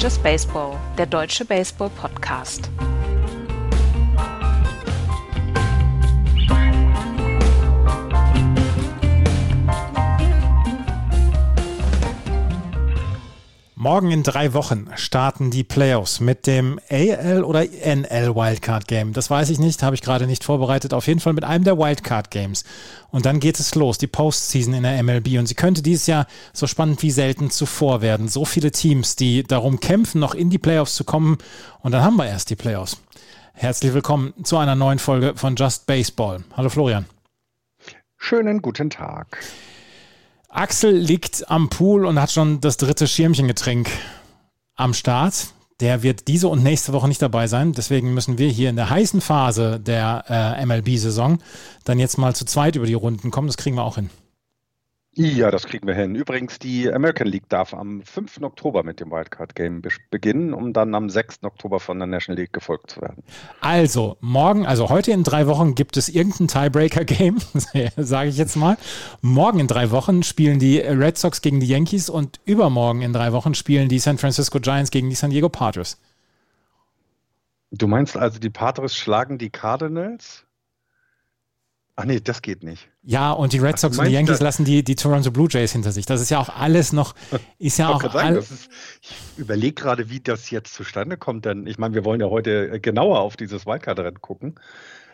Just Baseball, der deutsche Baseball-Podcast. Morgen in drei Wochen starten die Playoffs mit dem AL oder NL Wildcard Game. Das weiß ich nicht, habe ich gerade nicht vorbereitet. Auf jeden Fall mit einem der Wildcard Games. Und dann geht es los, die Postseason in der MLB. Und sie könnte dieses Jahr so spannend wie selten zuvor werden. So viele Teams, die darum kämpfen, noch in die Playoffs zu kommen. Und dann haben wir erst die Playoffs. Herzlich willkommen zu einer neuen Folge von Just Baseball. Hallo Florian. Schönen guten Tag. Axel liegt am Pool und hat schon das dritte Schirmchengetränk am Start. Der wird diese und nächste Woche nicht dabei sein. Deswegen müssen wir hier in der heißen Phase der äh, MLB-Saison dann jetzt mal zu zweit über die Runden kommen. Das kriegen wir auch hin. Ja, das kriegen wir hin. Übrigens, die American League darf am 5. Oktober mit dem Wildcard Game beginnen, um dann am 6. Oktober von der National League gefolgt zu werden. Also, morgen, also heute in drei Wochen gibt es irgendein Tiebreaker-Game, sage ich jetzt mal. Morgen in drei Wochen spielen die Red Sox gegen die Yankees und übermorgen in drei Wochen spielen die San Francisco Giants gegen die San Diego Padres. Du meinst also, die Padres schlagen die Cardinals? Ach nee, das geht nicht. Ja, und die Red Sox Ach, und die Yankees das? lassen die, die Toronto Blue Jays hinter sich. Das ist ja auch alles noch, ist ja auch. Sagen, ist, ich überlege gerade, wie das jetzt zustande kommt, denn ich meine, wir wollen ja heute genauer auf dieses Wildcard-Rennen gucken.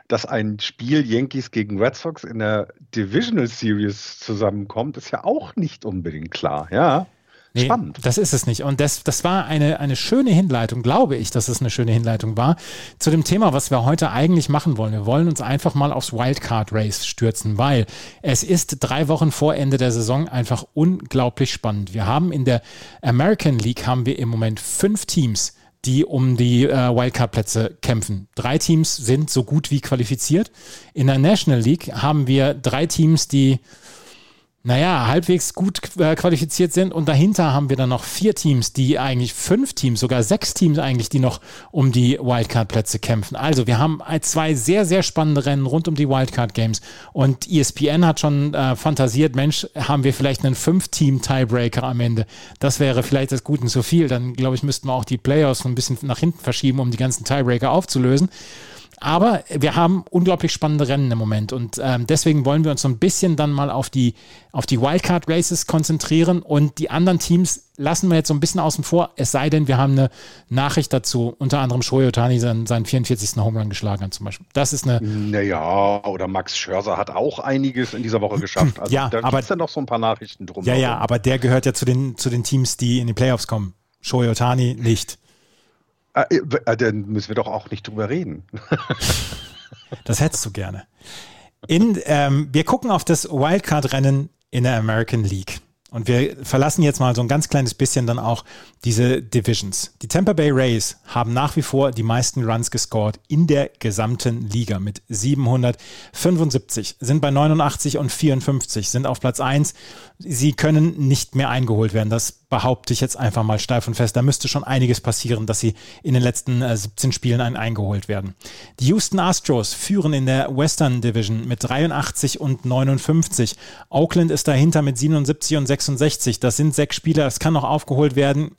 Dass ein Spiel Yankees gegen Red Sox in der Divisional Series zusammenkommt, ist ja auch nicht unbedingt klar, ja. Nee, Spannend. Das ist es nicht. Und das, das war eine, eine schöne Hinleitung, glaube ich, dass es eine schöne Hinleitung war, zu dem Thema, was wir heute eigentlich machen wollen. Wir wollen uns einfach mal aufs Wildcard Race stürzen, weil es ist drei Wochen vor Ende der Saison einfach unglaublich spannend. Wir haben in der American League haben wir im Moment fünf Teams, die um die äh, Wildcard-Plätze kämpfen. Drei Teams sind so gut wie qualifiziert. In der National League haben wir drei Teams, die naja, halbwegs gut äh, qualifiziert sind. Und dahinter haben wir dann noch vier Teams, die eigentlich fünf Teams, sogar sechs Teams eigentlich, die noch um die Wildcard-Plätze kämpfen. Also wir haben zwei sehr, sehr spannende Rennen rund um die Wildcard-Games. Und ESPN hat schon äh, fantasiert, Mensch, haben wir vielleicht einen Fünf-Team-Tiebreaker am Ende. Das wäre vielleicht das Guten zu viel. Dann, glaube ich, müssten wir auch die Playoffs ein bisschen nach hinten verschieben, um die ganzen Tiebreaker aufzulösen. Aber wir haben unglaublich spannende Rennen im Moment und ähm, deswegen wollen wir uns so ein bisschen dann mal auf die, auf die Wildcard Races konzentrieren und die anderen Teams lassen wir jetzt so ein bisschen außen vor, es sei denn, wir haben eine Nachricht dazu, unter anderem Shohei Otani seinen, seinen 44. Home Run geschlagen hat zum Beispiel. Das ist eine... Naja, oder Max Scherzer hat auch einiges in dieser Woche geschafft. Also ja, da gibt es ja noch so ein paar Nachrichten drum. Ja, ja, aber der gehört ja zu den, zu den Teams, die in die Playoffs kommen. Shohei Otani nicht. Äh, äh, dann müssen wir doch auch nicht drüber reden. das hättest du gerne. In, ähm, wir gucken auf das Wildcard-Rennen in der American League. Und wir verlassen jetzt mal so ein ganz kleines bisschen dann auch diese Divisions. Die Tampa Bay Rays haben nach wie vor die meisten Runs gescored in der gesamten Liga mit 775, sind bei 89 und 54, sind auf Platz 1. Sie können nicht mehr eingeholt werden. Das behaupte ich jetzt einfach mal steif und fest. Da müsste schon einiges passieren, dass sie in den letzten 17 äh, Spielen ein eingeholt werden. Die Houston Astros führen in der Western Division mit 83 und 59. Oakland ist dahinter mit 77 und 66. Das sind sechs Spieler, das kann noch aufgeholt werden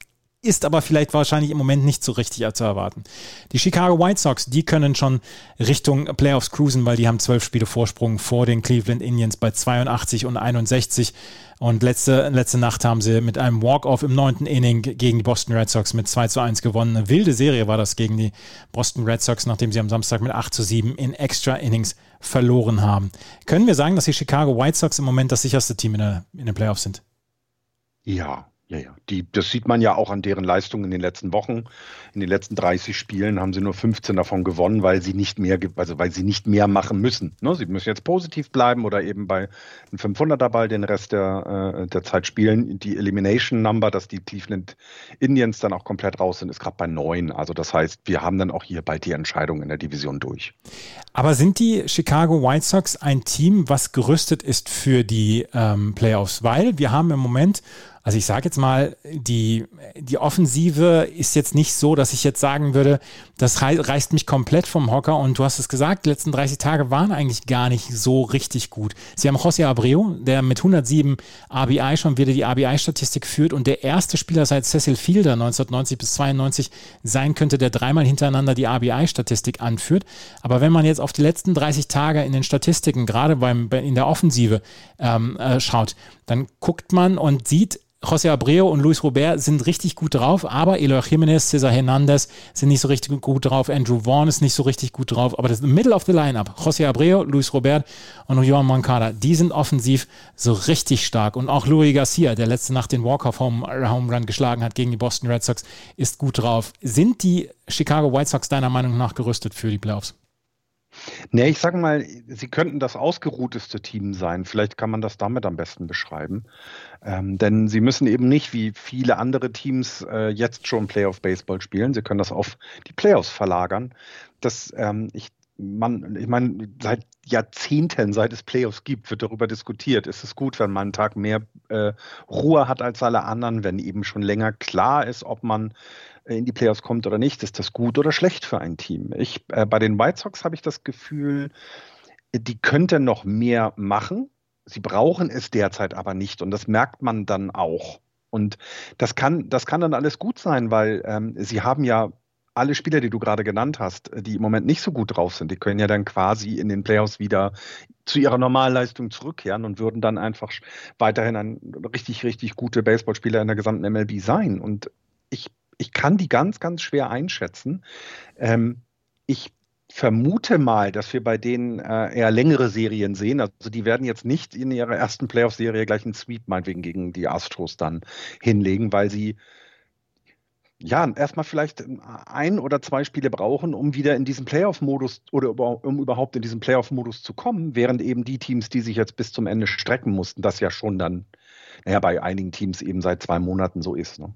ist aber vielleicht wahrscheinlich im Moment nicht so richtig zu erwarten. Die Chicago White Sox, die können schon Richtung Playoffs cruisen, weil die haben zwölf Spiele Vorsprung vor den Cleveland Indians bei 82 und 61. Und letzte, letzte Nacht haben sie mit einem Walk-Off im neunten Inning gegen die Boston Red Sox mit 2 zu 1 gewonnen. Eine wilde Serie war das gegen die Boston Red Sox, nachdem sie am Samstag mit 8 zu 7 in Extra Innings verloren haben. Können wir sagen, dass die Chicago White Sox im Moment das sicherste Team in, der, in den Playoffs sind? Ja, ja, ja. Die, das sieht man ja auch an deren Leistung in den letzten Wochen. In den letzten 30 Spielen haben sie nur 15 davon gewonnen, weil sie nicht mehr, also weil sie nicht mehr machen müssen. Ne? Sie müssen jetzt positiv bleiben oder eben bei einem 500er Ball den Rest der, äh, der Zeit spielen. Die Elimination Number, dass die Cleveland Indians dann auch komplett raus sind, ist gerade bei 9. Also das heißt, wir haben dann auch hier bald die Entscheidung in der Division durch. Aber sind die Chicago White Sox ein Team, was gerüstet ist für die ähm, Playoffs? Weil wir haben im Moment Also ich sage jetzt mal, die, die Offensive ist jetzt nicht so, dass ich jetzt sagen würde, das reißt mich komplett vom Hocker und du hast es gesagt, die letzten 30 Tage waren eigentlich gar nicht so richtig gut. Sie haben José Abreu, der mit 107 ABI schon wieder die ABI-Statistik führt und der erste Spieler seit Cecil Fielder 1990 bis 92 sein könnte, der dreimal hintereinander die ABI-Statistik anführt. Aber wenn man jetzt auf die letzten 30 Tage in den Statistiken, gerade beim, in der Offensive ähm, äh, schaut, dann guckt man und sieht, José Abreu und Luis Robert sind richtig gut drauf, aber Eloy Jimenez, Cesar Hernandez sind nicht so richtig gut drauf, Andrew Vaughn ist nicht so richtig gut drauf, aber das Middle of the Lineup, José Abreu, Luis Robert und Johan Mancada, die sind offensiv so richtig stark und auch Louis Garcia, der letzte Nacht den Walk-off Home, Home Run geschlagen hat gegen die Boston Red Sox, ist gut drauf. Sind die Chicago White Sox deiner Meinung nach gerüstet für die Playoffs? Nee, ich sage mal, sie könnten das ausgeruhteste Team sein. Vielleicht kann man das damit am besten beschreiben. Ähm, denn sie müssen eben nicht wie viele andere Teams äh, jetzt schon Playoff Baseball spielen. Sie können das auf die Playoffs verlagern. Das, ähm, ich, man, ich meine, seit Jahrzehnten, seit es Playoffs gibt, wird darüber diskutiert. Ist es gut, wenn man einen Tag mehr äh, Ruhe hat als alle anderen, wenn eben schon länger klar ist, ob man in die Playoffs kommt oder nicht, ist das gut oder schlecht für ein Team. Ich, äh, bei den White Sox habe ich das Gefühl, die könnten noch mehr machen. Sie brauchen es derzeit aber nicht und das merkt man dann auch. Und das kann, das kann dann alles gut sein, weil ähm, sie haben ja alle Spieler, die du gerade genannt hast, die im Moment nicht so gut drauf sind, die können ja dann quasi in den Playoffs wieder zu ihrer Normalleistung zurückkehren und würden dann einfach weiterhin ein richtig, richtig gute Baseballspieler in der gesamten MLB sein. Und ich ich kann die ganz, ganz schwer einschätzen. Ähm, ich vermute mal, dass wir bei denen äh, eher längere Serien sehen. Also die werden jetzt nicht in ihrer ersten Playoff-Serie gleich einen Sweep meinetwegen gegen die Astros dann hinlegen, weil sie ja, erstmal vielleicht ein oder zwei Spiele brauchen, um wieder in diesen Playoff-Modus oder um überhaupt in diesen Playoff-Modus zu kommen, während eben die Teams, die sich jetzt bis zum Ende strecken mussten, das ja schon dann, naja, bei einigen Teams eben seit zwei Monaten so ist. Ne?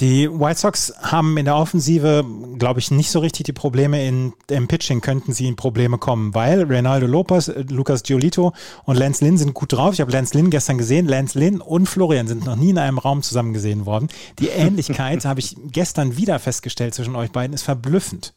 Die White Sox haben in der Offensive, glaube ich, nicht so richtig die Probleme. In, Im Pitching könnten sie in Probleme kommen, weil Reynaldo Lopez, Lucas Giolito und Lance Lynn sind gut drauf. Ich habe Lance Lynn gestern gesehen. Lance Lynn und Florian sind noch nie in einem Raum zusammen gesehen worden. Die Ähnlichkeit habe ich gestern wieder festgestellt zwischen euch beiden, ist verblüffend.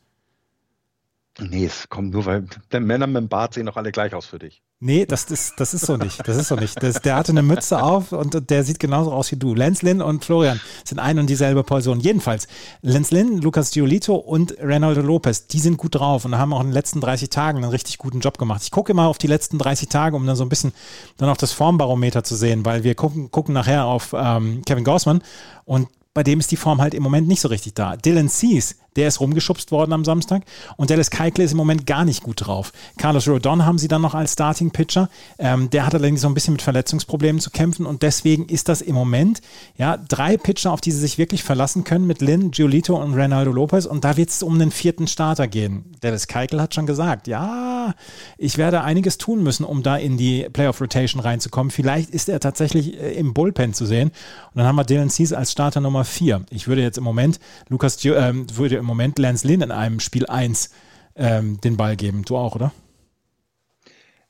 Nee, es kommt nur, weil Männer mit dem Bart sehen doch alle gleich aus für dich. Nee, das ist, das ist so nicht. Das ist so nicht. Das, der hatte eine Mütze auf und der sieht genauso aus wie du. Lance Lynn und Florian sind ein und dieselbe Person. Jedenfalls, Lance Lynn, Lucas Giolito und Reynaldo Lopez, die sind gut drauf und haben auch in den letzten 30 Tagen einen richtig guten Job gemacht. Ich gucke immer auf die letzten 30 Tage, um dann so ein bisschen dann auch das Formbarometer zu sehen, weil wir gucken, gucken nachher auf ähm, Kevin Gaussmann und bei dem ist die Form halt im Moment nicht so richtig da. Dylan Cease, der ist rumgeschubst worden am Samstag und Dallas Keuchel ist im Moment gar nicht gut drauf. Carlos Rodon haben sie dann noch als Starting Pitcher. Ähm, der hat allerdings so ein bisschen mit Verletzungsproblemen zu kämpfen und deswegen ist das im Moment ja drei Pitcher, auf die sie sich wirklich verlassen können mit Lynn, Giolito und Ronaldo Lopez und da wird es um den vierten Starter gehen. Dallas Keuchel hat schon gesagt, ja, ich werde einiges tun müssen, um da in die Playoff Rotation reinzukommen. Vielleicht ist er tatsächlich äh, im Bullpen zu sehen. Und dann haben wir Dylan Cease als Starter Nummer vier. Ich würde jetzt im Moment Lukas äh, würde im Moment Lance Lynn in einem Spiel 1 ähm, den Ball geben. Du auch, oder?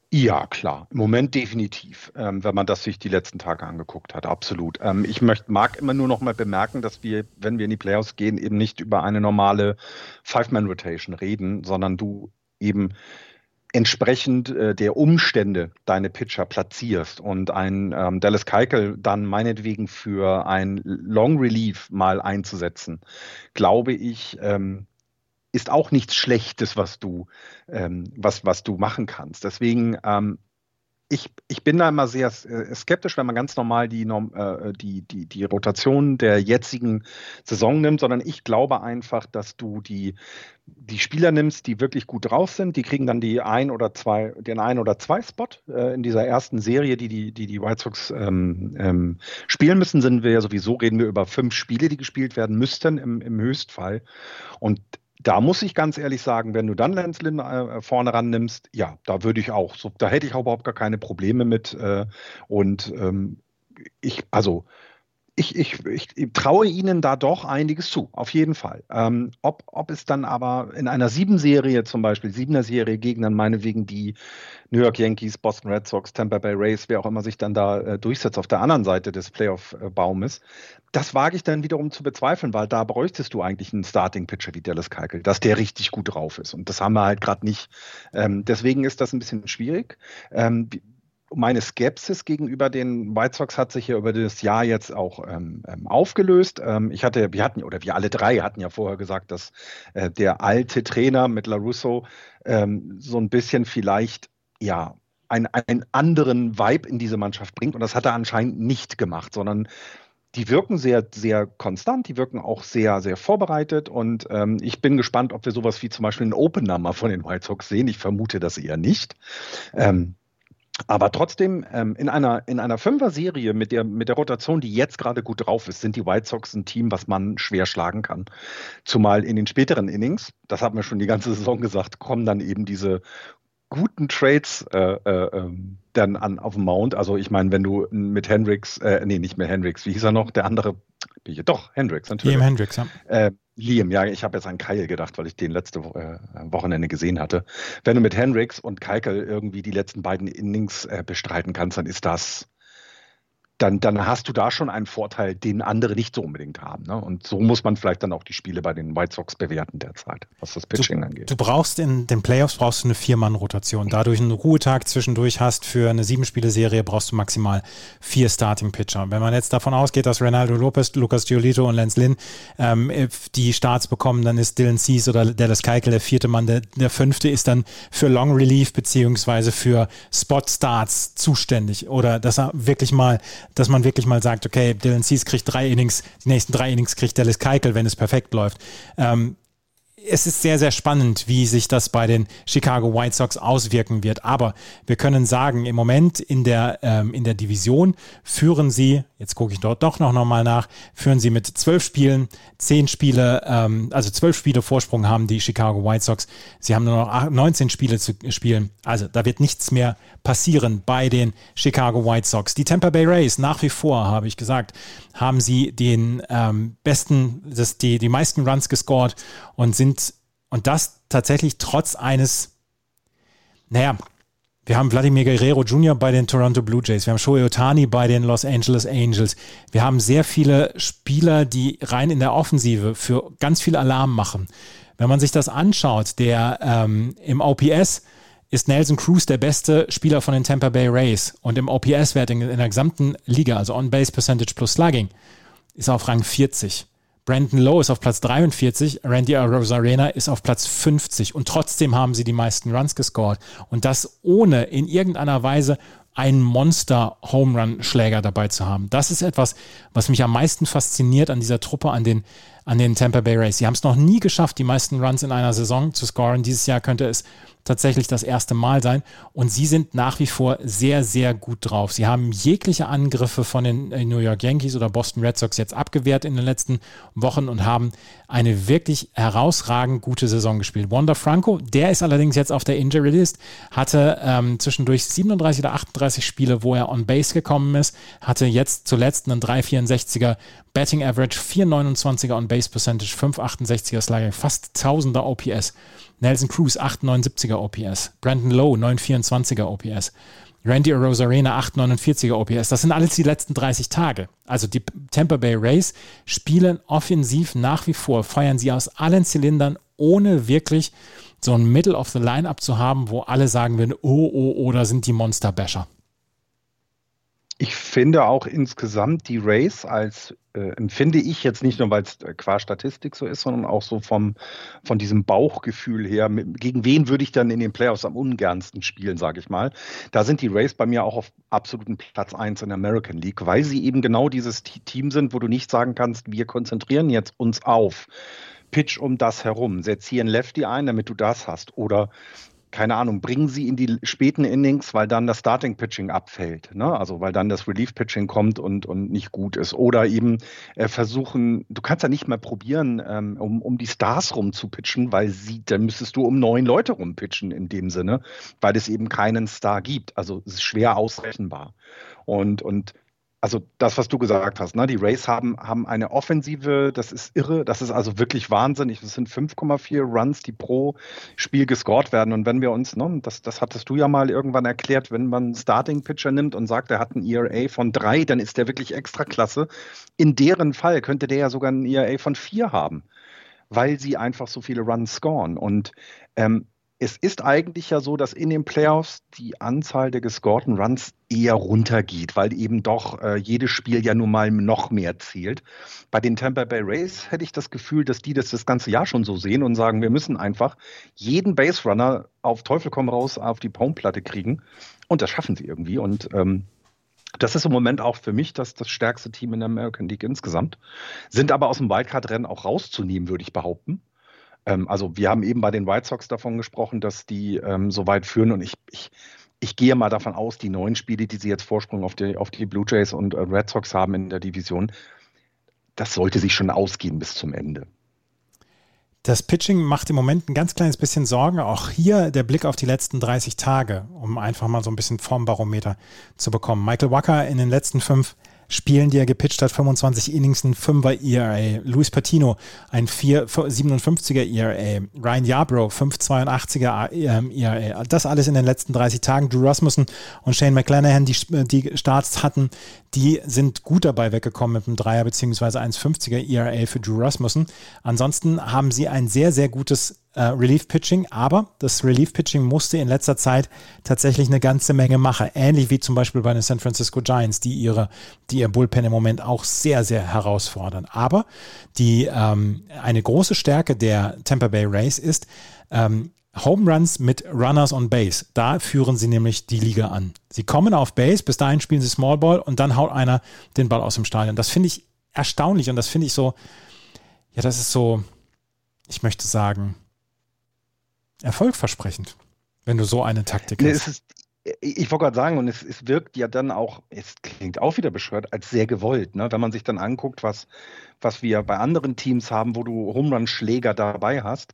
Ja, klar. Im Moment definitiv, ähm, wenn man das sich die letzten Tage angeguckt hat, absolut. Ähm, ich möcht, mag immer nur noch mal bemerken, dass wir, wenn wir in die Playoffs gehen, eben nicht über eine normale Five-Man-Rotation reden, sondern du eben entsprechend äh, der Umstände deine Pitcher platzierst und ein ähm, Dallas Keuchel dann meinetwegen für ein Long Relief mal einzusetzen, glaube ich, ähm, ist auch nichts Schlechtes, was du, ähm, was, was du machen kannst. Deswegen ähm, ich, ich bin da immer sehr äh, skeptisch, wenn man ganz normal die, äh, die, die, die Rotation der jetzigen Saison nimmt, sondern ich glaube einfach, dass du die, die Spieler nimmst, die wirklich gut drauf sind, die kriegen dann die ein oder zwei, den ein oder zwei Spot äh, in dieser ersten Serie, die die, die, die White Sox ähm, ähm, spielen müssen, sind wir ja sowieso, reden wir über fünf Spiele, die gespielt werden müssten im, im Höchstfall. Und da muss ich ganz ehrlich sagen, wenn du dann Lance Lynn äh, vorne ran nimmst, ja, da würde ich auch, so, da hätte ich auch überhaupt gar keine Probleme mit. Äh, und ähm, ich, also ich, ich, ich, traue Ihnen da doch einiges zu, auf jeden Fall. Ähm, ob, ob es dann aber in einer Sieben-Serie zum Beispiel, Siebener-Serie gegen dann meinetwegen die New York Yankees, Boston Red Sox, Tampa Bay Rays, wer auch immer sich dann da äh, durchsetzt auf der anderen Seite des Playoff-Baumes, das wage ich dann wiederum zu bezweifeln, weil da bräuchtest du eigentlich einen Starting-Pitcher wie Dallas Keuchel, dass der richtig gut drauf ist. Und das haben wir halt gerade nicht. Ähm, deswegen ist das ein bisschen schwierig. Ähm, meine Skepsis gegenüber den White Sox hat sich ja über das Jahr jetzt auch ähm, ähm, aufgelöst. Ähm, ich hatte, wir hatten, oder wir alle drei hatten ja vorher gesagt, dass äh, der alte Trainer mit LaRusso ähm, so ein bisschen vielleicht, ja, ein, einen anderen Vibe in diese Mannschaft bringt. Und das hat er anscheinend nicht gemacht, sondern die wirken sehr, sehr konstant, die wirken auch sehr, sehr vorbereitet. Und ähm, ich bin gespannt, ob wir sowas wie zum Beispiel einen Opener mal von den White Sox sehen. Ich vermute das eher nicht. Ähm, aber trotzdem, ähm, in einer, in einer Fünfer-Serie mit der, mit der Rotation, die jetzt gerade gut drauf ist, sind die White Sox ein Team, was man schwer schlagen kann. Zumal in den späteren Innings, das haben wir schon die ganze Saison gesagt, kommen dann eben diese guten Trades äh, äh, ähm, dann an auf dem Mount. Also ich meine, wenn du mit Hendricks, äh, nee, nicht mit Hendricks, wie hieß er noch? Der andere, doch, Hendricks, natürlich. Liam Hendricks, ja. Liam, ja, ich habe jetzt an Kyle gedacht, weil ich den letzte äh, Wochenende gesehen hatte. Wenn du mit Hendricks und Keikel irgendwie die letzten beiden Innings äh, bestreiten kannst, dann ist das dann, dann hast du da schon einen Vorteil, den andere nicht so unbedingt haben. Ne? Und so muss man vielleicht dann auch die Spiele bei den White Sox bewerten derzeit, was das Pitching du, angeht. Du brauchst in den Playoffs brauchst du eine Vier-Mann-Rotation. Dadurch einen Ruhetag zwischendurch hast für eine Sieben-Spiele-Serie brauchst du maximal vier Starting-Pitcher. Wenn man jetzt davon ausgeht, dass Ronaldo Lopez, Lucas Giolito und Lance Lynn ähm, die Starts bekommen, dann ist Dylan Cease oder Dallas Keuchel der vierte Mann. Der, der fünfte ist dann für Long Relief beziehungsweise für Spot-Starts zuständig. Oder dass er wirklich mal dass man wirklich mal sagt, okay, Dylan Cease kriegt drei Innings, die nächsten drei Innings kriegt Dallas Keuchel, wenn es perfekt läuft. Ähm, es ist sehr, sehr spannend, wie sich das bei den Chicago White Sox auswirken wird. Aber wir können sagen, im Moment in der, ähm, in der Division führen sie, jetzt gucke ich dort doch noch nochmal nach, führen sie mit zwölf Spielen, zehn Spiele, ähm, also zwölf Spiele Vorsprung haben die Chicago White Sox. Sie haben nur noch 19 Spiele zu spielen. Also da wird nichts mehr passieren bei den Chicago White Sox. Die Tampa Bay Rays, nach wie vor, habe ich gesagt, haben sie den ähm, besten, das, die, die meisten Runs gescored und sind, und das tatsächlich trotz eines, naja, wir haben Vladimir Guerrero Jr. bei den Toronto Blue Jays. Wir haben Shohei Otani bei den Los Angeles Angels. Wir haben sehr viele Spieler, die rein in der Offensive für ganz viel Alarm machen. Wenn man sich das anschaut, der ähm, im OPS ist Nelson Cruz der beste Spieler von den Tampa Bay Rays und im OPS-Wert in, in, der gesamten Liga, also On-Base Percentage plus Slugging, ist er auf Rang 40. Brandon Lowe ist auf Platz 43, Randy Rosarena ist auf Platz 50 und trotzdem haben sie die meisten Runs gescored und das ohne in irgendeiner Weise einen Monster-Home Run-Schläger dabei zu haben. Das ist etwas, was mich am meisten fasziniert an dieser Truppe, an den, an den Tampa Bay Rays. Sie haben es noch nie geschafft, die meisten Runs in einer Saison zu scoren. Dieses Jahr könnte es tatsächlich das erste Mal sein. Und sie sind nach wie vor sehr, sehr gut drauf. Sie haben jegliche Angriffe von den äh, New York Yankees oder Boston Red Sox jetzt abgewehrt in den letzten Wochen und haben eine wirklich herausragend gute Saison gespielt. Wanda Franco, der ist allerdings jetzt auf der Injury List, hatte ähm, zwischendurch 37 oder 38 Spiele, wo er on Base gekommen ist, hatte jetzt zuletzt einen 364er Betting Average, 429er on Base Percentage, 568er Slugging, fast 1000er OPS. Nelson Cruz 879er OPS, Brandon Lowe 924er OPS, Randy Rosarena 849er OPS. Das sind alles die letzten 30 Tage. Also die Tampa Bay Rays spielen offensiv nach wie vor, feuern sie aus allen Zylindern, ohne wirklich so ein Middle of the Line-Up zu haben, wo alle sagen würden, oh, oh, oh, da sind die Monster-Basher. Ich finde auch insgesamt die Race als äh, empfinde ich jetzt nicht nur, weil es äh, qua Statistik so ist, sondern auch so vom, von diesem Bauchgefühl her, mit, gegen wen würde ich dann in den Playoffs am ungernsten spielen, sage ich mal. Da sind die Rays bei mir auch auf absoluten Platz 1 in der American League, weil sie eben genau dieses Team sind, wo du nicht sagen kannst, wir konzentrieren jetzt uns auf Pitch um das herum, setz hier ein Lefty ein, damit du das hast. Oder keine Ahnung, bringen sie in die späten Innings, weil dann das Starting-Pitching abfällt. Ne? Also weil dann das Relief-Pitching kommt und, und nicht gut ist. Oder eben äh, versuchen, du kannst ja nicht mehr probieren, ähm, um, um die Stars rumzupitchen, weil sie, dann müsstest du um neun Leute rumpitchen in dem Sinne, weil es eben keinen Star gibt. Also es ist schwer ausrechenbar. Und, und also das, was du gesagt hast, ne? die Rays haben, haben eine Offensive, das ist irre, das ist also wirklich wahnsinnig. Es sind 5,4 Runs, die pro Spiel gescored werden. Und wenn wir uns, ne, das, das hattest du ja mal irgendwann erklärt, wenn man einen Starting-Pitcher nimmt und sagt, er hat ein ERA von drei, dann ist der wirklich extra klasse. In deren Fall könnte der ja sogar ein ERA von vier haben, weil sie einfach so viele Runs scoren. Und ähm, es ist eigentlich ja so, dass in den Playoffs die Anzahl der gescorten Runs eher runtergeht, weil eben doch äh, jedes Spiel ja nun mal noch mehr zählt. Bei den Tampa Bay Rays hätte ich das Gefühl, dass die das das ganze Jahr schon so sehen und sagen, wir müssen einfach jeden Base Runner auf Teufel komm raus auf die Poundplatte kriegen. Und das schaffen sie irgendwie. Und ähm, das ist im Moment auch für mich das, das stärkste Team in der American League insgesamt. Sind aber aus dem Wildcard-Rennen auch rauszunehmen, würde ich behaupten. Ähm, also wir haben eben bei den White Sox davon gesprochen, dass die ähm, so weit führen und ich, ich, ich gehe mal davon aus, die neuen Spiele, die sie jetzt Vorsprung auf die, auf die Blue Jays und äh, Red Sox haben in der Division, das sollte sich schon ausgehen bis zum Ende. Das Pitching macht im Moment ein ganz kleines bisschen Sorgen. Auch hier der Blick auf die letzten 30 Tage, um einfach mal so ein bisschen Formbarometer zu bekommen. Michael Wacker in den letzten fünf Spielen, die er gepitcht hat, 25 Innings, ein 5er ERA. Luis Patino, ein 4,57er ERA. Ryan Yarbrough, 5,82er ERA. Das alles in den letzten 30 Tagen. Drew Rasmussen und Shane McClanahan, die, die Starts hatten, die sind gut dabei weggekommen mit einem 3er bzw. 1,50er ERA für Drew Rasmussen. Ansonsten haben sie ein sehr, sehr gutes äh, Relief-Pitching, aber das Relief-Pitching musste in letzter Zeit tatsächlich eine ganze Menge machen. Ähnlich wie zum Beispiel bei den San Francisco Giants, die ihre, die ihr Bullpen im Moment auch sehr, sehr herausfordern. Aber die ähm, eine große Stärke der Tampa Bay Rays ist, ähm, Home Runs mit Runners on Base. Da führen sie nämlich die Liga an. Sie kommen auf Base, bis dahin spielen sie Small Ball und dann haut einer den Ball aus dem Stadion. Das finde ich erstaunlich und das finde ich so, ja, das ist so, ich möchte sagen, erfolgversprechend, wenn du so eine Taktik nee, hast. Ist, ich wollte gerade sagen, und es, es, wirkt ja dann auch, es klingt auch wieder bescheuert, als sehr gewollt. Ne? Wenn man sich dann anguckt, was, was wir bei anderen Teams haben, wo du Homerun-Schläger dabei hast.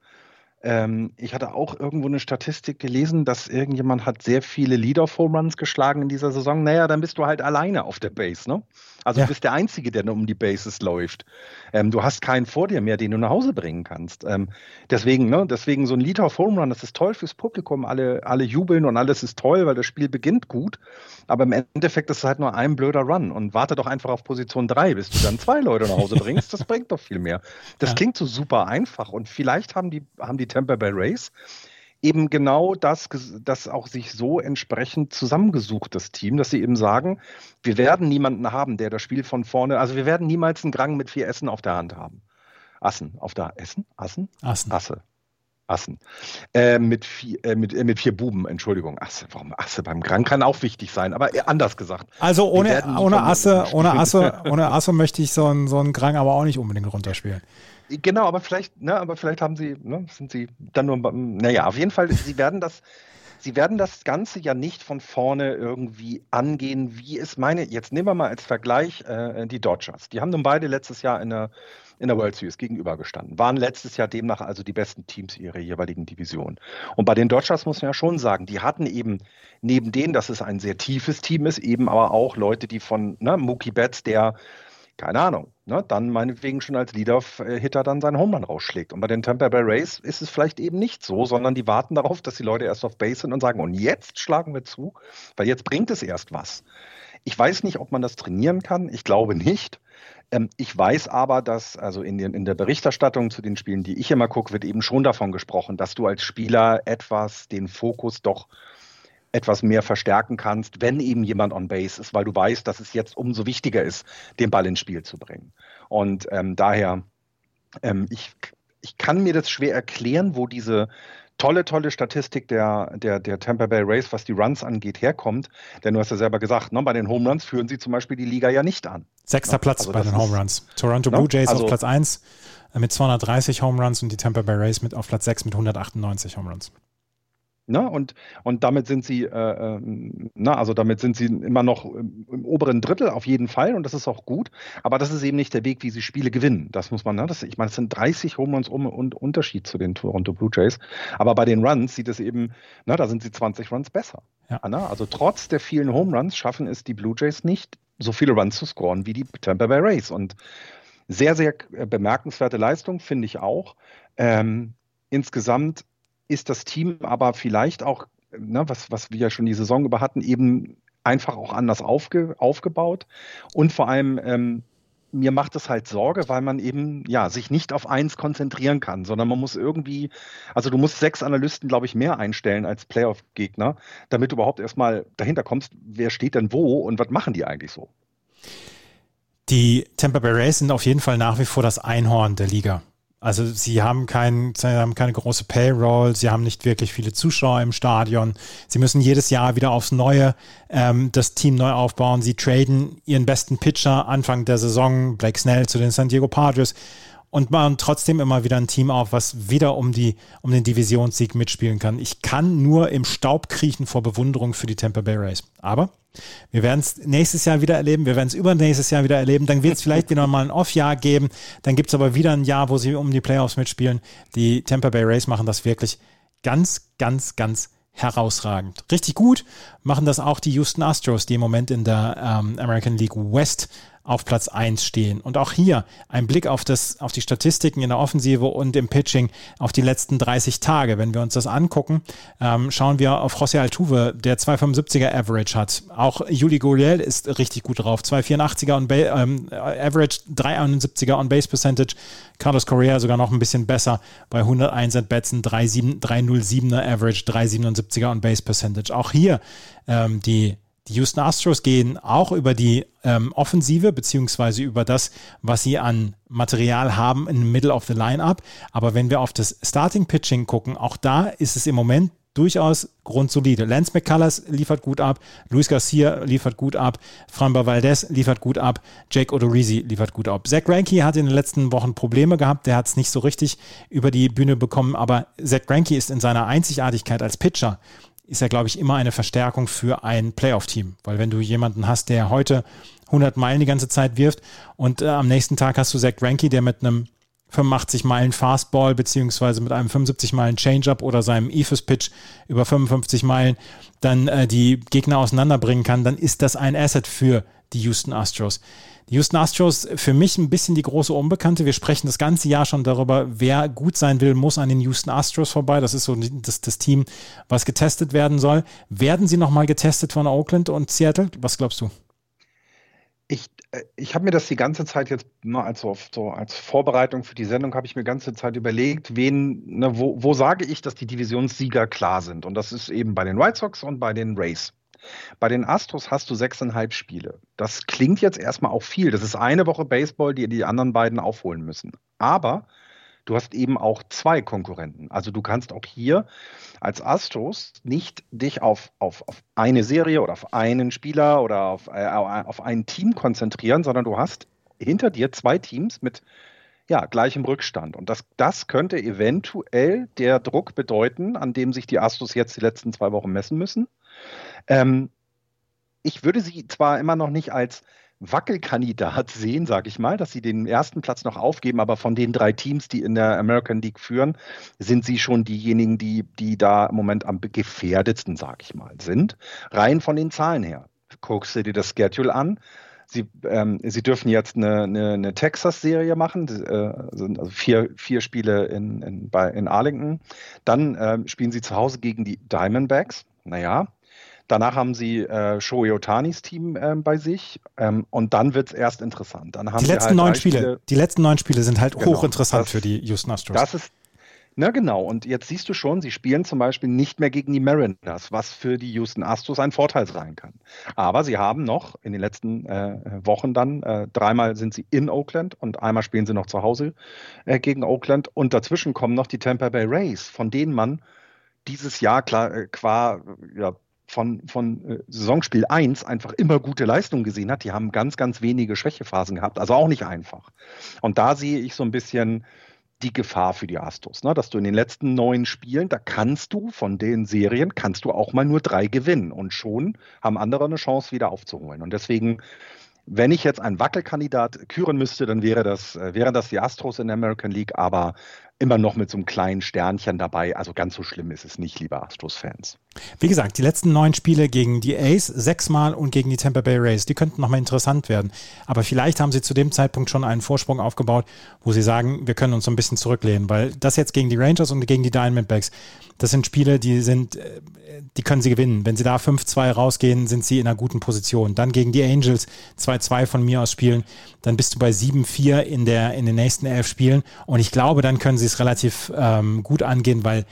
Ähm, ich hatte auch irgendwo eine Statistik gelesen, dass irgendjemand hat sehr viele Lead-off-Home-Runs geschlagen in dieser Saison. Naja, dann bist du halt alleine auf der Base, ne? Also ja. du bist der Einzige, der um die Bases läuft. Ähm, du hast keinen vor dir mehr, den du nach Hause bringen kannst. Ähm, deswegen, ne, deswegen so ein Liter of Home Run, das ist toll fürs Publikum. Alle, alle jubeln und alles ist toll, weil das Spiel beginnt gut. Aber im Endeffekt ist es halt nur ein blöder Run. Und warte doch einfach auf Position drei, bis du dann zwei Leute nach Hause bringst. Das bringt doch viel mehr. Das ja. klingt so super einfach. Und vielleicht haben die, haben die Tampa Bay Rays eben genau das, das auch sich so entsprechend zusammengesucht, das Team, dass sie eben sagen, wir werden niemanden haben, der das Spiel von vorne, also wir werden niemals einen Grang mit vier Essen auf der Hand haben. Assen, auf der Essen? Assen? Assen. Asse. Assen. Äh, mit, vier, äh, mit, äh, mit vier Buben, Entschuldigung. Asse, warum Asse beim Grang kann auch wichtig sein, aber anders gesagt. Also ohne, ohne Asse, ohne Asse, ohne Asse möchte ich so einen, so einen Grang aber auch nicht unbedingt runterspielen. Genau, aber vielleicht, ne, aber vielleicht haben sie, ne, sind sie dann nur, naja, auf jeden Fall, sie werden das, sie werden das Ganze ja nicht von vorne irgendwie angehen, wie es meine, jetzt nehmen wir mal als Vergleich äh, die Dodgers. Die haben nun beide letztes Jahr in der, in der World Series gegenübergestanden, waren letztes Jahr demnach also die besten Teams ihrer jeweiligen Division. Und bei den Dodgers muss man ja schon sagen, die hatten eben neben denen, dass es ein sehr tiefes Team ist, eben aber auch Leute, die von ne, Mookie Betts, der keine Ahnung, ne, dann meinetwegen schon als Leader-Hitter dann seinen Homerun rausschlägt. Und bei den Tampa Bay Rays ist es vielleicht eben nicht so, sondern die warten darauf, dass die Leute erst auf Base sind und sagen, und jetzt schlagen wir zu, weil jetzt bringt es erst was. Ich weiß nicht, ob man das trainieren kann. Ich glaube nicht. Ähm, ich weiß aber, dass, also in, den, in der Berichterstattung zu den Spielen, die ich immer gucke, wird eben schon davon gesprochen, dass du als Spieler etwas den Fokus doch etwas mehr verstärken kannst, wenn eben jemand on Base ist, weil du weißt, dass es jetzt umso wichtiger ist, den Ball ins Spiel zu bringen. Und ähm, daher, ähm, ich, ich kann mir das schwer erklären, wo diese tolle, tolle Statistik der, der, der Tampa Bay Race, was die Runs angeht, herkommt. Denn du hast ja selber gesagt, ne, bei den Home Runs führen sie zum Beispiel die Liga ja nicht an. Sechster ne? Platz also bei den Home Runs. Toronto ne? Blue Jays also, auf Platz 1 äh, mit 230 Home Runs und die Tampa Bay Rays mit auf Platz 6 mit 198 Home Runs. Ne? Und, und damit sind sie, äh, ähm, na, also damit sind sie immer noch im, im, oberen Drittel auf jeden Fall und das ist auch gut. Aber das ist eben nicht der Weg, wie sie Spiele gewinnen. Das muss man, ne? das, ich meine, es sind 30 Home Runs um und Unterschied zu den Toronto Blue Jays. Aber bei den Runs sieht es eben, na, da sind sie 20 Runs besser. Ja. Na? Also trotz der vielen Home Runs schaffen es die Blue Jays nicht, so viele Runs zu scoren wie die Tampa Bay Rays. Und sehr, sehr äh, bemerkenswerte Leistung, finde ich auch. Ähm, insgesamt ist das Team aber vielleicht auch, ne, was, was wir ja schon die Saison über hatten, eben einfach auch anders aufge, aufgebaut. Und vor allem, ähm, mir macht es halt Sorge, weil man eben ja sich nicht auf eins konzentrieren kann, sondern man muss irgendwie, also du musst sechs Analysten, glaube ich, mehr einstellen als Playoff-Gegner, damit du überhaupt erstmal dahinter kommst, wer steht denn wo und was machen die eigentlich so. Die Tampa Bay Rays sind auf jeden Fall nach wie vor das Einhorn der Liga. Also sie haben, kein, sie haben keine große Payroll, sie haben nicht wirklich viele Zuschauer im Stadion. Sie müssen jedes Jahr wieder aufs Neue ähm, das Team neu aufbauen. Sie traden ihren besten Pitcher Anfang der Saison, Blake Snell, zu den San Diego Padres und bauen trotzdem immer wieder ein Team auf, was wieder um, die, um den Divisionssieg mitspielen kann. Ich kann nur im Staub kriechen vor Bewunderung für die Tampa Bay Rays. Aber wir werden es nächstes Jahr wieder erleben, wir werden es übernächstes Jahr wieder erleben. Dann wird es vielleicht wieder mal ein Off-Jahr geben. Dann gibt es aber wieder ein Jahr, wo sie um die Playoffs mitspielen. Die Tampa Bay Rays machen das wirklich ganz, ganz, ganz herausragend. Richtig gut machen das auch die Houston Astros, die im Moment in der ähm, American League West auf Platz 1 stehen. Und auch hier ein Blick auf, das, auf die Statistiken in der Offensive und im Pitching auf die letzten 30 Tage. Wenn wir uns das angucken, ähm, schauen wir auf José Altuve, der 2,75er Average hat. Auch Juli Gurriel ist richtig gut drauf. 2,84er on ähm, Average, 3,71er on Base Percentage. Carlos Correa sogar noch ein bisschen besser bei 101 at Bats, 3,07er Average, 3,77er on Base Percentage. Auch hier ähm, die die Houston Astros gehen auch über die ähm, Offensive beziehungsweise über das, was sie an Material haben in the Middle of the Lineup. Aber wenn wir auf das Starting Pitching gucken, auch da ist es im Moment durchaus grundsolide. Lance McCullers liefert gut ab, Luis Garcia liefert gut ab, Framber Valdez liefert gut ab, Jake Odorizzi liefert gut ab. Zach Greinke hat in den letzten Wochen Probleme gehabt, der hat es nicht so richtig über die Bühne bekommen, aber Zach Greinke ist in seiner Einzigartigkeit als Pitcher ist ja, glaube ich, immer eine Verstärkung für ein Playoff-Team. Weil wenn du jemanden hast, der heute 100 Meilen die ganze Zeit wirft und äh, am nächsten Tag hast du Zach Greinke, der mit einem 85 Meilen Fastball beziehungsweise mit einem 75 Meilen Changeup oder seinem Ethos Pitch über 55 Meilen dann äh, die Gegner auseinanderbringen kann, dann ist das ein Asset für die Houston Astros. Die Houston Astros für mich ein bisschen die große Unbekannte. Wir sprechen das ganze Jahr schon darüber, wer gut sein will, muss an den Houston Astros vorbei. Das ist so das, das Team, was getestet werden soll. Werden sie nochmal getestet von Oakland und Seattle? Was glaubst du? Ich, ich habe mir das die ganze Zeit jetzt ne, also so als Vorbereitung für die Sendung habe ich mir die ganze Zeit überlegt, wen, ne, wo, wo sage ich, dass die Divisionssieger klar sind? Und das ist eben bei den White Sox und bei den Rays. Bei den Astros hast du sechseinhalb Spiele. Das klingt jetzt erstmal auch viel. Das ist eine Woche Baseball, die die anderen beiden aufholen müssen. Aber du hast eben auch zwei Konkurrenten. Also du kannst auch hier als Astros nicht dich auf, auf, auf eine Serie oder auf einen Spieler oder auf, äh, auf ein Team konzentrieren, sondern du hast hinter dir zwei Teams mit ja, gleichem Rückstand. Und das, das könnte eventuell der Druck bedeuten, an dem sich die Astros jetzt die letzten zwei Wochen messen müssen. Ähm, ich würde sie zwar immer noch nicht als Wackelkandidat sehen, sage ich mal, dass sie den ersten Platz noch aufgeben, aber von den drei Teams, die in der American League führen, sind sie schon diejenigen, die, die da im Moment am gefährdetsten, sage ich mal, sind. Rein von den Zahlen her. Guckst du dir das Schedule an, Sie, ähm, sie dürfen jetzt eine, eine, eine Texas-Serie machen, äh, also vier, vier Spiele in, in, bei, in Arlington. Dann äh, spielen sie zu Hause gegen die Diamondbacks. Naja, Danach haben sie äh, Shohei Otanis Team äh, bei sich ähm, und dann wird es erst interessant. Dann haben die letzten halt neun Spiele, Spiele, die letzten neun Spiele sind halt genau, hochinteressant das, für die Houston Astros. Das ist na genau, und jetzt siehst du schon, sie spielen zum Beispiel nicht mehr gegen die Mariners, was für die Houston Astros ein Vorteil sein kann. Aber sie haben noch in den letzten äh, Wochen dann, äh, dreimal sind sie in Oakland und einmal spielen sie noch zu Hause äh, gegen Oakland und dazwischen kommen noch die Tampa Bay Rays, von denen man dieses Jahr klar, äh, qua ja, von, von äh, Saisonspiel 1 einfach immer gute Leistungen gesehen hat. Die haben ganz, ganz wenige Schwächephasen gehabt, also auch nicht einfach. Und da sehe ich so ein bisschen die Gefahr für die Astros, ne? dass du in den letzten neun Spielen, da kannst du von den Serien, kannst du auch mal nur drei gewinnen und schon haben andere eine Chance wieder aufzuholen. Und deswegen, wenn ich jetzt einen Wackelkandidat küren müsste, dann wäre das, äh, wären das die Astros in der American League, aber immer noch mit so einem kleinen Sternchen dabei. Also ganz so schlimm ist es nicht, liebe Astros-Fans. Wie gesagt, die letzten neun Spiele gegen die Ace sechsmal und gegen die Tampa Bay Rays, die könnten nochmal interessant werden. Aber vielleicht haben sie zu dem Zeitpunkt schon einen Vorsprung aufgebaut, wo sie sagen, wir können uns so ein bisschen zurücklehnen, weil das jetzt gegen die Rangers und gegen die Diamondbacks, das sind Spiele, die sind, äh, die können sie gewinnen. Wenn sie da 5-2 rausgehen, sind sie in einer guten Position. Dann gegen die Angels 2-2 von mir aus spielen, dann bist du bei 7-4 in, der, in den nächsten elf Spielen. Und ich glaube, dann können sie es relativ ähm, gut angehen, weil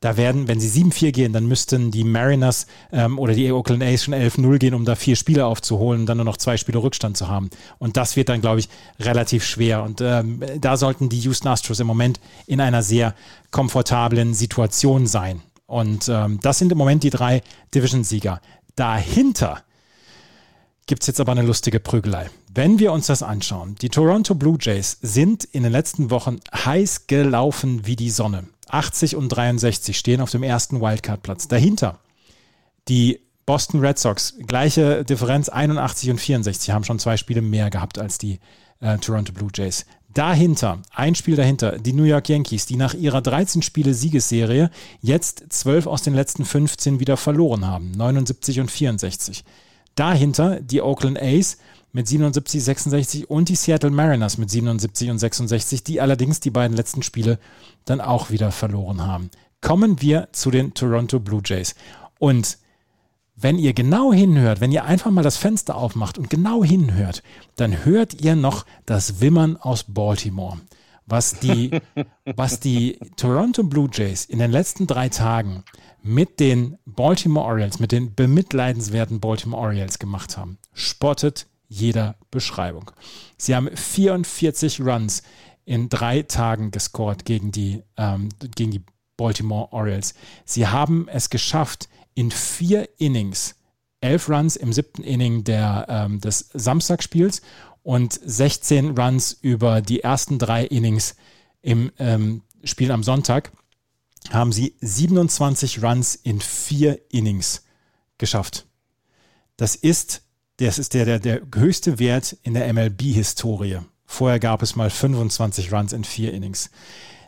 da werden, wenn sie 7-4 gehen, dann müssten die Mariners ähm, oder die Oakland A's schon 11-0 gehen, um da vier Spiele aufzuholen und dann nur noch zwei Spiele Rückstand zu haben. Und das wird dann, glaube ich, relativ schwer. Und ähm, da sollten die Houston Astros im Moment in einer sehr komfortablen Situation sein. Und ähm, das sind im Moment die drei Division-Sieger. Dahinter gibt es jetzt aber eine lustige Prügelei. Wenn wir uns das anschauen, die Toronto Blue Jays sind in den letzten Wochen heiß gelaufen wie die Sonne. 80 und 63 stehen auf dem ersten Wildcard-Platz. Dahinter die Boston Red Sox, gleiche Differenz, 81 und 64, haben schon zwei Spiele mehr gehabt als die äh, Toronto Blue Jays. Dahinter, ein Spiel dahinter, die New York Yankees, die nach ihrer 13 Spiele Siegesserie jetzt 12 aus den letzten 15 wieder verloren haben, 79 und 64. Dahinter die Oakland A's mit 77, 66 und die Seattle Mariners mit 77 und 66, die allerdings die beiden letzten Spiele dann auch wieder verloren haben. Kommen wir zu den Toronto Blue Jays. Und wenn ihr genau hinhört, wenn ihr einfach mal das Fenster aufmacht und genau hinhört, dann hört ihr noch das Wimmern aus Baltimore. Was die, was die Toronto Blue Jays in den letzten drei Tagen mit den Baltimore Orioles, mit den bemitleidenswerten Baltimore Orioles gemacht haben, spottet jeder Beschreibung. Sie haben 44 Runs in drei Tagen gescored gegen die, ähm, gegen die Baltimore Orioles. Sie haben es geschafft, in vier Innings, elf Runs im siebten Inning der, ähm, des Samstagspiels und 16 Runs über die ersten drei Innings im ähm, Spiel am Sonntag haben sie 27 Runs in vier Innings geschafft. Das ist, das ist der, der, der höchste Wert in der MLB-Historie. Vorher gab es mal 25 Runs in vier Innings.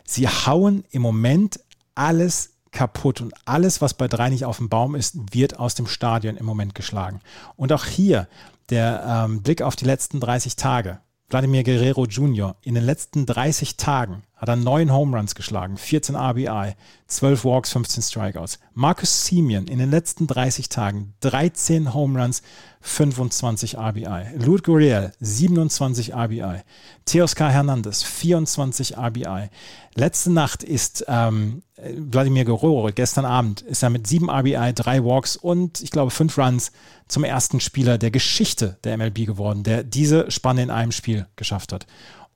Sie hauen im Moment alles kaputt und alles, was bei drei nicht auf dem Baum ist, wird aus dem Stadion im Moment geschlagen. Und auch hier der ähm, Blick auf die letzten 30 Tage. Vladimir Guerrero Jr. in den letzten 30 Tagen hat er neun Home Runs geschlagen, 14 RBI, 12 Walks, 15 Strikeouts. Marcus Simeon in den letzten 30 Tagen 13 Home Runs, 25 RBI. Lud Gurriel 27 RBI. Teoscar Hernandez 24 RBI. Letzte Nacht ist ähm, Vladimir Guerrero, gestern Abend, ist er mit 7 RBI, 3 Walks und ich glaube 5 Runs zum ersten Spieler der Geschichte der MLB geworden, der diese Spanne in einem Spiel geschafft hat.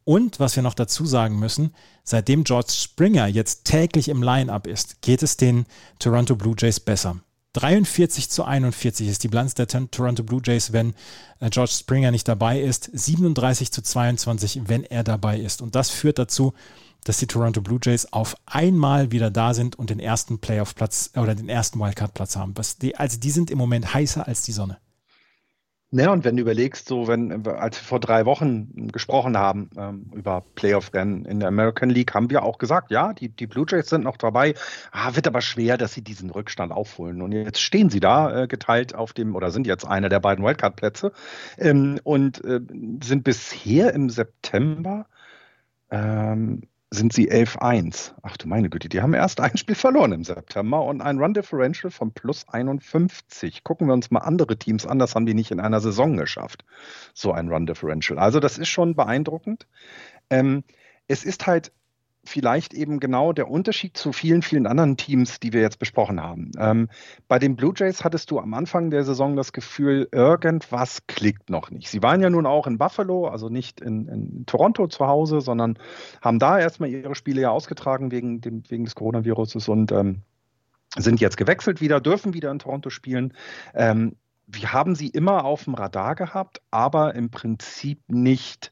Und was wir noch dazu sagen müssen, seitdem George Springer jetzt täglich im Line-up ist, geht es den Toronto Blue Jays besser. 43 zu 41 ist die Bilanz der Toronto Blue Jays, wenn äh, George Springer nicht dabei ist. 37 zu 22, wenn er dabei ist. Und das führt dazu, dass die Toronto Blue Jays auf einmal wieder da sind und den ersten Playoff-Platz oder den ersten Wildcard-Platz haben. also die sind im Moment heißer als die Sonne. Ja, und wenn du überlegst, so wenn, als wir vor drei Wochen gesprochen haben ähm, über Playoff-Rennen in der American League, haben wir auch gesagt, ja, die, die Blue Jays sind noch dabei. Ah, wird aber schwer, dass sie diesen Rückstand aufholen. Und jetzt stehen sie da äh, geteilt auf dem, oder sind jetzt einer der beiden Wildcard-Plätze ähm, und äh, sind bisher im September ähm, sind sie 11-1. Ach du meine Güte, die haben erst ein Spiel verloren im September und ein Run Differential von plus 51. Gucken wir uns mal andere Teams an, das haben die nicht in einer Saison geschafft. So ein Run Differential. Also das ist schon beeindruckend. Ähm, es ist halt vielleicht eben genau der Unterschied zu vielen, vielen anderen Teams, die wir jetzt besprochen haben. Ähm, bei den Blue Jays hattest du am Anfang der Saison das Gefühl, irgendwas klickt noch nicht. Sie waren ja nun auch in Buffalo, also nicht in, in Toronto zu Hause, sondern haben da erstmal ihre Spiele ja ausgetragen wegen, dem, wegen des Coronaviruses und ähm, sind jetzt gewechselt wieder, dürfen wieder in Toronto spielen. Ähm, wir haben sie immer auf dem Radar gehabt, aber im Prinzip nicht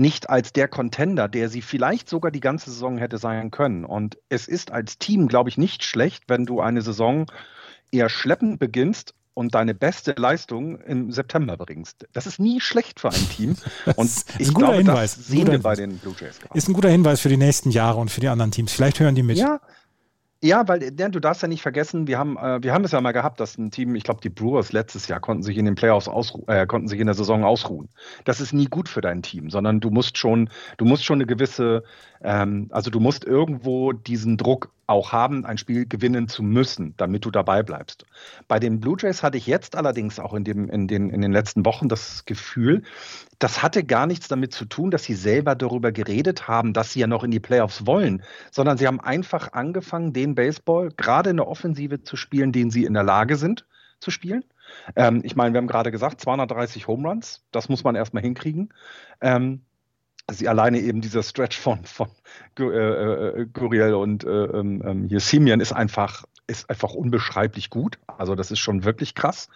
nicht als der Contender, der sie vielleicht sogar die ganze Saison hätte sein können. Und es ist als Team, glaube ich, nicht schlecht, wenn du eine Saison eher schleppend beginnst und deine beste Leistung im September bringst. Das ist nie schlecht für ein Team. Und ich glaube, Hinweis. das sehen wir bei den Blue Jays gerade. Ist ein guter Hinweis für die nächsten Jahre und für die anderen Teams. Vielleicht hören die mit. Ja, ja, weil du darfst ja nicht vergessen, wir haben, äh, wir haben es ja mal gehabt, dass ein Team, ich glaube, die Brewers letztes Jahr konnten sich in den Playoffs ausruhen, äh, konnten sich in der Saison ausruhen. Das ist nie gut für dein Team, sondern du musst schon, du musst schon eine gewisse, ähm, also du musst irgendwo diesen Druck auch haben, ein Spiel gewinnen zu müssen, damit du dabei bleibst. Bei den Blue Jays hatte ich jetzt allerdings auch in, dem, in, den, in den letzten Wochen das Gefühl, das hatte gar nichts damit zu tun, dass sie selber darüber geredet haben, dass sie ja noch in die Playoffs wollen, sondern sie haben einfach angefangen, den Baseball gerade in der Offensive zu spielen, den sie in der Lage sind zu spielen. Ähm, ich meine, wir haben gerade gesagt, 230 Home Runs, das muss man erstmal hinkriegen. Ähm, sie alleine eben dieser Stretch von, von äh, äh, Guriel und äh, ähm, ähm, hier Simeon ist einfach ist einfach unbeschreiblich gut. Also das ist schon wirklich krass.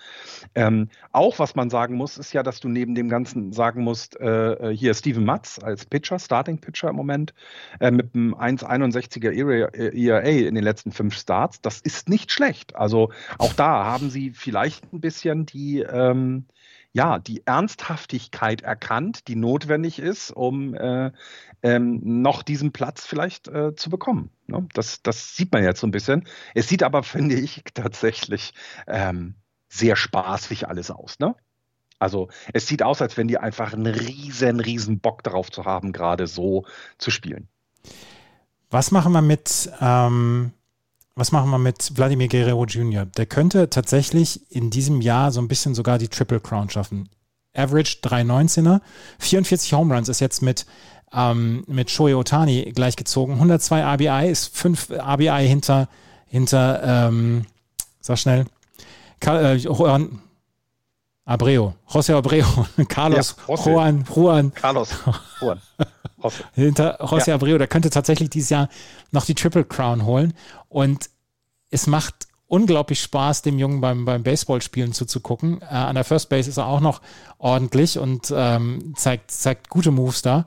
Ähm, auch was man sagen muss, ist ja, dass du neben dem Ganzen sagen musst, äh, äh hier Steven Matz als Pitcher, Starting Pitcher im Moment, äh, mit einem 1,61er ERA äh, in den letzten fünf Starts, das ist nicht schlecht. Also auch da haben sie vielleicht ein bisschen die ähm, ja, die Ernsthaftigkeit erkannt, die notwendig ist, um äh, ähm, noch diesen Platz vielleicht äh, zu bekommen. Ne? Das, das sieht man jetzt so ein bisschen. Es sieht aber, finde ich, tatsächlich ähm, sehr spaßig alles aus. Ne? Also es sieht aus, als wenn die einfach einen riesen, riesen Bock darauf zu haben, gerade so zu spielen. Was machen wir mit ähm, was machen wir mit Vladimir Guerrero Jr.? Der könnte tatsächlich in diesem Jahr so ein bisschen sogar die Triple Crown schaffen. Average 319er, 44 Home Runs ist jetzt mit, ähm, mit Shohei Otani gleichgezogen. 102 RBI ist 5 RBI hinter, hinter ähm, sag schnell, Ka äh, Abreu, José Abreu, Carlos ja, Juan, Juan. Carlos Juan. Hoffe. Hinter José ja. Abreu, der könnte tatsächlich dieses Jahr noch die Triple Crown holen. Und es macht unglaublich Spaß, dem Jungen beim, beim Baseballspielen zuzugucken. Äh, an der First Base ist er auch noch ordentlich und ähm, zeigt, zeigt gute Moves da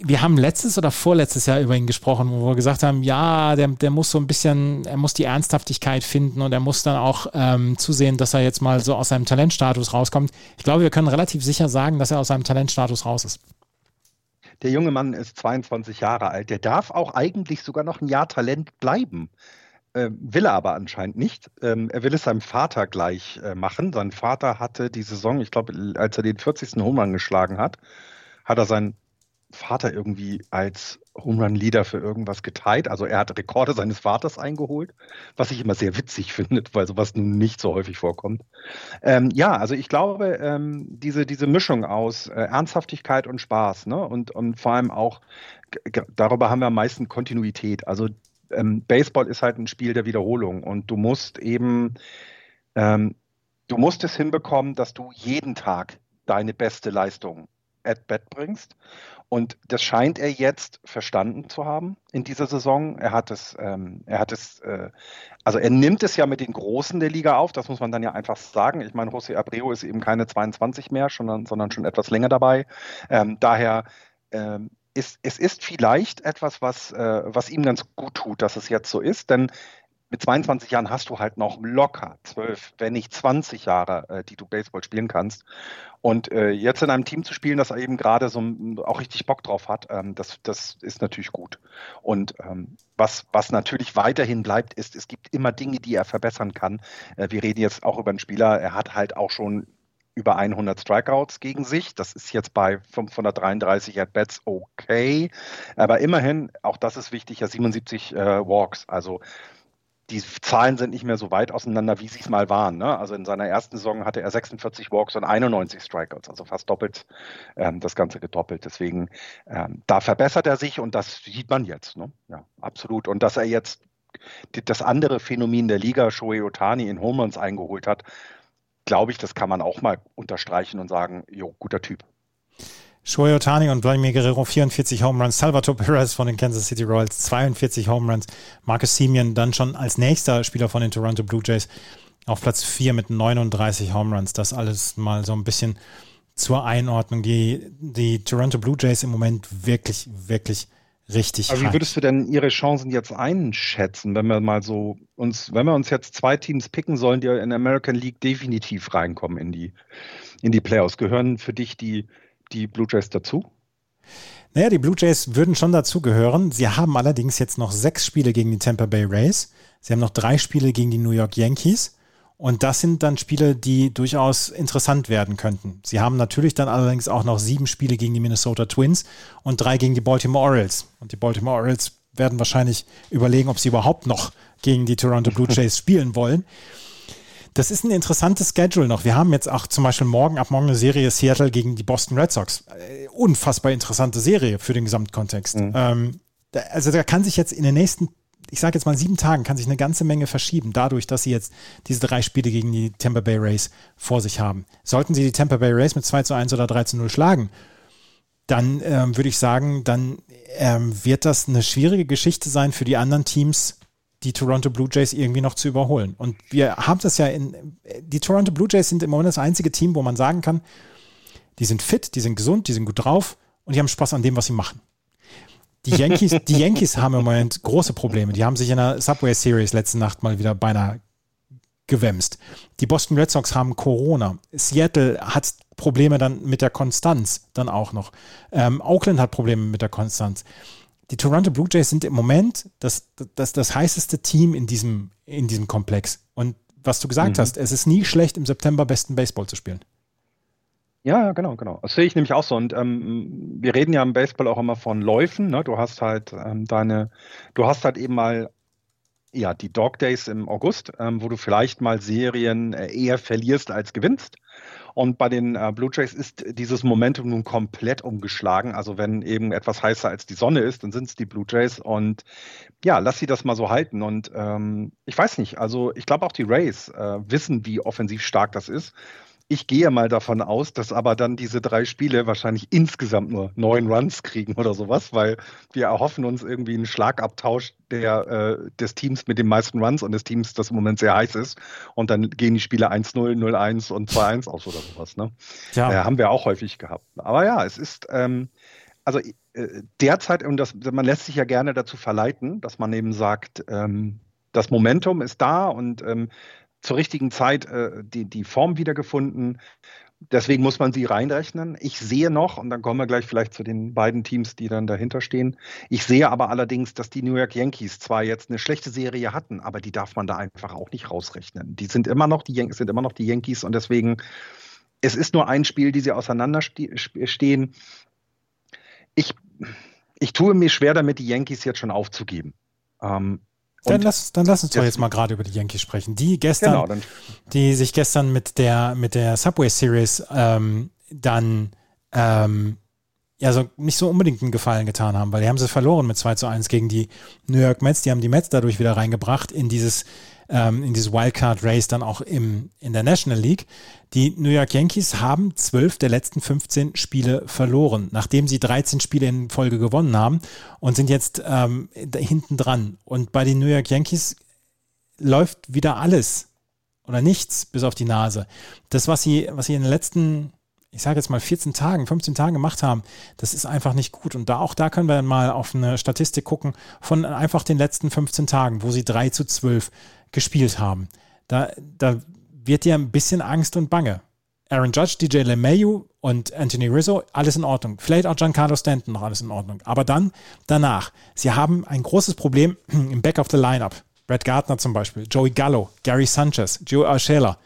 wir haben letztes oder vorletztes Jahr über ihn gesprochen, wo wir gesagt haben, ja, der, der muss so ein bisschen, er muss die Ernsthaftigkeit finden und er muss dann auch ähm, zusehen, dass er jetzt mal so aus seinem Talentstatus rauskommt. Ich glaube, wir können relativ sicher sagen, dass er aus seinem Talentstatus raus ist. Der junge Mann ist 22 Jahre alt. Der darf auch eigentlich sogar noch ein Jahr Talent bleiben. Ähm, will er aber anscheinend nicht. Ähm, er will es seinem Vater gleich äh, machen. Sein Vater hatte die Saison, ich glaube, als er den 40. Home geschlagen hat, hat er seinen Vater irgendwie als Home Run Leader für irgendwas geteilt. Also er hat Rekorde seines Vaters eingeholt, was ich immer sehr witzig finde, weil sowas nun nicht so häufig vorkommt. Ähm, ja, also ich glaube, ähm, diese, diese Mischung aus äh, Ernsthaftigkeit und Spaß ne? und, und vor allem auch, darüber haben wir am meisten Kontinuität. Also ähm, Baseball ist halt ein Spiel der Wiederholung und du musst eben, ähm, du musst es hinbekommen, dass du jeden Tag deine beste Leistung at bat bringst. Und das scheint er jetzt verstanden zu haben in dieser Saison. Er hat es, ähm, er hat es, äh, also er nimmt es ja mit den Großen der Liga auf, das muss man dann ja einfach sagen. Ich meine, José Abreu ist eben keine 22 mehr, sondern, sondern schon etwas länger dabei. Ähm, daher ähm, ist, es ist vielleicht etwas, was, äh, was ihm ganz gut tut, dass es jetzt so ist, denn mit 22 Jahren hast du halt noch locker 12, wenn nicht 20 Jahre, äh, die du Baseball spielen kannst. Und äh, jetzt in einem Team zu spielen, das eben gerade so auch richtig Bock drauf hat, ähm, das, das ist natürlich gut. Und ähm, was, was natürlich weiterhin bleibt, ist, es gibt immer Dinge, die er verbessern kann. Äh, wir reden jetzt auch über einen Spieler, er hat halt auch schon über 100 Strikeouts gegen sich. Das ist jetzt bei 533 At-Bats okay. Aber immerhin, auch das ist wichtig, ja 77 äh, Walks. Also die Zahlen sind nicht mehr so weit auseinander, wie sie es mal waren. Ne? Also in seiner ersten Saison hatte er 46 Walks und 91 Strikeouts, also fast doppelt ähm, das Ganze gedoppelt. Deswegen, ähm, da verbessert er sich und das sieht man jetzt. Ne? Ja, absolut. Und dass er jetzt das andere Phänomen der Liga, Shohei Otani, in Home eingeholt hat, glaube ich, das kann man auch mal unterstreichen und sagen, jo, guter Typ. Shohei Otani und Vladimir Guerrero 44 Home Runs, Salvatore Perez von den Kansas City Royals 42 Home Runs, Marcus Simeon dann schon als nächster Spieler von den Toronto Blue Jays auf Platz 4 mit 39 Home Runs. Das alles mal so ein bisschen zur Einordnung. Die, die Toronto Blue Jays im Moment wirklich, wirklich richtig. Aber wie würdest du denn ihre Chancen jetzt einschätzen, wenn wir mal so uns, wenn wir uns jetzt zwei Teams picken sollen, die in der American League definitiv reinkommen in die, in die Playoffs? Gehören für dich die, die Blue Jays dazu? Naja, die Blue Jays würden schon dazugehören. Sie haben allerdings jetzt noch sechs Spiele gegen die Tampa Bay Rays. Sie haben noch drei Spiele gegen die New York Yankees. Und das sind dann Spiele, die durchaus interessant werden könnten. Sie haben natürlich dann allerdings auch noch sieben Spiele gegen die Minnesota Twins und drei gegen die Baltimore Orioles. Und die Baltimore Orioles werden wahrscheinlich überlegen, ob sie überhaupt noch gegen die Toronto Blue Jays spielen wollen. Das ist ein interessantes Schedule noch. Wir haben jetzt auch zum Beispiel morgen, ab morgen eine Serie Seattle gegen die Boston Red Sox. Äh, unfassbar interessante Serie für den Gesamtkontext. Mhm. Ähm, also da kann sich jetzt in den nächsten ich sage jetzt mal sieben Tagen, kann sich eine ganze Menge verschieben, dadurch, dass sie jetzt diese drei Spiele gegen die Tampa Bay Rays vor sich haben. Sollten sie die Tampa Bay Rays mit 2 zu 1 oder 3 zu 0 schlagen, dann ähm, würde ich sagen, dann ähm, wird das eine schwierige Geschichte sein für die anderen Teams, die Toronto Blue Jays irgendwie noch zu überholen. Und wir haben das ja in, die Toronto Blue Jays sind im Moment das einzige Team, wo man sagen kann, die sind fit, die sind gesund, die sind gut drauf und die haben Spaß an dem, was sie machen. Die Yankees, die Yankees haben im Moment große Probleme. Die haben sich in der Subway Series letzte Nacht mal wieder beinahe gewämst. Die Boston Red Sox haben Corona. Seattle hat Probleme dann mit der Konstanz dann auch noch. Ähm, Oakland hat Probleme mit der Konstanz. Die Toronto Blue Jays sind im Moment das, das, das heißeste Team in diesem, in diesem Komplex. Und was du gesagt mhm. hast, es ist nie schlecht, im September besten Baseball zu spielen. Ja, genau, genau. Das sehe ich nämlich auch so. Und ähm, wir reden ja im Baseball auch immer von Läufen. Ne? Du hast halt ähm, deine, du hast halt eben mal ja die Dog Days im August, ähm, wo du vielleicht mal Serien äh, eher verlierst als gewinnst. Und bei den äh, Blue Jays ist dieses Momentum nun komplett umgeschlagen. Also wenn eben etwas heißer als die Sonne ist, dann sind es die Blue Jays. Und ja, lass sie das mal so halten. Und ähm, ich weiß nicht, also ich glaube auch die Rays äh, wissen, wie offensiv stark das ist. Ich gehe mal davon aus, dass aber dann diese drei Spiele wahrscheinlich insgesamt nur neun Runs kriegen oder sowas, weil wir erhoffen uns irgendwie einen Schlagabtausch der, äh, des Teams mit den meisten Runs und des Teams, das im Moment sehr heiß ist. Und dann gehen die Spiele 1-0, 0-1 und 2-1 aus oder sowas. Ne? Ja. Äh, haben wir auch häufig gehabt. Aber ja, es ist. Ähm, also äh, derzeit, und das, man lässt sich ja gerne dazu verleiten, dass man eben sagt, ähm, das Momentum ist da und ähm, zur richtigen Zeit äh, die, die Form wiedergefunden. Deswegen muss man sie reinrechnen. Ich sehe noch, und dann kommen wir gleich vielleicht zu den beiden Teams, die dann dahinter stehen. Ich sehe aber allerdings, dass die New York Yankees zwar jetzt eine schlechte Serie hatten, aber die darf man da einfach auch nicht rausrechnen. Die sind immer noch die Yankees, sind immer noch die Yankees und deswegen, es ist nur ein Spiel, die sie auseinanderstehen. Ich, ich tue mir schwer damit, die Yankees jetzt schon aufzugeben. Ähm, dann lass, dann lass uns doch jetzt mal gerade über die Yankees sprechen. Die gestern, genau, die sich gestern mit der, mit der Subway Series ähm, dann ähm, ja so nicht so unbedingt einen Gefallen getan haben, weil die haben sie verloren mit 2 zu 1 gegen die New York Mets. Die haben die Mets dadurch wieder reingebracht in dieses ähm, in dieses Wildcard Race dann auch im, in der National League. Die New York Yankees haben zwölf der letzten 15 Spiele verloren, nachdem sie 13 Spiele in Folge gewonnen haben und sind jetzt ähm, hinten dran. Und bei den New York Yankees läuft wieder alles oder nichts bis auf die Nase. Das, was sie, was sie in den letzten ich sage jetzt mal 14 Tagen, 15 Tagen gemacht haben, das ist einfach nicht gut. Und da auch da können wir mal auf eine Statistik gucken von einfach den letzten 15 Tagen, wo sie 3 zu 12 gespielt haben. Da, da wird dir ein bisschen Angst und Bange. Aaron Judge, DJ LeMayu und Anthony Rizzo, alles in Ordnung. Vielleicht auch Giancarlo Stanton noch alles in Ordnung. Aber dann, danach, sie haben ein großes Problem im Back of the Lineup. Brett Gardner zum Beispiel, Joey Gallo, Gary Sanchez, Joe Archela,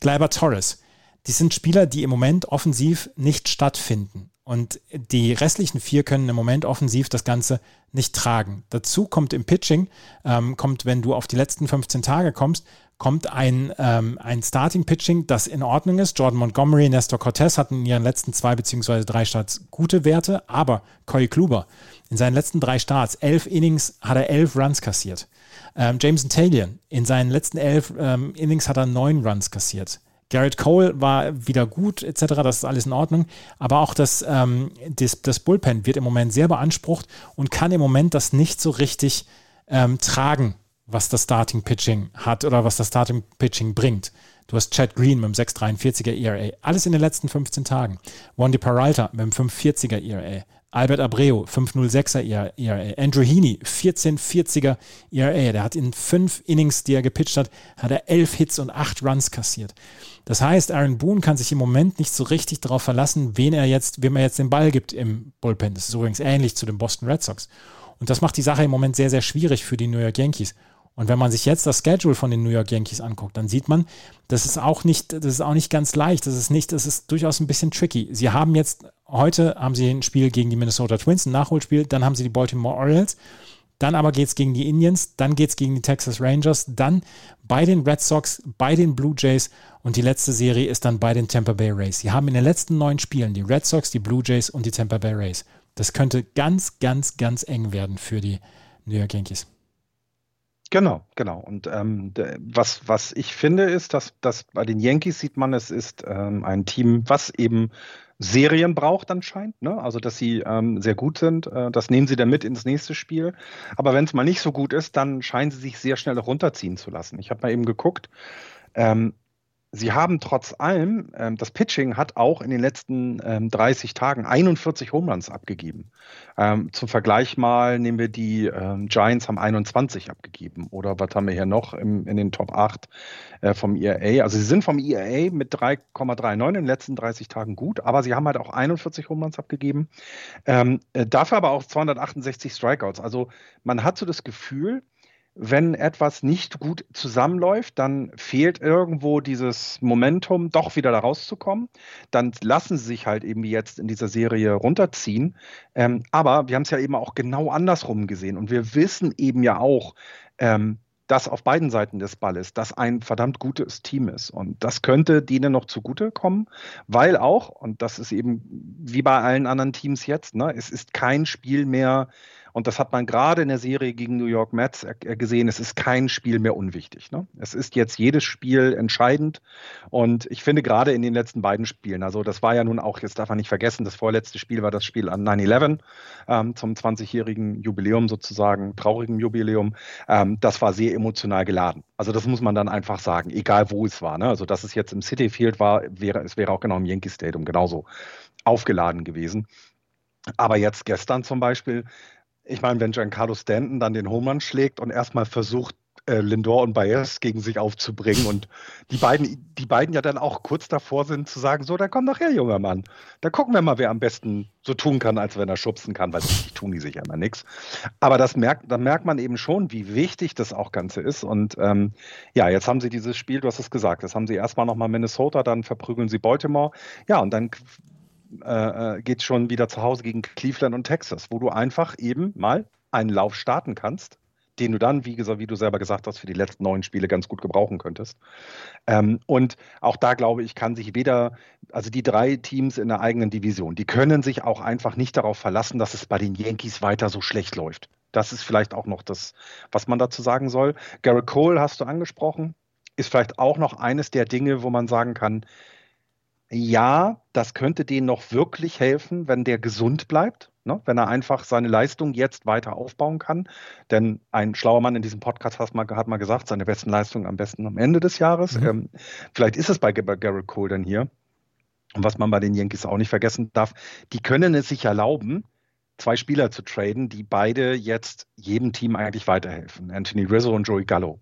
Gleiber Torres. Die sind Spieler, die im Moment offensiv nicht stattfinden. Und die restlichen vier können im Moment offensiv das Ganze nicht tragen. Dazu kommt im Pitching, ähm, kommt, wenn du auf die letzten 15 Tage kommst, kommt ein, ähm, ein Starting-Pitching, das in Ordnung ist. Jordan Montgomery, Nestor Cortez hatten in ihren letzten zwei beziehungsweise drei Starts gute Werte, aber Corey Kluber in seinen letzten drei Starts, elf Innings, hat er elf Runs kassiert. Ähm, Jameson Taylor in seinen letzten elf ähm, Innings hat er neun Runs kassiert. Garrett Cole war wieder gut, etc., das ist alles in Ordnung. Aber auch das, ähm, das, das, Bullpen wird im Moment sehr beansprucht und kann im Moment das nicht so richtig ähm, tragen, was das Starting Pitching hat oder was das Starting Pitching bringt. Du hast Chad Green mit dem 6,43er ERA. Alles in den letzten 15 Tagen. Wandy Peralta mit dem 5,40er ERA. Albert Abreu, 5,06er ERA. Andrew Heaney, 14,40er ERA. Der hat in fünf Innings, die er gepitcht hat, hat er elf Hits und acht Runs kassiert. Das heißt, Aaron Boone kann sich im Moment nicht so richtig darauf verlassen, wen er jetzt, wem er jetzt den Ball gibt im Bullpen. Das ist übrigens ähnlich zu den Boston Red Sox. Und das macht die Sache im Moment sehr, sehr schwierig für die New York Yankees. Und wenn man sich jetzt das Schedule von den New York Yankees anguckt, dann sieht man, das ist auch nicht, das ist auch nicht ganz leicht. Das ist nicht, das ist durchaus ein bisschen tricky. Sie haben jetzt, heute haben sie ein Spiel gegen die Minnesota Twins, ein Nachholspiel, dann haben sie die Baltimore Orioles, dann aber geht es gegen die Indians, dann geht es gegen die Texas Rangers, dann bei den Red Sox, bei den Blue Jays und die letzte Serie ist dann bei den Tampa Bay Rays. Sie haben in den letzten neun Spielen die Red Sox, die Blue Jays und die Tampa Bay Rays. Das könnte ganz, ganz, ganz eng werden für die New York Yankees. Genau, genau. Und ähm, was, was ich finde, ist, dass, dass bei den Yankees sieht man, es ist ähm, ein Team, was eben Serien braucht anscheinend. Ne? Also, dass sie ähm, sehr gut sind. Äh, das nehmen sie dann mit ins nächste Spiel. Aber wenn es mal nicht so gut ist, dann scheinen sie sich sehr schnell runterziehen zu lassen. Ich habe mal eben geguckt. Ähm, Sie haben trotz allem, ähm, das Pitching hat auch in den letzten ähm, 30 Tagen 41 Homeruns abgegeben. Ähm, zum Vergleich mal nehmen wir die ähm, Giants haben 21 abgegeben. Oder was haben wir hier noch im, in den Top 8 äh, vom ERA? Also sie sind vom ERA mit 3,39 in den letzten 30 Tagen gut, aber sie haben halt auch 41 Homeruns abgegeben. Ähm, äh, dafür aber auch 268 Strikeouts. Also man hat so das Gefühl, wenn etwas nicht gut zusammenläuft, dann fehlt irgendwo dieses Momentum, doch wieder da rauszukommen. Dann lassen sie sich halt eben jetzt in dieser Serie runterziehen. Ähm, aber wir haben es ja eben auch genau andersrum gesehen. Und wir wissen eben ja auch, ähm, dass auf beiden Seiten des Balles das ein verdammt gutes Team ist. Und das könnte denen noch zugutekommen, weil auch, und das ist eben wie bei allen anderen Teams jetzt, ne, es ist kein Spiel mehr, und das hat man gerade in der Serie gegen New York Mets gesehen. Es ist kein Spiel mehr unwichtig. Ne? Es ist jetzt jedes Spiel entscheidend. Und ich finde gerade in den letzten beiden Spielen, also das war ja nun auch, jetzt darf man nicht vergessen, das vorletzte Spiel war das Spiel an 9-11 ähm, zum 20-jährigen Jubiläum sozusagen, traurigen Jubiläum. Ähm, das war sehr emotional geladen. Also das muss man dann einfach sagen, egal wo es war. Ne? Also dass es jetzt im City Field war, wäre, es wäre auch genau im Yankee Stadium genauso aufgeladen gewesen. Aber jetzt gestern zum Beispiel, ich meine, wenn Giancarlo Stanton dann den Homerun schlägt und erstmal versucht, äh, Lindor und Baez gegen sich aufzubringen und die beiden, die beiden ja dann auch kurz davor sind zu sagen, so, dann komm doch her, junger Mann. Da gucken wir mal, wer am besten so tun kann, als wenn er schubsen kann, weil die tun die sich ja immer nichts. Aber das merkt, da merkt man eben schon, wie wichtig das auch Ganze ist. Und ähm, ja, jetzt haben sie dieses Spiel, du hast es gesagt, jetzt haben sie erstmal nochmal Minnesota, dann verprügeln sie Baltimore. Ja, und dann äh, äh geht schon wieder zu Hause gegen Cleveland und Texas, wo du einfach eben mal einen Lauf starten kannst, den du dann, wie, wie du selber gesagt hast, für die letzten neun Spiele ganz gut gebrauchen könntest. Ähm, und auch da glaube ich, kann sich weder, also die drei Teams in der eigenen Division, die können sich auch einfach nicht darauf verlassen, dass es bei den Yankees weiter so schlecht läuft. Das ist vielleicht auch noch das, was man dazu sagen soll. Garrett Cole hast du angesprochen, ist vielleicht auch noch eines der Dinge, wo man sagen kann, ja, das könnte denen noch wirklich helfen, wenn der gesund bleibt, ne? wenn er einfach seine Leistung jetzt weiter aufbauen kann. Denn ein schlauer Mann in diesem Podcast hat mal, hat mal gesagt, seine besten Leistungen am besten am Ende des Jahres. Mhm. Ähm, vielleicht ist es bei, bei Garrett Cole dann hier. Und was man bei den Yankees auch nicht vergessen darf, die können es sich erlauben, zwei Spieler zu traden, die beide jetzt jedem Team eigentlich weiterhelfen. Anthony Rizzo und Joey Gallo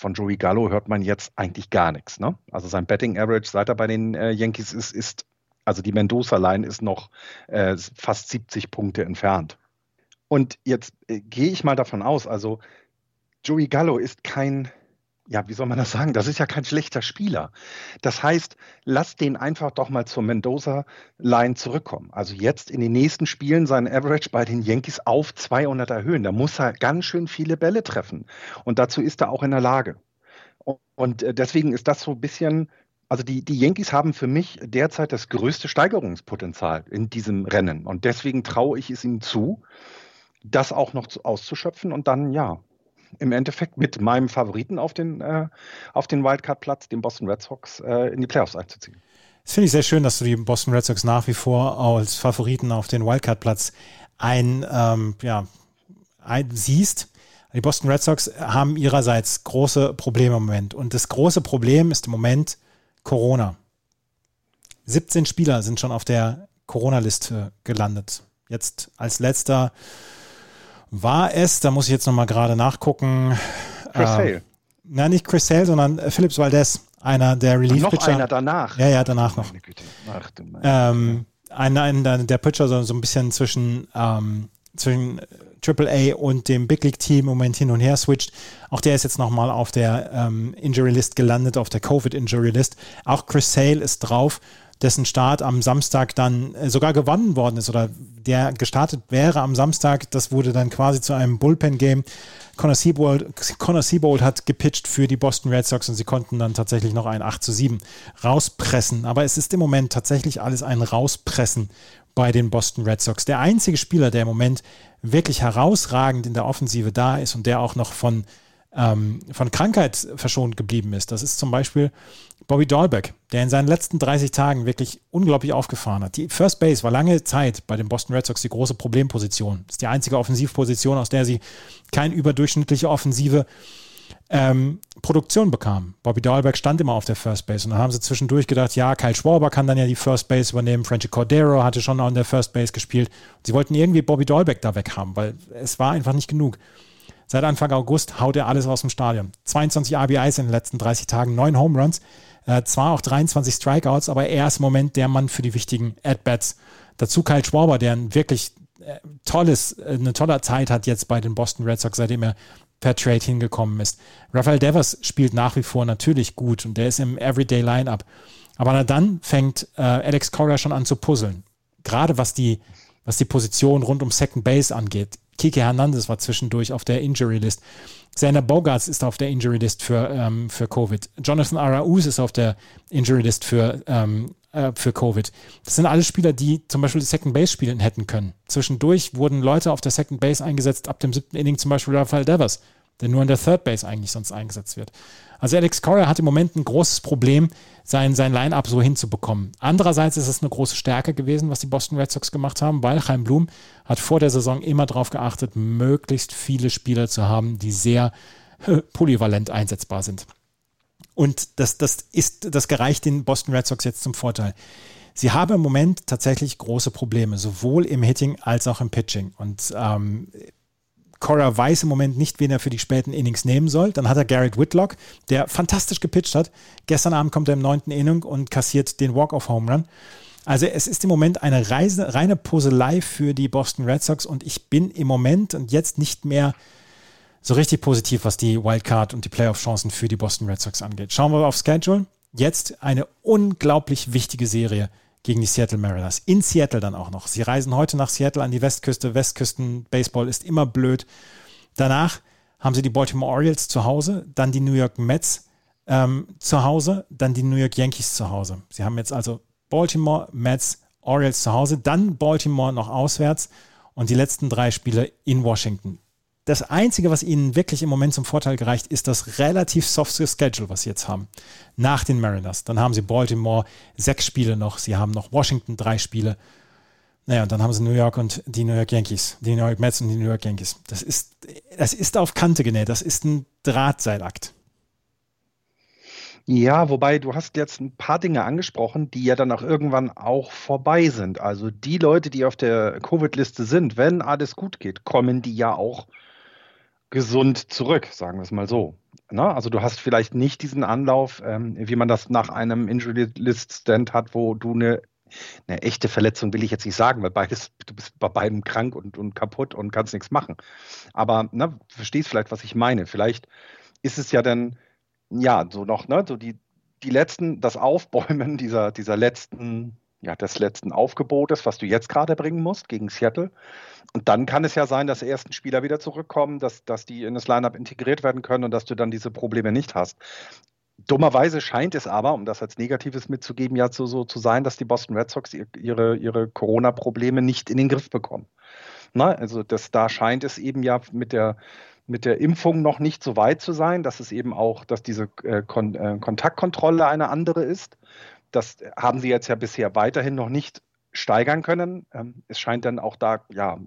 von Joey Gallo hört man jetzt eigentlich gar nichts. Ne? Also sein Betting Average, seit er bei den äh, Yankees ist, ist, also die Mendoza-Line ist noch äh, fast 70 Punkte entfernt. Und jetzt äh, gehe ich mal davon aus, also Joey Gallo ist kein ja, wie soll man das sagen? Das ist ja kein schlechter Spieler. Das heißt, lass den einfach doch mal zur Mendoza-Line zurückkommen. Also jetzt in den nächsten Spielen seinen Average bei den Yankees auf 200 erhöhen. Da muss er ganz schön viele Bälle treffen. Und dazu ist er auch in der Lage. Und äh, deswegen ist das so ein bisschen, also die, die Yankees haben für mich derzeit das größte Steigerungspotenzial in diesem Rennen. Und deswegen traue ich es ihnen zu, das auch noch auszuschöpfen und dann, ja, im Endeffekt mit meinem Favoriten auf den, äh, auf den Wildcard-Platz, den Boston Red Sox, äh, in die Playoffs einzuziehen. Das finde ich sehr schön, dass du die Boston Red Sox nach wie vor als Favoriten auf den Wildcard-Platz ein, ähm, ja, ein, siehst. Die Boston Red Sox haben ihrerseits große Probleme im Moment. Und das große Problem ist im Moment Corona. 17 Spieler sind schon auf der Corona-Liste gelandet. Jetzt als letzter war es, da muss ich jetzt nochmal gerade nachgucken. Chris äh, Sale. Na, nicht Chris Sale, sondern Phillips Valdez, einer der Relief-Pitcher. Noch einer danach. Ja, ja, danach noch. Ach, ähm, einer, einer der Pitcher, so, so ein bisschen zwischen, ähm, zwischen AAA und dem Big League Team im Moment hin und her switcht. Auch der ist jetzt nochmal auf der ähm, Injury List gelandet, auf der Covid Injury List. Auch Chris Sale ist drauf dessen Start am Samstag dann äh, sogar gewonnen worden ist oder der gestartet wäre am Samstag. Das wurde dann quasi zu einem Bullpen-Game. Connor Siebold, Connor Siebold hat gepitcht für die Boston Red Sox und sie konnten dann tatsächlich noch ein 8 zu 7 rauspressen. Aber es ist im Moment tatsächlich alles ein Rauspressen bei den Boston Red Sox. Der einzige Spieler, der im Moment wirklich herausragend in der Offensive da ist und der auch noch von, ähm, von Krankheit verschont geblieben ist, das ist zum Beispiel Bobby Dahlbeck, der in seinen letzten 30 Tagen wirklich unglaublich aufgefahren hat. Die First Base war lange Zeit bei den Boston Red Sox die große Problemposition. Das ist die einzige Offensivposition, aus der sie keine überdurchschnittliche offensive ähm, Produktion bekamen. Bobby Dahlberg stand immer auf der First Base und dann haben sie zwischendurch gedacht, ja, Kyle Schwarber kann dann ja die First Base übernehmen, Frankie Cordero hatte schon an der First Base gespielt. Sie wollten irgendwie Bobby Dahlberg da weg haben, weil es war einfach nicht genug. Seit Anfang August haut er alles aus dem Stadion. 22 RBIs in den letzten 30 Tagen, 9 Home Runs. Äh, zwar auch 23 Strikeouts, aber er ist im Moment der Mann für die wichtigen At-Bats. Dazu Kyle Schwarber, der ein wirklich äh, tolles, äh, eine tolle Zeit hat jetzt bei den Boston Red Sox, seitdem er per Trade hingekommen ist. Rafael Devers spielt nach wie vor natürlich gut und der ist im Everyday Lineup. Aber dann fängt äh, Alex Cora schon an zu puzzeln. Gerade was die, was die Position rund um Second Base angeht. Kike Hernandez war zwischendurch auf der Injury List. Xander Bogarts ist auf der Injury List für, ähm, für Covid. Jonathan Arauz ist auf der Injury List für, ähm, äh, für Covid. Das sind alles Spieler, die zum Beispiel Second Base spielen hätten können. Zwischendurch wurden Leute auf der Second Base eingesetzt, ab dem siebten Inning zum Beispiel Rafael Devers, der nur an der Third Base eigentlich sonst eingesetzt wird. Also Alex Cora hat im Moment ein großes Problem, sein, sein Line-Up so hinzubekommen. Andererseits ist es eine große Stärke gewesen, was die Boston Red Sox gemacht haben, weil Chaim Blum hat vor der Saison immer darauf geachtet, möglichst viele Spieler zu haben, die sehr polyvalent einsetzbar sind. Und das, das, ist, das gereicht den Boston Red Sox jetzt zum Vorteil. Sie haben im Moment tatsächlich große Probleme, sowohl im Hitting als auch im Pitching. Und ähm, Cora weiß im Moment nicht, wen er für die späten Innings nehmen soll. Dann hat er Garrett Whitlock, der fantastisch gepitcht hat. Gestern Abend kommt er im neunten Inning und kassiert den Walk-off-Home Run. Also es ist im Moment eine Reise, reine Poselei für die Boston Red Sox und ich bin im Moment und jetzt nicht mehr so richtig positiv, was die Wildcard und die Playoff-Chancen für die Boston Red Sox angeht. Schauen wir auf Schedule. Jetzt eine unglaublich wichtige Serie gegen die Seattle Mariners. In Seattle dann auch noch. Sie reisen heute nach Seattle an die Westküste. Westküsten-Baseball ist immer blöd. Danach haben sie die Baltimore Orioles zu Hause, dann die New York Mets ähm, zu Hause, dann die New York Yankees zu Hause. Sie haben jetzt also Baltimore, Mets, Orioles zu Hause, dann Baltimore noch auswärts und die letzten drei Spiele in Washington. Das Einzige, was ihnen wirklich im Moment zum Vorteil gereicht, ist das relativ softe Schedule, was sie jetzt haben. Nach den Mariners. Dann haben sie Baltimore sechs Spiele noch. Sie haben noch Washington drei Spiele. Naja, und dann haben sie New York und die New York Yankees, die New York Mets und die New York Yankees. Das ist, das ist auf Kante genäht. Das ist ein Drahtseilakt. Ja, wobei du hast jetzt ein paar Dinge angesprochen, die ja dann auch irgendwann auch vorbei sind. Also die Leute, die auf der Covid-Liste sind, wenn alles gut geht, kommen die ja auch gesund zurück, sagen wir es mal so. Na, also du hast vielleicht nicht diesen Anlauf, ähm, wie man das nach einem Injury List Stand hat, wo du eine, eine echte Verletzung will ich jetzt nicht sagen, weil beides, du bist bei beidem krank und, und kaputt und kannst nichts machen. Aber na, verstehst vielleicht, was ich meine. Vielleicht ist es ja dann, ja, so noch, ne, so die, die letzten, das Aufbäumen dieser, dieser letzten ja, des letzten Aufgebotes, was du jetzt gerade bringen musst gegen Seattle. Und dann kann es ja sein, dass ersten Spieler wieder zurückkommen, dass, dass die in das Lineup integriert werden können und dass du dann diese Probleme nicht hast. Dummerweise scheint es aber, um das als Negatives mitzugeben, ja so, so zu sein, dass die Boston Red Sox ihre, ihre Corona-Probleme nicht in den Griff bekommen. Na, also das, da scheint es eben ja mit der, mit der Impfung noch nicht so weit zu sein, dass es eben auch, dass diese äh, Kon äh, Kontaktkontrolle eine andere ist. Das haben sie jetzt ja bisher weiterhin noch nicht steigern können. Ähm, es scheint dann auch da, ja,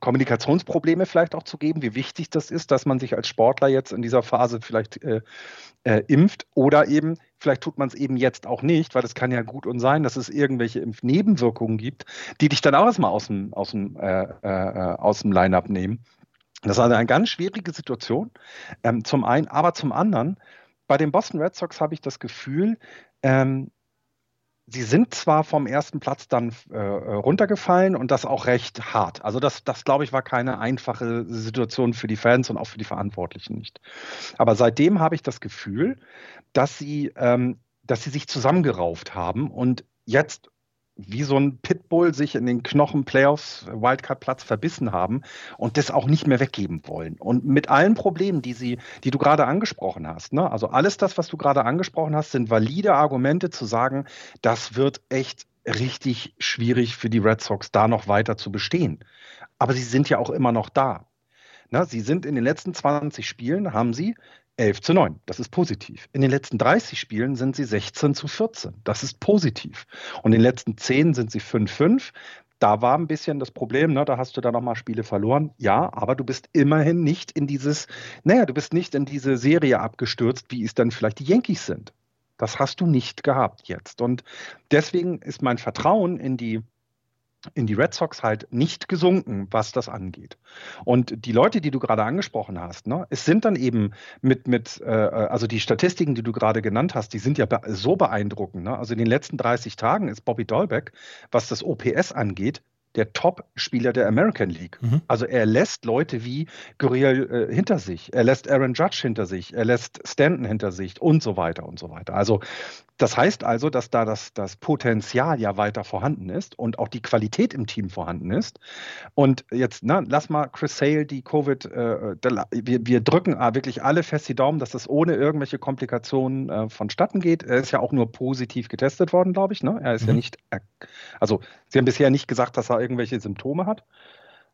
Kommunikationsprobleme vielleicht auch zu geben, wie wichtig das ist, dass man sich als Sportler jetzt in dieser Phase vielleicht äh, äh, impft oder eben, vielleicht tut man es eben jetzt auch nicht, weil es kann ja gut und sein, dass es irgendwelche Impfnebenwirkungen gibt, die dich dann auch erstmal aus dem, aus dem, äh, äh, aus dem Line-Up nehmen. Das ist also eine ganz schwierige Situation, ähm, zum einen, aber zum anderen, bei den Boston Red Sox habe ich das Gefühl, ähm, sie sind zwar vom ersten Platz dann äh, runtergefallen und das auch recht hart. Also das, das glaube ich, war keine einfache Situation für die Fans und auch für die Verantwortlichen nicht. Aber seitdem habe ich das Gefühl, dass sie, ähm, dass sie sich zusammengerauft haben und jetzt wie so ein Pitbull sich in den Knochen Playoffs Wildcard-Platz verbissen haben und das auch nicht mehr weggeben wollen. Und mit allen Problemen, die sie, die du gerade angesprochen hast, ne? also alles das, was du gerade angesprochen hast, sind valide Argumente zu sagen, das wird echt richtig schwierig für die Red Sox, da noch weiter zu bestehen. Aber sie sind ja auch immer noch da. Na, sie sind in den letzten 20 Spielen, haben sie 11 zu 9. Das ist positiv. In den letzten 30 Spielen sind sie 16 zu 14. Das ist positiv. Und in den letzten 10 sind sie 5-5. Da war ein bisschen das Problem, ne? da hast du dann nochmal Spiele verloren. Ja, aber du bist immerhin nicht in dieses, naja, du bist nicht in diese Serie abgestürzt, wie es dann vielleicht die Yankees sind. Das hast du nicht gehabt jetzt. Und deswegen ist mein Vertrauen in die in die Red Sox halt nicht gesunken, was das angeht. Und die Leute, die du gerade angesprochen hast, ne, es sind dann eben mit, mit äh, also die Statistiken, die du gerade genannt hast, die sind ja be so beeindruckend. Ne? Also in den letzten 30 Tagen ist Bobby Dolbeck, was das OPS angeht, der Top-Spieler der American League. Mhm. Also er lässt Leute wie Gurriel äh, hinter sich, er lässt Aaron Judge hinter sich, er lässt Stanton hinter sich und so weiter und so weiter. Also das heißt also, dass da das, das Potenzial ja weiter vorhanden ist und auch die Qualität im Team vorhanden ist. Und jetzt, na, lass mal Chris Sale die Covid, äh, wir, wir drücken wirklich alle fest die Daumen, dass das ohne irgendwelche Komplikationen äh, vonstatten geht. Er ist ja auch nur positiv getestet worden, glaube ich. Ne? Er ist mhm. ja nicht, also Sie haben bisher nicht gesagt, dass er irgendwelche Symptome hat.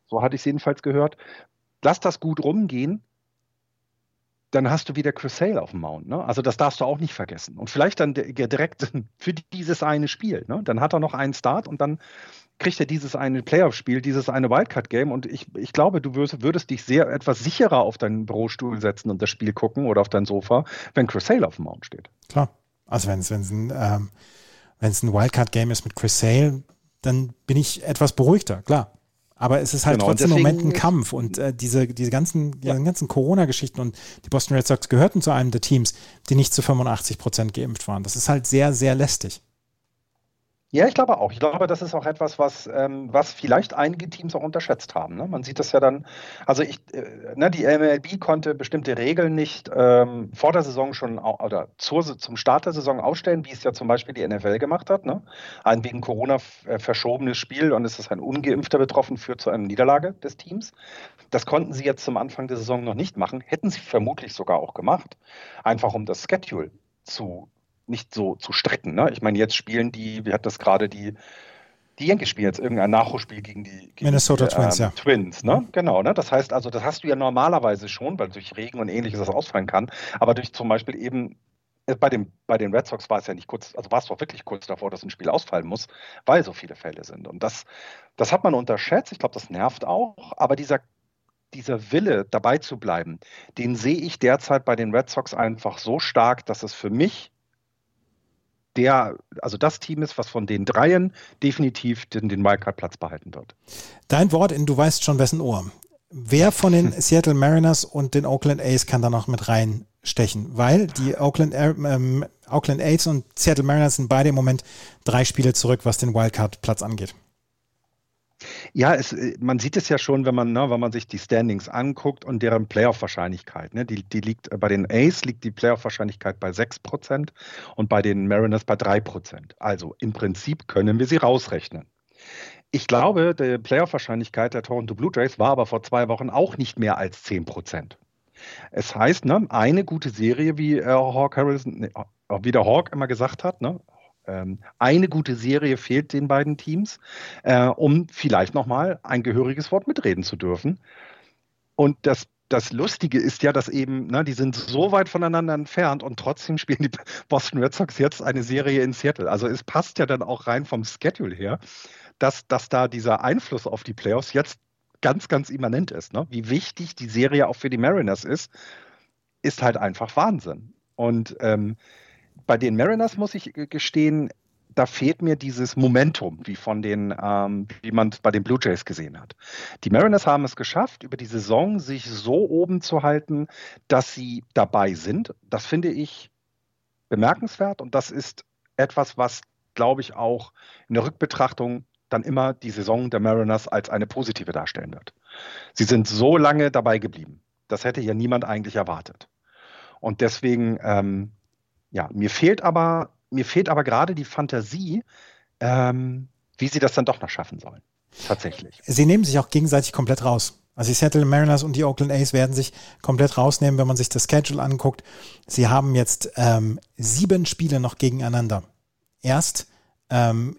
So hatte ich es jedenfalls gehört. Lass das gut rumgehen dann hast du wieder Chris Sale auf dem Mount. Ne? Also das darfst du auch nicht vergessen. Und vielleicht dann direkt für dieses eine Spiel. Ne? Dann hat er noch einen Start und dann kriegt er dieses eine Playoff-Spiel, dieses eine Wildcard-Game. Und ich, ich glaube, du würdest, würdest, dich sehr etwas sicherer auf deinen Bürostuhl setzen und das Spiel gucken oder auf dein Sofa, wenn Chris Sale auf dem Mount steht. Klar. Also wenn es ein, ähm, ein Wildcard-Game ist mit Chris Sale, dann bin ich etwas beruhigter, klar. Aber es ist halt genau, trotzdem im Moment ein Kampf und äh, diese, diese ganzen, ja. ganzen Corona-Geschichten und die Boston Red Sox gehörten zu einem der Teams, die nicht zu 85 Prozent geimpft waren. Das ist halt sehr, sehr lästig. Ja, ich glaube auch. Ich glaube, das ist auch etwas, was, ähm, was vielleicht einige Teams auch unterschätzt haben. Ne? Man sieht das ja dann, also ich, äh, ne, die MLB konnte bestimmte Regeln nicht ähm, vor der Saison schon oder zur, zum Start der Saison ausstellen, wie es ja zum Beispiel die NFL gemacht hat. Ne? Ein wegen Corona äh, verschobenes Spiel und es ist ein Ungeimpfter betroffen, führt zu einer Niederlage des Teams. Das konnten sie jetzt zum Anfang der Saison noch nicht machen, hätten sie vermutlich sogar auch gemacht, einfach um das Schedule zu nicht so zu strecken. Ne? Ich meine, jetzt spielen die, wie hat das gerade die, die Yankees spielen jetzt irgendein Nachholspiel gegen die gegen Minnesota die, Twins, ähm, ja. Twins, ne? Genau, ne? Das heißt also, das hast du ja normalerweise schon, weil durch Regen und ähnliches das ausfallen kann, aber durch zum Beispiel eben äh, bei, dem, bei den Red Sox war es ja nicht kurz, also war es doch wirklich kurz davor, dass ein Spiel ausfallen muss, weil so viele Fälle sind. Und das, das hat man unterschätzt. Ich glaube, das nervt auch. Aber dieser, dieser Wille, dabei zu bleiben, den sehe ich derzeit bei den Red Sox einfach so stark, dass es für mich der, also das Team ist, was von den Dreien definitiv den, den Wildcard-Platz behalten wird. Dein Wort in du weißt schon wessen Ohr. Wer von den Seattle Mariners und den Oakland A's kann da noch mit reinstechen? Weil die Oakland, ähm, Oakland A's und Seattle Mariners sind beide im Moment drei Spiele zurück, was den Wildcard-Platz angeht. Ja, es, äh, man sieht es ja schon, wenn man, ne, wenn man sich die Standings anguckt und deren Playoff-Wahrscheinlichkeit. Ne, die, die liegt äh, bei den A's liegt die Playoff-Wahrscheinlichkeit bei 6% und bei den Mariners bei 3%. Also im Prinzip können wir sie rausrechnen. Ich glaube, die Playoff-Wahrscheinlichkeit der Toronto Blue Jays war aber vor zwei Wochen auch nicht mehr als 10%. Es heißt, ne, eine gute Serie, wie äh, Hawk Harrison, ne, wie der Hawk immer gesagt hat, ne, eine gute Serie fehlt den beiden Teams, äh, um vielleicht nochmal ein gehöriges Wort mitreden zu dürfen. Und das das Lustige ist ja, dass eben, ne, die sind so weit voneinander entfernt und trotzdem spielen die Boston Red Sox jetzt eine Serie in Seattle. Also es passt ja dann auch rein vom Schedule her, dass, dass da dieser Einfluss auf die Playoffs jetzt ganz, ganz immanent ist. Ne? Wie wichtig die Serie auch für die Mariners ist, ist halt einfach Wahnsinn. Und ähm, bei den Mariners muss ich gestehen, da fehlt mir dieses Momentum, wie von den, ähm, wie man es bei den Blue Jays gesehen hat. Die Mariners haben es geschafft, über die Saison sich so oben zu halten, dass sie dabei sind. Das finde ich bemerkenswert und das ist etwas, was, glaube ich, auch in der Rückbetrachtung dann immer die Saison der Mariners als eine positive darstellen wird. Sie sind so lange dabei geblieben. Das hätte ja niemand eigentlich erwartet. Und deswegen, ähm, ja, mir fehlt aber, mir fehlt aber gerade die Fantasie, ähm, wie sie das dann doch noch schaffen sollen. Tatsächlich. Sie nehmen sich auch gegenseitig komplett raus. Also die Seattle Mariners und die Oakland A's werden sich komplett rausnehmen, wenn man sich das Schedule anguckt. Sie haben jetzt ähm, sieben Spiele noch gegeneinander. Erst ähm,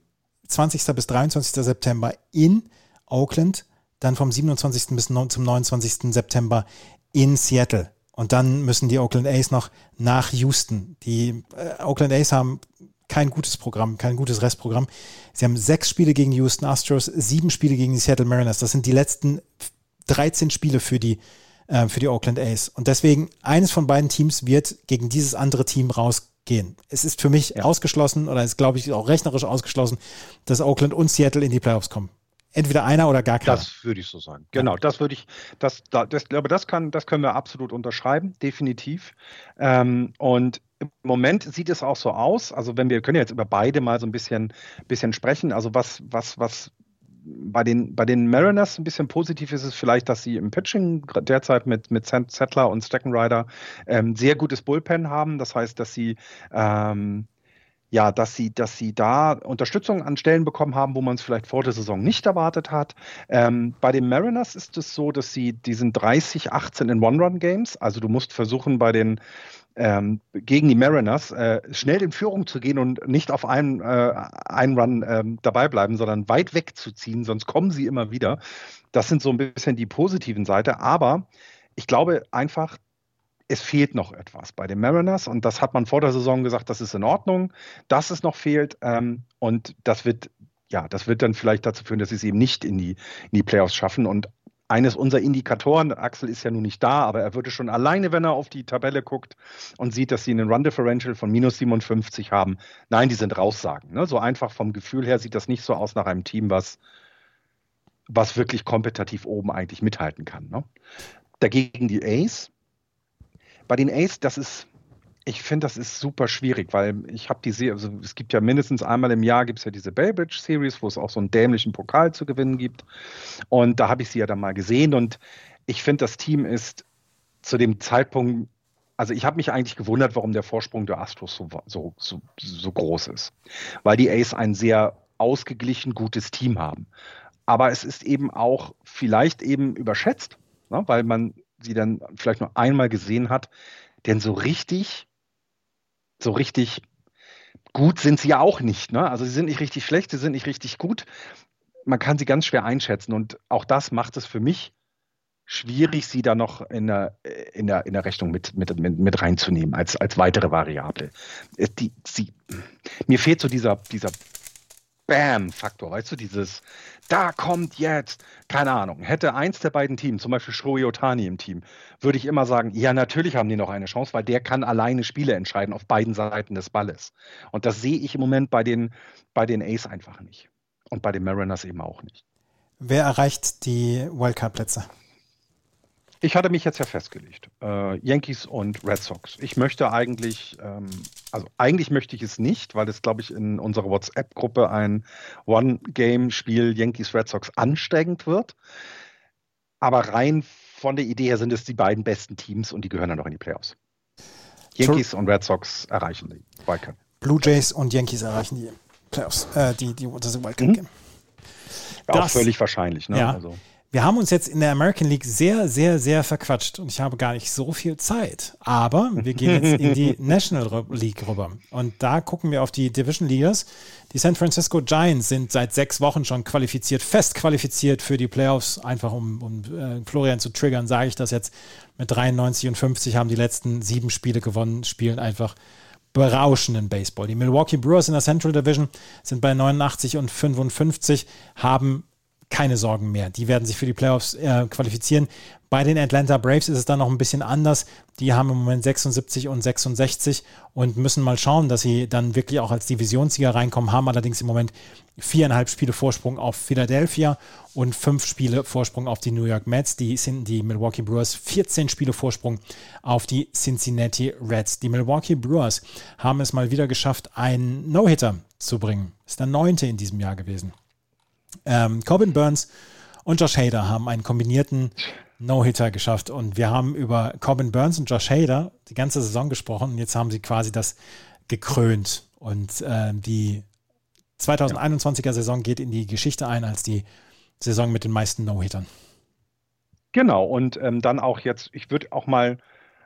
20. bis 23. September in Oakland, dann vom 27. bis zum 29. September in Seattle. Und dann müssen die Oakland A's noch nach Houston. Die äh, Oakland A's haben kein gutes Programm, kein gutes Restprogramm. Sie haben sechs Spiele gegen die Houston Astros, sieben Spiele gegen die Seattle Mariners. Das sind die letzten 13 Spiele für die, äh, für die Oakland A's. Und deswegen, eines von beiden Teams wird gegen dieses andere Team rausgehen. Es ist für mich ja. ausgeschlossen, oder ist, glaube ich, auch rechnerisch ausgeschlossen, dass Oakland und Seattle in die Playoffs kommen. Entweder einer oder gar keiner. Das würde ich so sagen. Genau, das würde ich, das, das, glaube, das kann, das können wir absolut unterschreiben, definitiv. Ähm, und im Moment sieht es auch so aus. Also wenn wir können jetzt über beide mal so ein bisschen, bisschen sprechen. Also was, was, was bei den, bei den Mariners ein bisschen positiv ist es vielleicht, dass sie im Pitching derzeit mit, mit Settler und Steckenrider ähm, sehr gutes Bullpen haben. Das heißt, dass sie ähm, ja, dass sie, dass sie da Unterstützung an Stellen bekommen haben, wo man es vielleicht vor der Saison nicht erwartet hat. Ähm, bei den Mariners ist es so, dass sie, die sind 30, 18 in One-Run-Games. Also du musst versuchen, bei den ähm, gegen die Mariners äh, schnell in Führung zu gehen und nicht auf einen, äh, einen Run ähm, dabei bleiben, sondern weit wegzuziehen, sonst kommen sie immer wieder. Das sind so ein bisschen die positiven Seite. Aber ich glaube einfach, es fehlt noch etwas bei den Mariners und das hat man vor der Saison gesagt, das ist in Ordnung, dass es noch fehlt ähm, und das wird ja, das wird dann vielleicht dazu führen, dass sie es eben nicht in die, in die Playoffs schaffen und eines unserer Indikatoren, Axel ist ja nun nicht da, aber er würde schon alleine, wenn er auf die Tabelle guckt und sieht, dass sie einen Run Differential von minus 57 haben, nein, die sind raussagen. Ne? So einfach vom Gefühl her sieht das nicht so aus nach einem Team, was, was wirklich kompetitiv oben eigentlich mithalten kann. Ne? Dagegen die Ace. Bei den Ace, das ist, ich finde, das ist super schwierig, weil ich habe die also es gibt ja mindestens einmal im Jahr gibt es ja diese Baybridge Series, wo es auch so einen dämlichen Pokal zu gewinnen gibt. Und da habe ich sie ja dann mal gesehen und ich finde, das Team ist zu dem Zeitpunkt, also ich habe mich eigentlich gewundert, warum der Vorsprung der Astros so, so, so, so groß ist. Weil die Ace ein sehr ausgeglichen gutes Team haben. Aber es ist eben auch vielleicht eben überschätzt, ne, weil man sie dann vielleicht nur einmal gesehen hat. Denn so richtig so richtig gut sind sie ja auch nicht. Ne? Also sie sind nicht richtig schlecht, sie sind nicht richtig gut. Man kann sie ganz schwer einschätzen und auch das macht es für mich schwierig, sie da noch in der, in der, in der Rechnung mit, mit, mit, reinzunehmen als, als weitere Variable. Die, sie, mir fehlt so dieser, dieser Bam-Faktor, weißt du, dieses, da kommt jetzt, keine Ahnung, hätte eins der beiden Teams, zum Beispiel Shohei Otani im Team, würde ich immer sagen, ja, natürlich haben die noch eine Chance, weil der kann alleine Spiele entscheiden auf beiden Seiten des Balles. Und das sehe ich im Moment bei den, bei den Ace einfach nicht. Und bei den Mariners eben auch nicht. Wer erreicht die Wildcard-Plätze? Ich hatte mich jetzt ja festgelegt. Äh, Yankees und Red Sox. Ich möchte eigentlich, ähm, also eigentlich möchte ich es nicht, weil es, glaube ich, in unserer WhatsApp-Gruppe ein One-Game-Spiel Yankees Red Sox ansteigend wird. Aber rein von der Idee her sind es die beiden besten Teams und die gehören dann noch in die Playoffs. Yankees True. und Red Sox erreichen die Wildcard. Blue Jays und Yankees erreichen die Playoffs, äh, die, die, das Wildcard-Game. Mhm. Auch völlig wahrscheinlich. Ne? Ja. Also. Wir haben uns jetzt in der American League sehr, sehr, sehr verquatscht und ich habe gar nicht so viel Zeit. Aber wir gehen jetzt in die National League rüber. Und da gucken wir auf die Division Leaders. Die San Francisco Giants sind seit sechs Wochen schon qualifiziert, fest qualifiziert für die Playoffs. Einfach um, um äh, Florian zu triggern, sage ich das jetzt. Mit 93 und 50 haben die letzten sieben Spiele gewonnen, spielen einfach berauschenden Baseball. Die Milwaukee Brewers in der Central Division sind bei 89 und 55, haben keine Sorgen mehr. Die werden sich für die Playoffs äh, qualifizieren. Bei den Atlanta Braves ist es dann noch ein bisschen anders. Die haben im Moment 76 und 66 und müssen mal schauen, dass sie dann wirklich auch als Divisionssieger reinkommen, haben allerdings im Moment viereinhalb Spiele Vorsprung auf Philadelphia und fünf Spiele Vorsprung auf die New York Mets. Die sind die Milwaukee Brewers 14 Spiele Vorsprung auf die Cincinnati Reds. Die Milwaukee Brewers haben es mal wieder geschafft, einen No-Hitter zu bringen. Ist der neunte in diesem Jahr gewesen. Ähm, Corbin Burns und Josh Hader haben einen kombinierten No-Hitter geschafft. Und wir haben über Corbin Burns und Josh Hader die ganze Saison gesprochen. Und jetzt haben sie quasi das gekrönt. Und äh, die 2021er Saison geht in die Geschichte ein als die Saison mit den meisten No-Hittern. Genau. Und ähm, dann auch jetzt, ich würde auch mal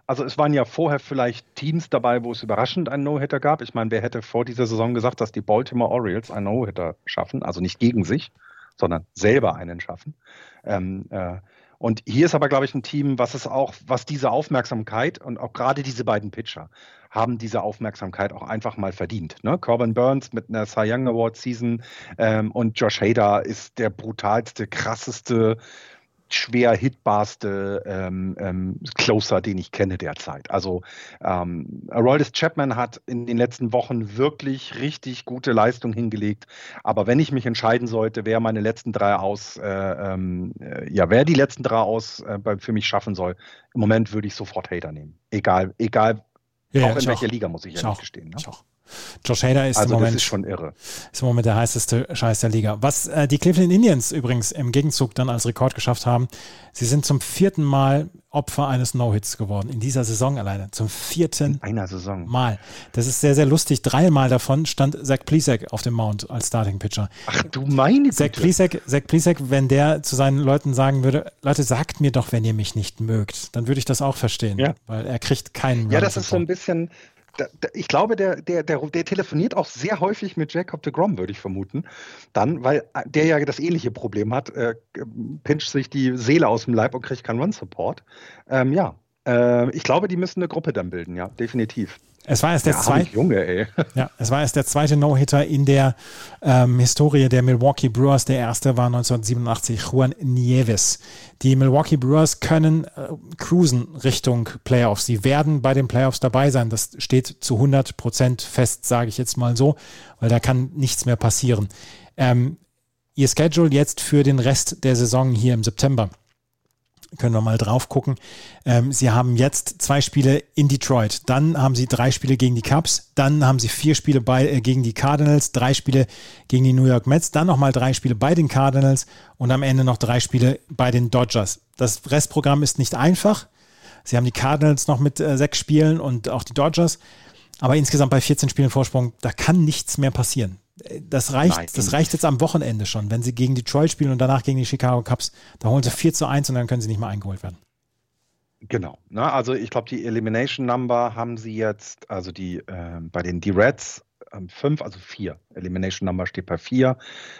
also es waren ja vorher vielleicht Teams dabei, wo es überraschend einen No-Hitter gab. Ich meine, wer hätte vor dieser Saison gesagt, dass die Baltimore Orioles einen No-Hitter schaffen? Also nicht gegen sich, sondern selber einen schaffen. Ähm, äh, und hier ist aber, glaube ich, ein Team, was es auch, was diese Aufmerksamkeit und auch gerade diese beiden Pitcher haben diese Aufmerksamkeit auch einfach mal verdient. Ne? Corbin Burns mit einer Cy Young Award Season ähm, und Josh Hader ist der brutalste, krasseste schwer hitbarste ähm, ähm, Closer, den ich kenne derzeit. Also ähm, Aroldis Chapman hat in den letzten Wochen wirklich richtig gute Leistung hingelegt. Aber wenn ich mich entscheiden sollte, wer meine letzten drei aus, äh, ähm, äh, ja, wer die letzten drei aus äh, für mich schaffen soll, im Moment würde ich sofort Hater nehmen. Egal, egal, ja, auch in welcher. Liga muss ich, ich ja nicht gestehen. Ne? Ich auch. Josh Hader ist, also im Moment, ist schon irre. ist im Moment der heißeste Scheiß der Liga. Was äh, die Cleveland Indians übrigens im Gegenzug dann als Rekord geschafft haben, sie sind zum vierten Mal Opfer eines No-Hits geworden. In dieser Saison alleine. Zum vierten in einer Saison. Mal. Das ist sehr, sehr lustig. Dreimal davon stand Zach Plesac auf dem Mount als Starting Pitcher. Ach du meine Zach Plesac, Zach Plesac, wenn der zu seinen Leuten sagen würde, Leute, sagt mir doch, wenn ihr mich nicht mögt, dann würde ich das auch verstehen. Ja. Weil er kriegt keinen Ja, das ist so ein bisschen, ich glaube, der, der, der, der telefoniert auch sehr häufig mit Jacob de Grom, würde ich vermuten. Dann, weil äh, der ja das ähnliche Problem hat, äh, pinscht sich die Seele aus dem Leib und kriegt keinen Run-Support. Ähm, ja, äh, ich glaube, die müssen eine Gruppe dann bilden, ja, definitiv. Es war erst der ja, zweite. Junge, ey. Ja, es war erst der zweite No-Hitter in der ähm, Historie der Milwaukee Brewers. Der erste war 1987 Juan Nieves. Die Milwaukee Brewers können äh, cruisen Richtung Playoffs. Sie werden bei den Playoffs dabei sein. Das steht zu 100 Prozent fest, sage ich jetzt mal so, weil da kann nichts mehr passieren. Ähm, ihr Schedule jetzt für den Rest der Saison hier im September können wir mal drauf gucken. Ähm, sie haben jetzt zwei Spiele in Detroit, dann haben sie drei Spiele gegen die Cubs, dann haben sie vier Spiele bei, äh, gegen die Cardinals, drei Spiele gegen die New York Mets, dann nochmal drei Spiele bei den Cardinals und am Ende noch drei Spiele bei den Dodgers. Das Restprogramm ist nicht einfach. Sie haben die Cardinals noch mit äh, sechs Spielen und auch die Dodgers. Aber insgesamt bei 14 Spielen Vorsprung, da kann nichts mehr passieren das reicht, Nein. das reicht jetzt am Wochenende schon. Wenn sie gegen Detroit spielen und danach gegen die Chicago Cubs, da holen sie 4 zu 1 und dann können sie nicht mehr eingeholt werden. Genau. Na, also ich glaube, die Elimination Number haben sie jetzt, also die äh, bei den die Reds ähm, fünf, also vier. Elimination Number steht bei vier.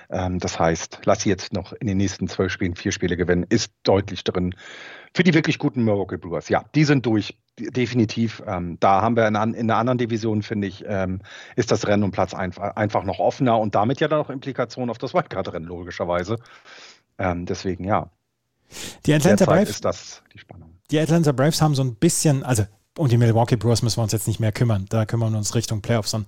Ähm, das heißt, lass sie jetzt noch in den nächsten zwölf Spielen vier Spiele gewinnen, ist deutlich drin. Für die wirklich guten Milwaukee Brewers, ja, die sind durch definitiv. Ähm, da haben wir in, in, einer anderen Division, finde ich, ähm, ist das Rennen um Platz ein, einfach noch offener und damit ja dann auch Implikationen auf das Wildcard-Rennen, logischerweise. Ähm, deswegen, ja. Die Atlanta Braves, ist das die Spannung. Die Atlanta Braves haben so ein bisschen, also um die Milwaukee Brewers müssen wir uns jetzt nicht mehr kümmern. Da kümmern wir uns Richtung Playoffs dann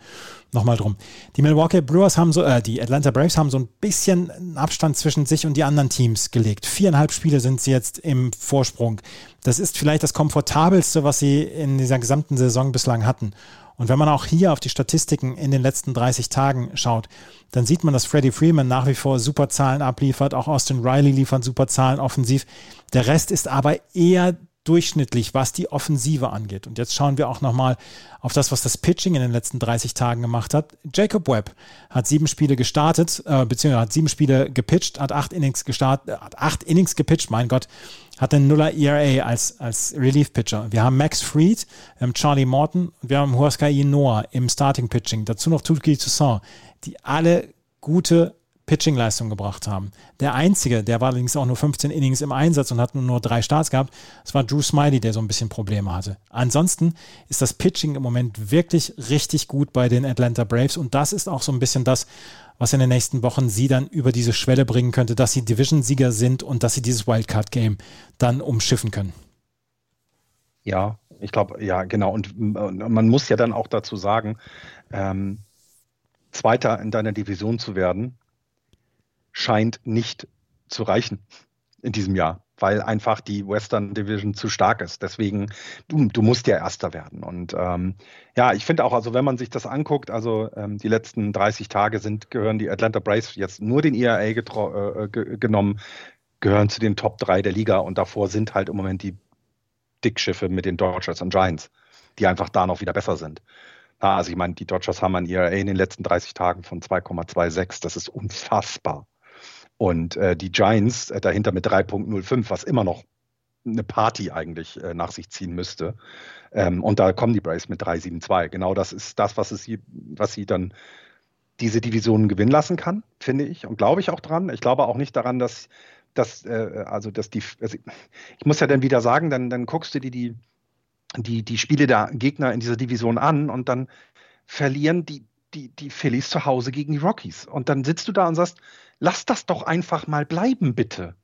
nochmal drum. Die Milwaukee Brewers haben so, äh, die Atlanta Braves haben so ein bisschen Abstand zwischen sich und die anderen Teams gelegt. Viereinhalb Spiele sind sie jetzt im Vorsprung. Das ist vielleicht das komfortabelste, was sie in dieser gesamten Saison bislang hatten. Und wenn man auch hier auf die Statistiken in den letzten 30 Tagen schaut, dann sieht man, dass Freddie Freeman nach wie vor super Zahlen abliefert. Auch Austin Riley liefert super Zahlen offensiv. Der Rest ist aber eher durchschnittlich, was die Offensive angeht. Und jetzt schauen wir auch nochmal auf das, was das Pitching in den letzten 30 Tagen gemacht hat. Jacob Webb hat sieben Spiele gestartet, äh, beziehungsweise hat sieben Spiele gepitcht, hat acht Innings gestartet, äh, hat acht Innings gepitcht, mein Gott, hat den Nuller ERA als, als Relief-Pitcher. Wir haben Max Fried, wir haben Charlie Morton und wir haben Huasca Noah im Starting-Pitching. Dazu noch Tuki Toussaint, die alle gute Pitching-Leistung gebracht haben. Der einzige, der war allerdings auch nur 15 Innings im Einsatz und hat nur, nur drei Starts gehabt, das war Drew Smiley, der so ein bisschen Probleme hatte. Ansonsten ist das Pitching im Moment wirklich richtig gut bei den Atlanta Braves und das ist auch so ein bisschen das, was in den nächsten Wochen sie dann über diese Schwelle bringen könnte, dass sie Division-Sieger sind und dass sie dieses Wildcard-Game dann umschiffen können. Ja, ich glaube, ja, genau. Und, man muss ja dann auch dazu sagen, ähm, Zweiter in deiner Division zu werden, scheint nicht zu reichen in diesem Jahr, weil einfach die Western Division zu stark ist. Deswegen, du, du musst ja Erster werden. Und ähm, ja, ich finde auch, also wenn man sich das anguckt, also ähm, die letzten 30 Tage sind, gehören die Atlanta Braves jetzt nur den ERA äh, genommen, gehören zu den Top 3 der Liga und davor sind halt im Moment die Dickschiffe mit den Dodgers und Giants, die einfach da noch wieder besser sind. Also ich meine, die Dodgers haben ein ERA in den letzten 30 Tagen von 2,26. Das ist unfassbar. Und äh, die Giants äh, dahinter mit 3.05, was immer noch eine Party eigentlich äh, nach sich ziehen müsste. Ähm, und da kommen die Braves mit 3,72. Genau das ist das, was, es, was sie dann diese Divisionen gewinnen lassen kann, finde ich. Und glaube ich auch dran. Ich glaube auch nicht daran, dass, dass äh, also dass die, also ich muss ja dann wieder sagen, dann, dann guckst du dir die, die, die Spiele der Gegner in dieser Division an und dann verlieren die, die, die Phillies zu Hause gegen die Rockies. Und dann sitzt du da und sagst, lasst das doch einfach mal bleiben, bitte.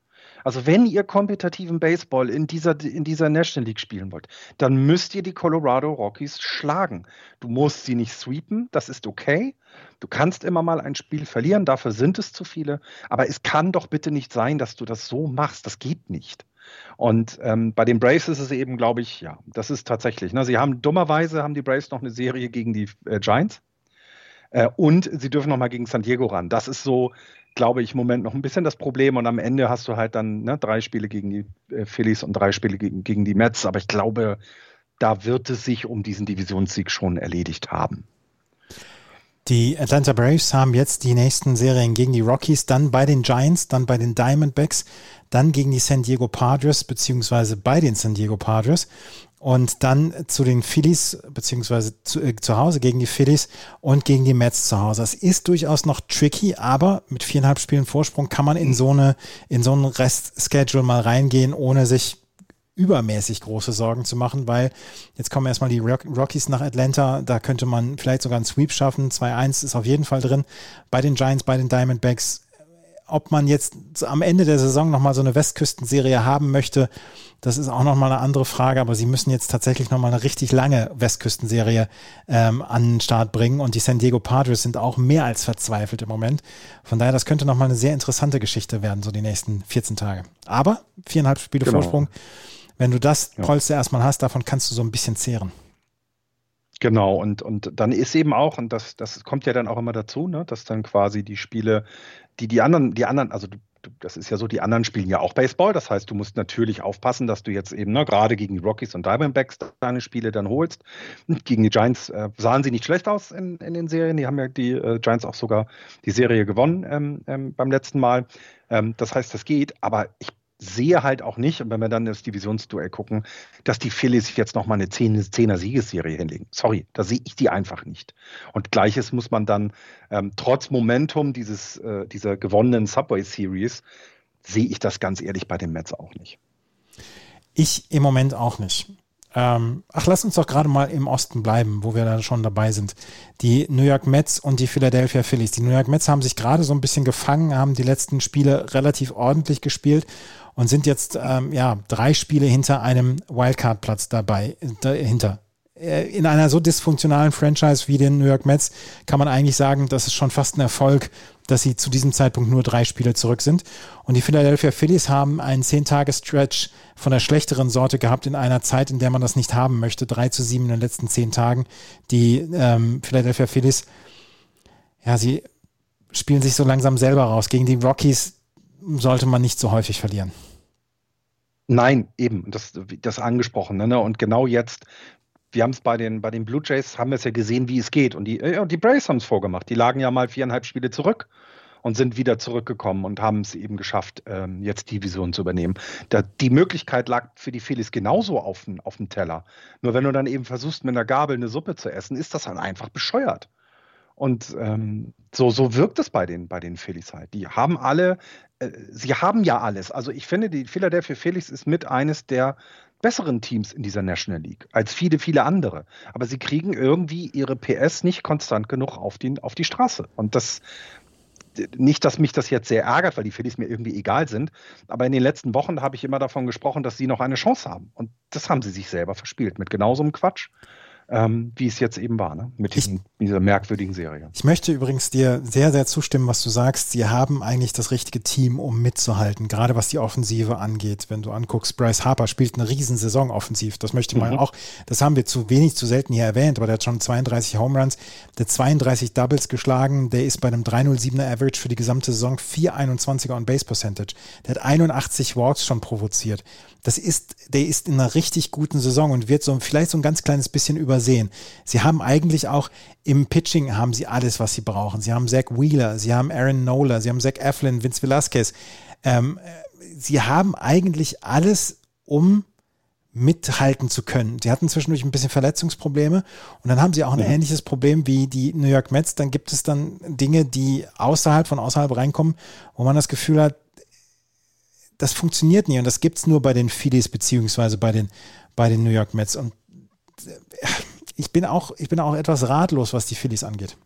Also wenn ihr kompetitiven Baseball in dieser, in dieser National League spielen wollt, dann müsst ihr die Colorado Rockies schlagen. Du musst sie nicht sweepen, das ist okay. Du kannst immer mal ein Spiel verlieren, dafür sind es zu viele. Aber es kann doch bitte nicht sein, dass du das so machst. Das geht nicht. Und ähm, bei den Braves ist es eben, glaube ich, ja, das ist tatsächlich. Ne? Sie haben dummerweise haben die Braves noch eine Serie gegen die äh, Giants. Äh, und sie dürfen noch mal gegen San Diego ran. Das ist so, glaube ich, im Moment noch ein bisschen das Problem. Und am Ende hast du halt dann ne, drei Spiele gegen die äh, Phillies und drei Spiele gegen, gegen die Mets. Aber ich glaube, da wird es sich um diesen Divisionssieg schon erledigt haben. Die Atlanta Braves haben jetzt die nächsten Serien gegen die Rockies, dann bei den Giants, dann bei den Diamondbacks, dann gegen die San Diego Padres, beziehungsweise bei den San Diego Padres und dann zu den Phillies, beziehungsweise zu, äh, zu Hause gegen die Phillies und gegen die Mets zu Hause. Das ist durchaus noch tricky, aber mit viereinhalb Spielen Vorsprung kann man in so eine, in so einen Rest-Schedule mal reingehen, ohne sich übermäßig große Sorgen zu machen, weil jetzt kommen erstmal die Rockies nach Atlanta, da könnte man vielleicht sogar einen Sweep schaffen. 2-1 ist auf jeden Fall drin. Bei den Giants, bei den Diamondbacks ob man jetzt am Ende der Saison nochmal so eine Westküstenserie haben möchte, das ist auch nochmal eine andere Frage, aber sie müssen jetzt tatsächlich nochmal eine richtig lange Westküstenserie ähm, an den Start bringen und die San Diego Padres sind auch mehr als verzweifelt im Moment. Von daher, das könnte nochmal eine sehr interessante Geschichte werden, so die nächsten 14 Tage. Aber viereinhalb Spiele genau. Vorsprung, wenn du das ja. Polster erstmal hast, davon kannst du so ein bisschen zehren. Genau, und, und dann ist eben auch, und das, das kommt ja dann auch immer dazu, ne, dass dann quasi die Spiele, die die anderen, die anderen, also du, das ist ja so, die anderen spielen ja auch Baseball. Das heißt, du musst natürlich aufpassen, dass du jetzt eben ne, gerade gegen die Rockies und Diamondbacks deine Spiele dann holst. Gegen die Giants äh, sahen sie nicht schlecht aus in, in den Serien. Die haben ja die äh, Giants auch sogar die Serie gewonnen ähm, ähm, beim letzten Mal. Ähm, das heißt, das geht. Aber ich sehe halt auch nicht, und wenn wir dann das Divisionsduell gucken, dass die Phillies jetzt nochmal eine 10er-Siegesserie hinlegen. Sorry, da sehe ich die einfach nicht. Und gleiches muss man dann, ähm, trotz Momentum dieses, äh, dieser gewonnenen Subway Series, sehe ich das ganz ehrlich bei den Mets auch nicht. Ich im Moment auch nicht. Ähm, ach, lass uns doch gerade mal im Osten bleiben, wo wir da schon dabei sind. Die New York Mets und die Philadelphia Phillies. Die New York Mets haben sich gerade so ein bisschen gefangen, haben die letzten Spiele relativ ordentlich gespielt und sind jetzt ähm, ja drei Spiele hinter einem Wildcard-Platz dabei, dahinter. Äh, in einer so dysfunktionalen Franchise wie den New York Mets kann man eigentlich sagen, das ist schon fast ein Erfolg, dass sie zu diesem Zeitpunkt nur drei Spiele zurück sind. Und die Philadelphia Phillies haben einen zehn-Tage-Stretch von der schlechteren Sorte gehabt in einer Zeit, in der man das nicht haben möchte. Drei zu sieben in den letzten zehn Tagen. Die ähm, Philadelphia Phillies, ja, sie spielen sich so langsam selber raus. Gegen die Rockies sollte man nicht so häufig verlieren. Nein, eben, das, das angesprochen. Ne? Und genau jetzt, wir haben es bei den, bei den Blue Jays, haben wir es ja gesehen, wie es geht. Und die, äh, die Braves haben es vorgemacht. Die lagen ja mal viereinhalb Spiele zurück und sind wieder zurückgekommen und haben es eben geschafft, ähm, jetzt die Vision zu übernehmen. Da, die Möglichkeit lag für die Phillies genauso auf, auf dem Teller. Nur wenn du dann eben versuchst, mit einer Gabel eine Suppe zu essen, ist das dann einfach bescheuert. Und ähm, so, so wirkt es bei den, bei den Phillies halt. Die haben alle, äh, sie haben ja alles. Also ich finde, die Philadelphia Phillies ist mit eines der besseren Teams in dieser National League als viele, viele andere. Aber sie kriegen irgendwie ihre PS nicht konstant genug auf die, auf die Straße. Und das, nicht, dass mich das jetzt sehr ärgert, weil die Phillies mir irgendwie egal sind, aber in den letzten Wochen habe ich immer davon gesprochen, dass sie noch eine Chance haben. Und das haben sie sich selber verspielt mit genau so einem Quatsch ähm, wie es jetzt eben war, ne? mit diesen, ich, dieser merkwürdigen Serie. Ich möchte übrigens dir sehr, sehr zustimmen, was du sagst. Sie haben eigentlich das richtige Team, um mitzuhalten, gerade was die Offensive angeht. Wenn du anguckst, Bryce Harper spielt eine Riesensaison offensiv. Das möchte man mhm. auch, das haben wir zu wenig, zu selten hier erwähnt, aber der hat schon 32 Home Runs, der 32 Doubles geschlagen, der ist bei einem 307er Average für die gesamte Saison, 421er on Base Percentage. Der hat 81 Walks schon provoziert das ist, der ist in einer richtig guten Saison und wird so vielleicht so ein ganz kleines bisschen übersehen. Sie haben eigentlich auch im Pitching haben sie alles, was sie brauchen. Sie haben Zach Wheeler, sie haben Aaron Nola, sie haben Zach Eflin, Vince Velasquez. Ähm, sie haben eigentlich alles, um mithalten zu können. Sie hatten zwischendurch ein bisschen Verletzungsprobleme und dann haben sie auch ein ja. ähnliches Problem wie die New York Mets. Dann gibt es dann Dinge, die außerhalb von außerhalb reinkommen, wo man das Gefühl hat, das funktioniert nie und das gibt es nur bei den Phillies beziehungsweise bei den, bei den New York Mets. Und äh, ich bin auch, ich bin auch etwas ratlos, was die Phillies angeht.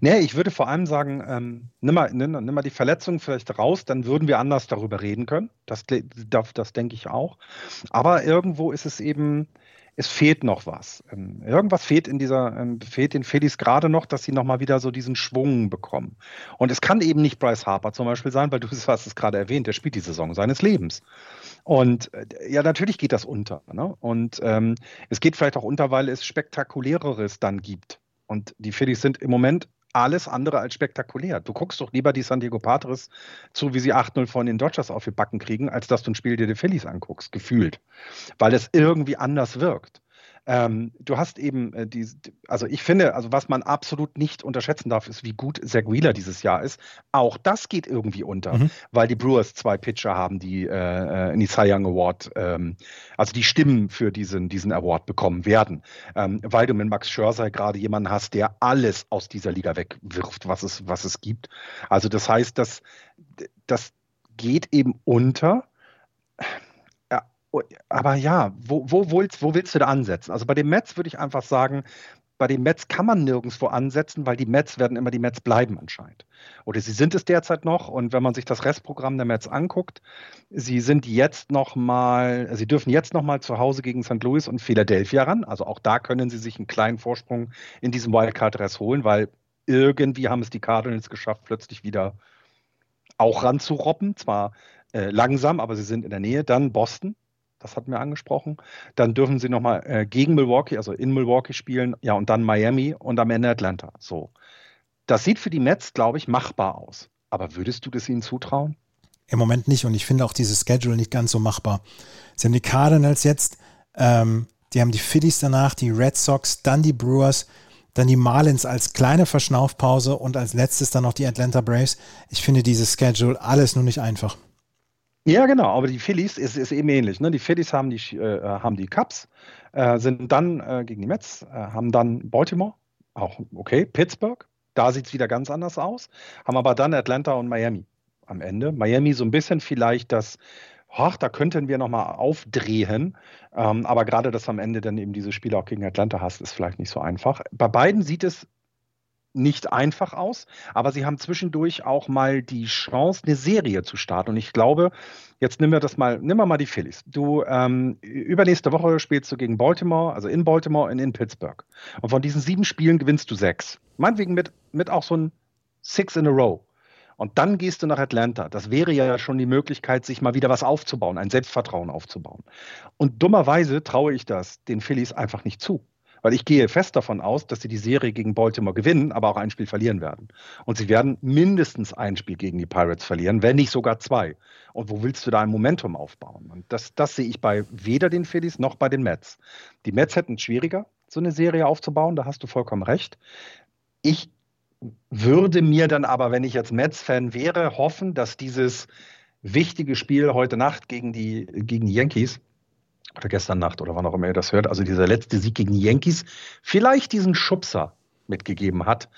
Nee, ich würde vor allem sagen, ähm, nimm, mal, nimm, nimm, mal die Verletzung vielleicht raus, dann würden wir anders darüber reden können. Das, das, das denke ich auch. Aber irgendwo ist es eben, es fehlt noch was. Ähm, irgendwas fehlt in dieser, ähm, fehlt den Phillies gerade noch, dass sie nochmal wieder so diesen Schwung bekommen. Und es kann eben nicht Bryce Harper zum Beispiel sein, weil du hast es gerade erwähnt, der spielt die Saison seines Lebens. Und äh, ja, natürlich geht das unter. Ne? Und ähm, es geht vielleicht auch unter, weil es spektakuläreres dann gibt. Und die Phillies sind im Moment alles andere als spektakulär. Du guckst doch lieber die San Diego Padres zu, wie sie 8-0 von den Dodgers auf die Backen kriegen, als dass du ein Spiel dir die Phillies anguckst, gefühlt. Weil es irgendwie anders wirkt. Ähm, du hast eben äh, die, also ich finde, also was man absolut nicht unterschätzen darf, ist, wie gut Zach Wheeler dieses Jahr ist. Auch das geht irgendwie unter, mhm. weil die Brewers zwei Pitcher haben, die äh, äh, in die Cy Young Award, ähm, also die Stimmen für diesen, diesen Award bekommen werden. Ähm, weil du mit Max Scherzer gerade jemanden hast, der alles aus dieser Liga wegwirft, was es, was es gibt. Also das heißt, dass das geht eben unter aber ja, wo, wo, willst, wo willst du da ansetzen? Also bei den Mets würde ich einfach sagen, bei den Mets kann man nirgendwo ansetzen, weil die Mets werden immer die Mets bleiben anscheinend. Oder sie sind es derzeit noch. Und wenn man sich das Restprogramm der Mets anguckt, sie sind jetzt noch mal, sie dürfen jetzt noch mal zu Hause gegen St. Louis und Philadelphia ran. Also auch da können sie sich einen kleinen Vorsprung in diesem Wildcard-Rest holen, weil irgendwie haben es die Cardinals geschafft, plötzlich wieder auch ranzuroppen. Zwar äh, langsam, aber sie sind in der Nähe. Dann Boston, das hatten wir angesprochen. Dann dürfen sie nochmal äh, gegen Milwaukee, also in Milwaukee spielen, ja, und dann Miami und am Ende Atlanta. So. Das sieht für die Mets, glaube ich, machbar aus. Aber würdest du das ihnen zutrauen? Im Moment nicht und ich finde auch dieses Schedule nicht ganz so machbar. Sie haben die Cardinals jetzt, ähm, die haben die Phillies danach, die Red Sox, dann die Brewers, dann die Marlins als kleine Verschnaufpause und als letztes dann noch die Atlanta Braves. Ich finde dieses Schedule alles nur nicht einfach. Ja, genau, aber die Phillies ist, ist eben ähnlich. Ne? Die Phillies haben die, äh, haben die Cups, äh, sind dann äh, gegen die Mets, äh, haben dann Baltimore, auch okay, Pittsburgh, da sieht es wieder ganz anders aus, haben aber dann Atlanta und Miami am Ende. Miami so ein bisschen vielleicht das, ach, da könnten wir nochmal aufdrehen, ähm, aber gerade, dass am Ende dann eben diese Spiele auch gegen Atlanta hast, ist vielleicht nicht so einfach. Bei beiden sieht es nicht einfach aus, aber sie haben zwischendurch auch mal die Chance, eine Serie zu starten. Und ich glaube, jetzt nehmen wir das mal, nimm mal die Phillies. Du ähm, übernächste Woche spielst du gegen Baltimore, also in Baltimore und in Pittsburgh. Und von diesen sieben Spielen gewinnst du sechs. Meinetwegen mit, mit auch so ein Six in a Row. Und dann gehst du nach Atlanta. Das wäre ja schon die Möglichkeit, sich mal wieder was aufzubauen, ein Selbstvertrauen aufzubauen. Und dummerweise traue ich das den Phillies einfach nicht zu. Weil ich gehe fest davon aus, dass sie die Serie gegen Baltimore gewinnen, aber auch ein Spiel verlieren werden. Und sie werden mindestens ein Spiel gegen die Pirates verlieren, wenn nicht sogar zwei. Und wo willst du da ein Momentum aufbauen? Und das, das sehe ich bei weder den Phillies noch bei den Mets. Die Mets hätten es schwieriger, so eine Serie aufzubauen, da hast du vollkommen recht. Ich würde mir dann aber, wenn ich jetzt Mets-Fan wäre, hoffen, dass dieses wichtige Spiel heute Nacht gegen die, gegen die Yankees oder gestern Nacht oder wann auch immer ihr das hört, also dieser letzte Sieg gegen die Yankees, vielleicht diesen Schubser mitgegeben hat,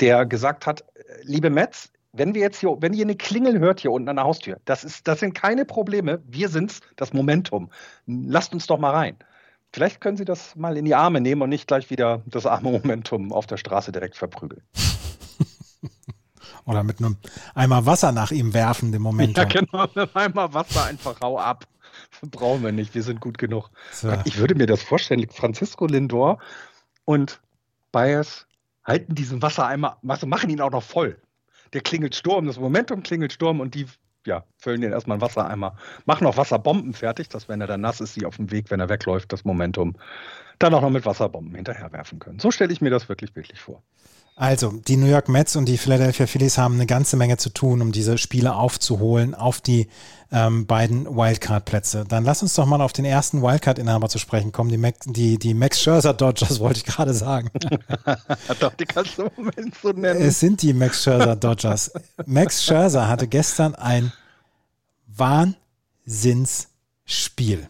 der gesagt hat, liebe Mets, wenn wir jetzt hier, wenn ihr eine Klingel hört hier unten an der Haustür, das ist, das sind keine Probleme. Wir sind's, das Momentum. Lasst uns doch mal rein. Vielleicht können Sie das mal in die Arme nehmen und nicht gleich wieder das arme Momentum auf der Straße direkt verprügeln. Oder mit einem Eimer Wasser nach ihm werfen, dem Momentum. Ja, genau, mit einem Eimer Wasser einfach hau ab. Brauchen wir nicht, wir sind gut genug. So. Ich würde mir das vorstellen, Francisco Lindor und Bayers halten diesen Wassereimer, also machen ihn auch noch voll der klingelt Sturm, das Momentum klingelt Sturm und die ja, füllen den erstmal einen Wassereimer, machen auch Wasserbomben fertig, dass wenn er dann nass ist, sie auf dem Weg, wenn er wegläuft, das Momentum dann auch noch mit Wasserbomben hinterherwerfen können. So stelle ich mir das wirklich bildlich vor. Also, die New York Mets und die Philadelphia Phillies haben eine ganze Menge zu tun, um diese Spiele aufzuholen auf die ähm, beiden Wildcard-Plätze. Dann lass uns doch mal auf den ersten Wildcard-Inhaber zu sprechen kommen. Die, Max, die, die Max Scherzer Dodgers wollte ich gerade sagen. doch, die kannst du im Moment so nennen. Es sind die Max Scherzer Dodgers. Max Scherzer hatte gestern ein Wahnsinnsspiel.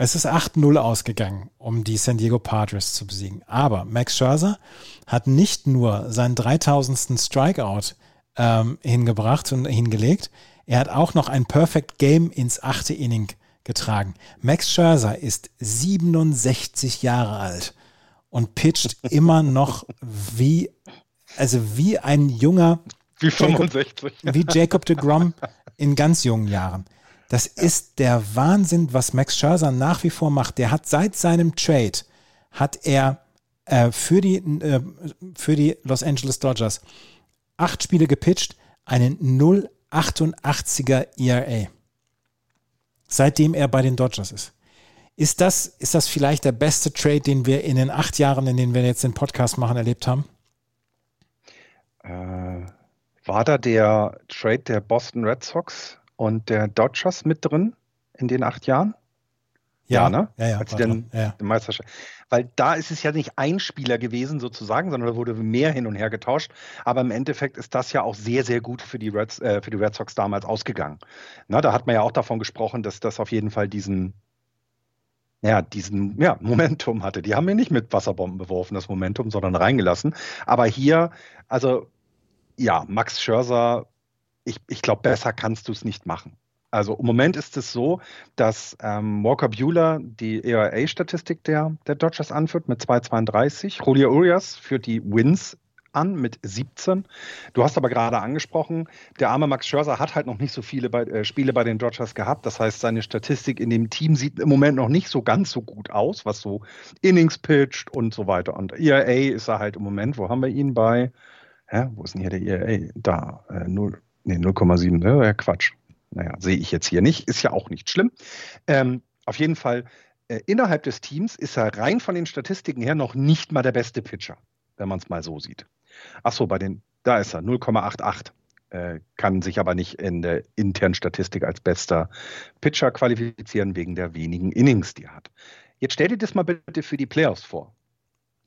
Es ist 8-0 ausgegangen, um die San Diego Padres zu besiegen. Aber Max Scherzer hat nicht nur seinen 3000. Strikeout ähm, hingebracht und hingelegt, er hat auch noch ein Perfect Game ins achte Inning getragen. Max Scherzer ist 67 Jahre alt und pitcht immer noch wie, also wie ein junger, wie 65. Jacob, wie Jacob de Grom in ganz jungen Jahren. Das ist der Wahnsinn, was Max Scherzer nach wie vor macht. Der hat seit seinem Trade, hat er äh, für, die, äh, für die Los Angeles Dodgers acht Spiele gepitcht, einen 0,88er ERA. Seitdem er bei den Dodgers ist. Ist das, ist das vielleicht der beste Trade, den wir in den acht Jahren, in denen wir jetzt den Podcast machen, erlebt haben? Äh, war da der Trade der Boston Red Sox und der Dodgers mit drin in den acht Jahren? Ja, ja ne? Ja, ja, Als den, ja. den Meisterschaft. Weil da ist es ja nicht ein Spieler gewesen sozusagen, sondern da wurde mehr hin und her getauscht. Aber im Endeffekt ist das ja auch sehr, sehr gut für die, Reds, äh, für die Red Sox damals ausgegangen. Na, da hat man ja auch davon gesprochen, dass das auf jeden Fall diesen, ja, diesen ja, Momentum hatte. Die haben mir nicht mit Wasserbomben beworfen, das Momentum, sondern reingelassen. Aber hier, also ja, Max Scherzer ich, ich glaube, besser kannst du es nicht machen. Also im Moment ist es so, dass ähm, Walker Bueller die ERA-Statistik der, der Dodgers anführt mit 2,32. Julio Urias führt die Wins an mit 17. Du hast aber gerade angesprochen, der arme Max Scherzer hat halt noch nicht so viele bei, äh, Spiele bei den Dodgers gehabt. Das heißt, seine Statistik in dem Team sieht im Moment noch nicht so ganz so gut aus, was so Innings pitcht und so weiter. Und ERA ist er halt im Moment, wo haben wir ihn bei? Hä, wo ist denn hier der ERA? Da, äh, 0. Nee, 0,7, ne? Ja, Quatsch. Naja, sehe ich jetzt hier nicht, ist ja auch nicht schlimm. Ähm, auf jeden Fall, äh, innerhalb des Teams ist er rein von den Statistiken her noch nicht mal der beste Pitcher, wenn man es mal so sieht. Achso, bei den, da ist er, 0,88. Äh, kann sich aber nicht in der internen Statistik als bester Pitcher qualifizieren wegen der wenigen Innings, die er hat. Jetzt stell dir das mal bitte für die Playoffs vor.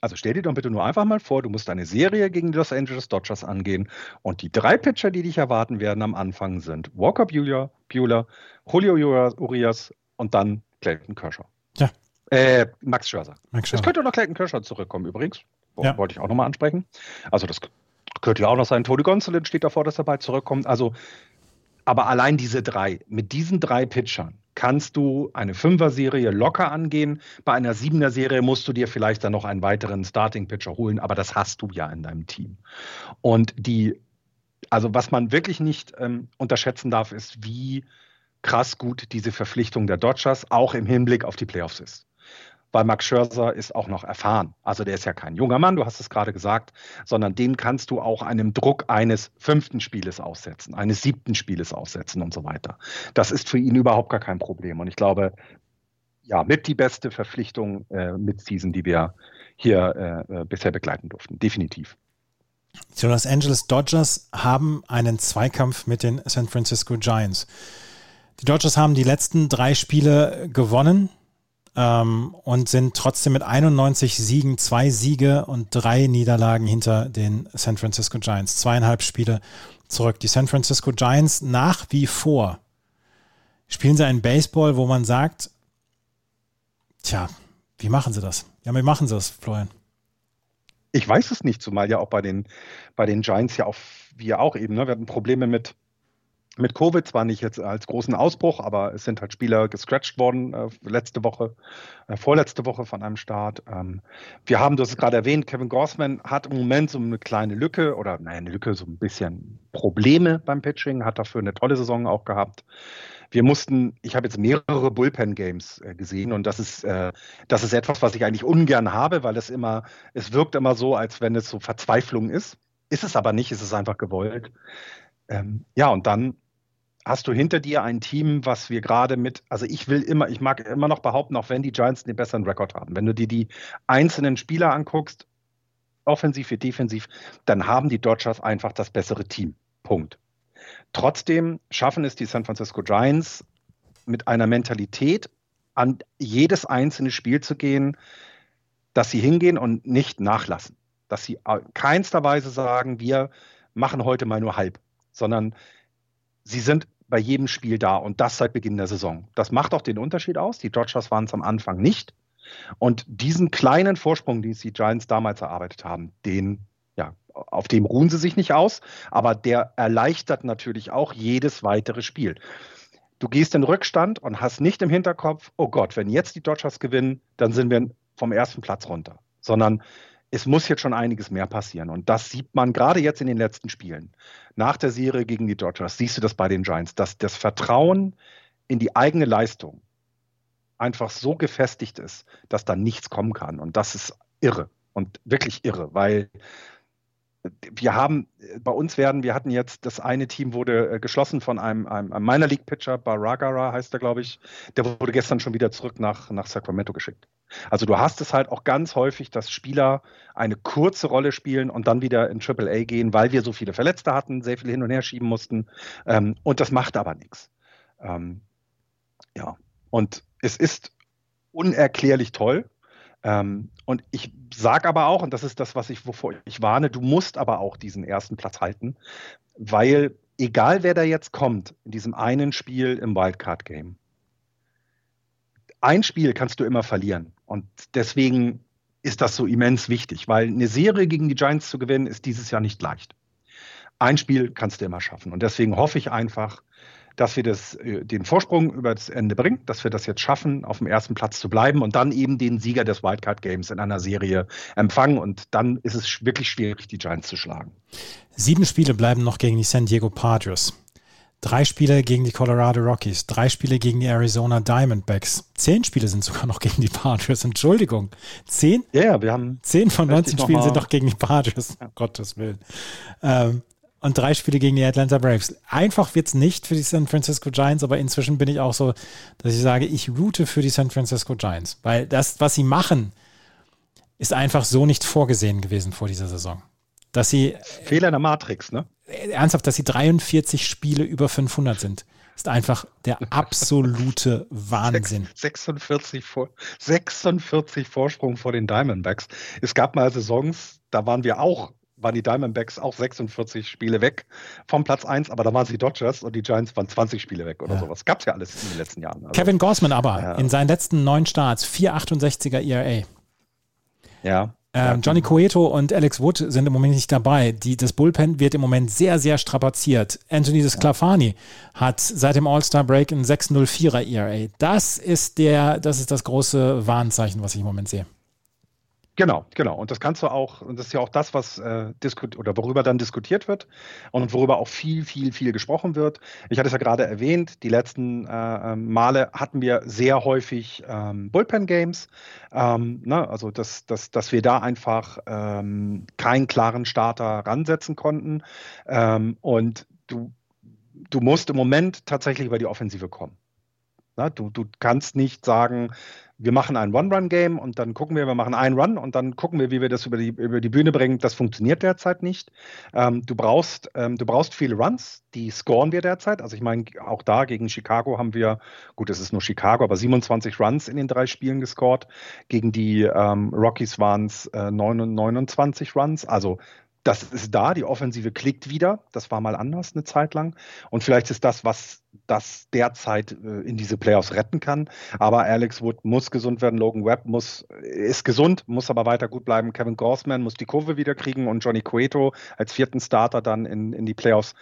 Also stell dir doch bitte nur einfach mal vor, du musst eine Serie gegen die Los Angeles Dodgers angehen und die drei Pitcher, die dich erwarten werden am Anfang sind Walker Buehler, Buehler Julio Urias und dann Clayton Kershaw. Ja. Äh, Max Scherzer. Max Scherzer. Es könnte noch Clayton Kershaw zurückkommen übrigens. Ja. Wollte ich auch nochmal ansprechen. Also das könnte ja auch noch sein. Tony Gonsolin steht davor, dass er bald zurückkommt. Also, aber allein diese drei, mit diesen drei Pitchern, kannst du eine Fünfer-Serie locker angehen. Bei einer Siebener-Serie musst du dir vielleicht dann noch einen weiteren Starting-Pitcher holen, aber das hast du ja in deinem Team. Und die, also was man wirklich nicht ähm, unterschätzen darf, ist, wie krass gut diese Verpflichtung der Dodgers auch im Hinblick auf die Playoffs ist weil Max Scherzer ist auch noch erfahren. Also der ist ja kein junger Mann, du hast es gerade gesagt, sondern den kannst du auch einem Druck eines fünften Spieles aussetzen, eines siebten Spieles aussetzen und so weiter. Das ist für ihn überhaupt gar kein Problem. Und ich glaube, ja, mit die beste Verpflichtung äh, mit Season, die wir hier äh, äh bisher begleiten durften. Definitiv. Die Los Angeles Dodgers haben einen Zweikampf mit den San Francisco Giants. Die Dodgers haben die letzten drei Spiele gewonnen ähm, und sind trotzdem mit 91 Siegen, zwei Siege und drei Niederlagen hinter den San Francisco Giants. Zweieinhalb Spiele zurück. Die San Francisco Giants nach wie vor spielen sie einen Baseball, wo man sagt, tja, wie machen sie das? Ja, wie machen sie das, Florian? Ich weiß es nicht, zumal ja auch bei den, bei den Giants ja auch, wir auch eben, ne? wir hatten Probleme mit, mit Covid, zwar nicht jetzt als großen Ausbruch, aber es sind halt Spieler gescratcht worden äh, letzte Woche, äh, vorletzte Woche von einem Start. Ähm, wir haben, du hast es gerade erwähnt, Kevin Gorsman hat im Moment so eine kleine Lücke oder naja, eine Lücke, so ein bisschen Probleme beim Pitching, hat dafür eine tolle Saison auch gehabt. Wir mussten, ich habe jetzt mehrere Bullpen-Games äh, gesehen und das ist, äh, das ist etwas, was ich eigentlich ungern habe, weil es immer, es wirkt immer so, als wenn es so Verzweiflung ist. Ist es aber nicht, ist es einfach gewollt. Ähm, ja, und dann hast du hinter dir ein Team, was wir gerade mit, also ich will immer, ich mag immer noch behaupten, auch wenn die Giants den besseren Rekord haben. Wenn du dir die einzelnen Spieler anguckst, offensiv wie defensiv, dann haben die Dodgers einfach das bessere Team. Punkt. Trotzdem schaffen es die San Francisco Giants mit einer Mentalität, an jedes einzelne Spiel zu gehen, dass sie hingehen und nicht nachlassen. Dass sie keinster Weise sagen, wir machen heute mal nur halb, sondern sie sind bei jedem Spiel da und das seit Beginn der Saison. Das macht auch den Unterschied aus. Die Dodgers waren es am Anfang nicht. Und diesen kleinen Vorsprung, den die Giants damals erarbeitet haben, den ja, auf dem ruhen sie sich nicht aus, aber der erleichtert natürlich auch jedes weitere Spiel. Du gehst in Rückstand und hast nicht im Hinterkopf, oh Gott, wenn jetzt die Dodgers gewinnen, dann sind wir vom ersten Platz runter, sondern es muss jetzt schon einiges mehr passieren. Und das sieht man gerade jetzt in den letzten Spielen. Nach der Serie gegen die Dodgers siehst du das bei den Giants, dass das Vertrauen in die eigene Leistung einfach so gefestigt ist, dass da nichts kommen kann. Und das ist irre und wirklich irre, weil wir haben, bei uns werden, wir hatten jetzt, das eine Team wurde äh, geschlossen von einem, einem, einem Minor League Pitcher, Baragara heißt er, glaube ich, der wurde gestern schon wieder zurück nach, nach Sacramento geschickt. Also du hast es halt auch ganz häufig, dass Spieler eine kurze Rolle spielen und dann wieder in AAA gehen, weil wir so viele Verletzte hatten, sehr viel hin und her schieben mussten. Ähm, und das macht aber nichts. Ähm, ja, und es ist unerklärlich toll, ähm, und ich sage aber auch, und das ist das, was ich, wovor ich warne, du musst aber auch diesen ersten Platz halten, weil egal wer da jetzt kommt in diesem einen Spiel im Wildcard-Game, ein Spiel kannst du immer verlieren. Und deswegen ist das so immens wichtig, weil eine Serie gegen die Giants zu gewinnen, ist dieses Jahr nicht leicht. Ein Spiel kannst du immer schaffen. Und deswegen hoffe ich einfach, dass wir das, äh, den Vorsprung über das Ende bringen, dass wir das jetzt schaffen, auf dem ersten Platz zu bleiben und dann eben den Sieger des Wildcard Games in einer Serie empfangen. Und dann ist es wirklich schwierig, die Giants zu schlagen. Sieben Spiele bleiben noch gegen die San Diego Padres. Drei Spiele gegen die Colorado Rockies, drei Spiele gegen die Arizona Diamondbacks. Zehn Spiele sind sogar noch gegen die Padres. Entschuldigung. Zehn? Ja, yeah, wir haben. Zehn von 19 Spielen sind doch gegen die Padres. Ja. Gottes Willen. Ähm, und drei Spiele gegen die Atlanta Braves. Einfach wird es nicht für die San Francisco Giants, aber inzwischen bin ich auch so, dass ich sage, ich route für die San Francisco Giants, weil das, was sie machen, ist einfach so nicht vorgesehen gewesen vor dieser Saison. Dass sie. Fehler in der Matrix, ne? Ernsthaft, dass sie 43 Spiele über 500 sind, ist einfach der absolute Wahnsinn. 46, 46 Vorsprung vor den Diamondbacks. Es gab mal Saisons, da waren wir auch waren die Diamondbacks auch 46 Spiele weg vom Platz 1, aber da waren sie Dodgers und die Giants waren 20 Spiele weg oder ja. sowas. Gab es ja alles in den letzten Jahren. Also, Kevin Gossman aber ja. in seinen letzten neun Starts 4,68er ERA. Ja. Ähm, Johnny Cueto und Alex Wood sind im Moment nicht dabei. Die, das Bullpen wird im Moment sehr, sehr strapaziert. Anthony Desclafani ja. hat seit dem All-Star-Break ein 6,04er ERA. Das ist der, das ist das große Warnzeichen, was ich im Moment sehe. Genau, genau. Und das kannst du auch, und das ist ja auch das, was äh, diskut oder worüber dann diskutiert wird und worüber auch viel, viel, viel gesprochen wird. Ich hatte es ja gerade erwähnt, die letzten äh, ähm, Male hatten wir sehr häufig ähm, Bullpen-Games. Ähm, ne? Also dass, dass, dass wir da einfach ähm, keinen klaren Starter ransetzen konnten. Ähm, und du, du musst im Moment tatsächlich über die Offensive kommen. Na, du, du kannst nicht sagen, wir machen ein One-Run-Game und dann gucken wir, wir machen einen Run und dann gucken wir, wie wir das über die, über die Bühne bringen. Das funktioniert derzeit nicht. Ähm, du, brauchst, ähm, du brauchst viele Runs, die scoren wir derzeit. Also ich meine, auch da gegen Chicago haben wir, gut, es ist nur Chicago, aber 27 Runs in den drei Spielen gescored. Gegen die ähm, Rockies waren es äh, 29 Runs. Also das ist da, die Offensive klickt wieder. Das war mal anders eine Zeit lang. Und vielleicht ist das, was das derzeit äh, in diese Playoffs retten kann. Aber Alex Wood muss gesund werden, Logan Webb muss, ist gesund, muss aber weiter gut bleiben. Kevin Gorsman muss die Kurve wieder kriegen und Johnny Cueto als vierten Starter dann in, in die Playoffs.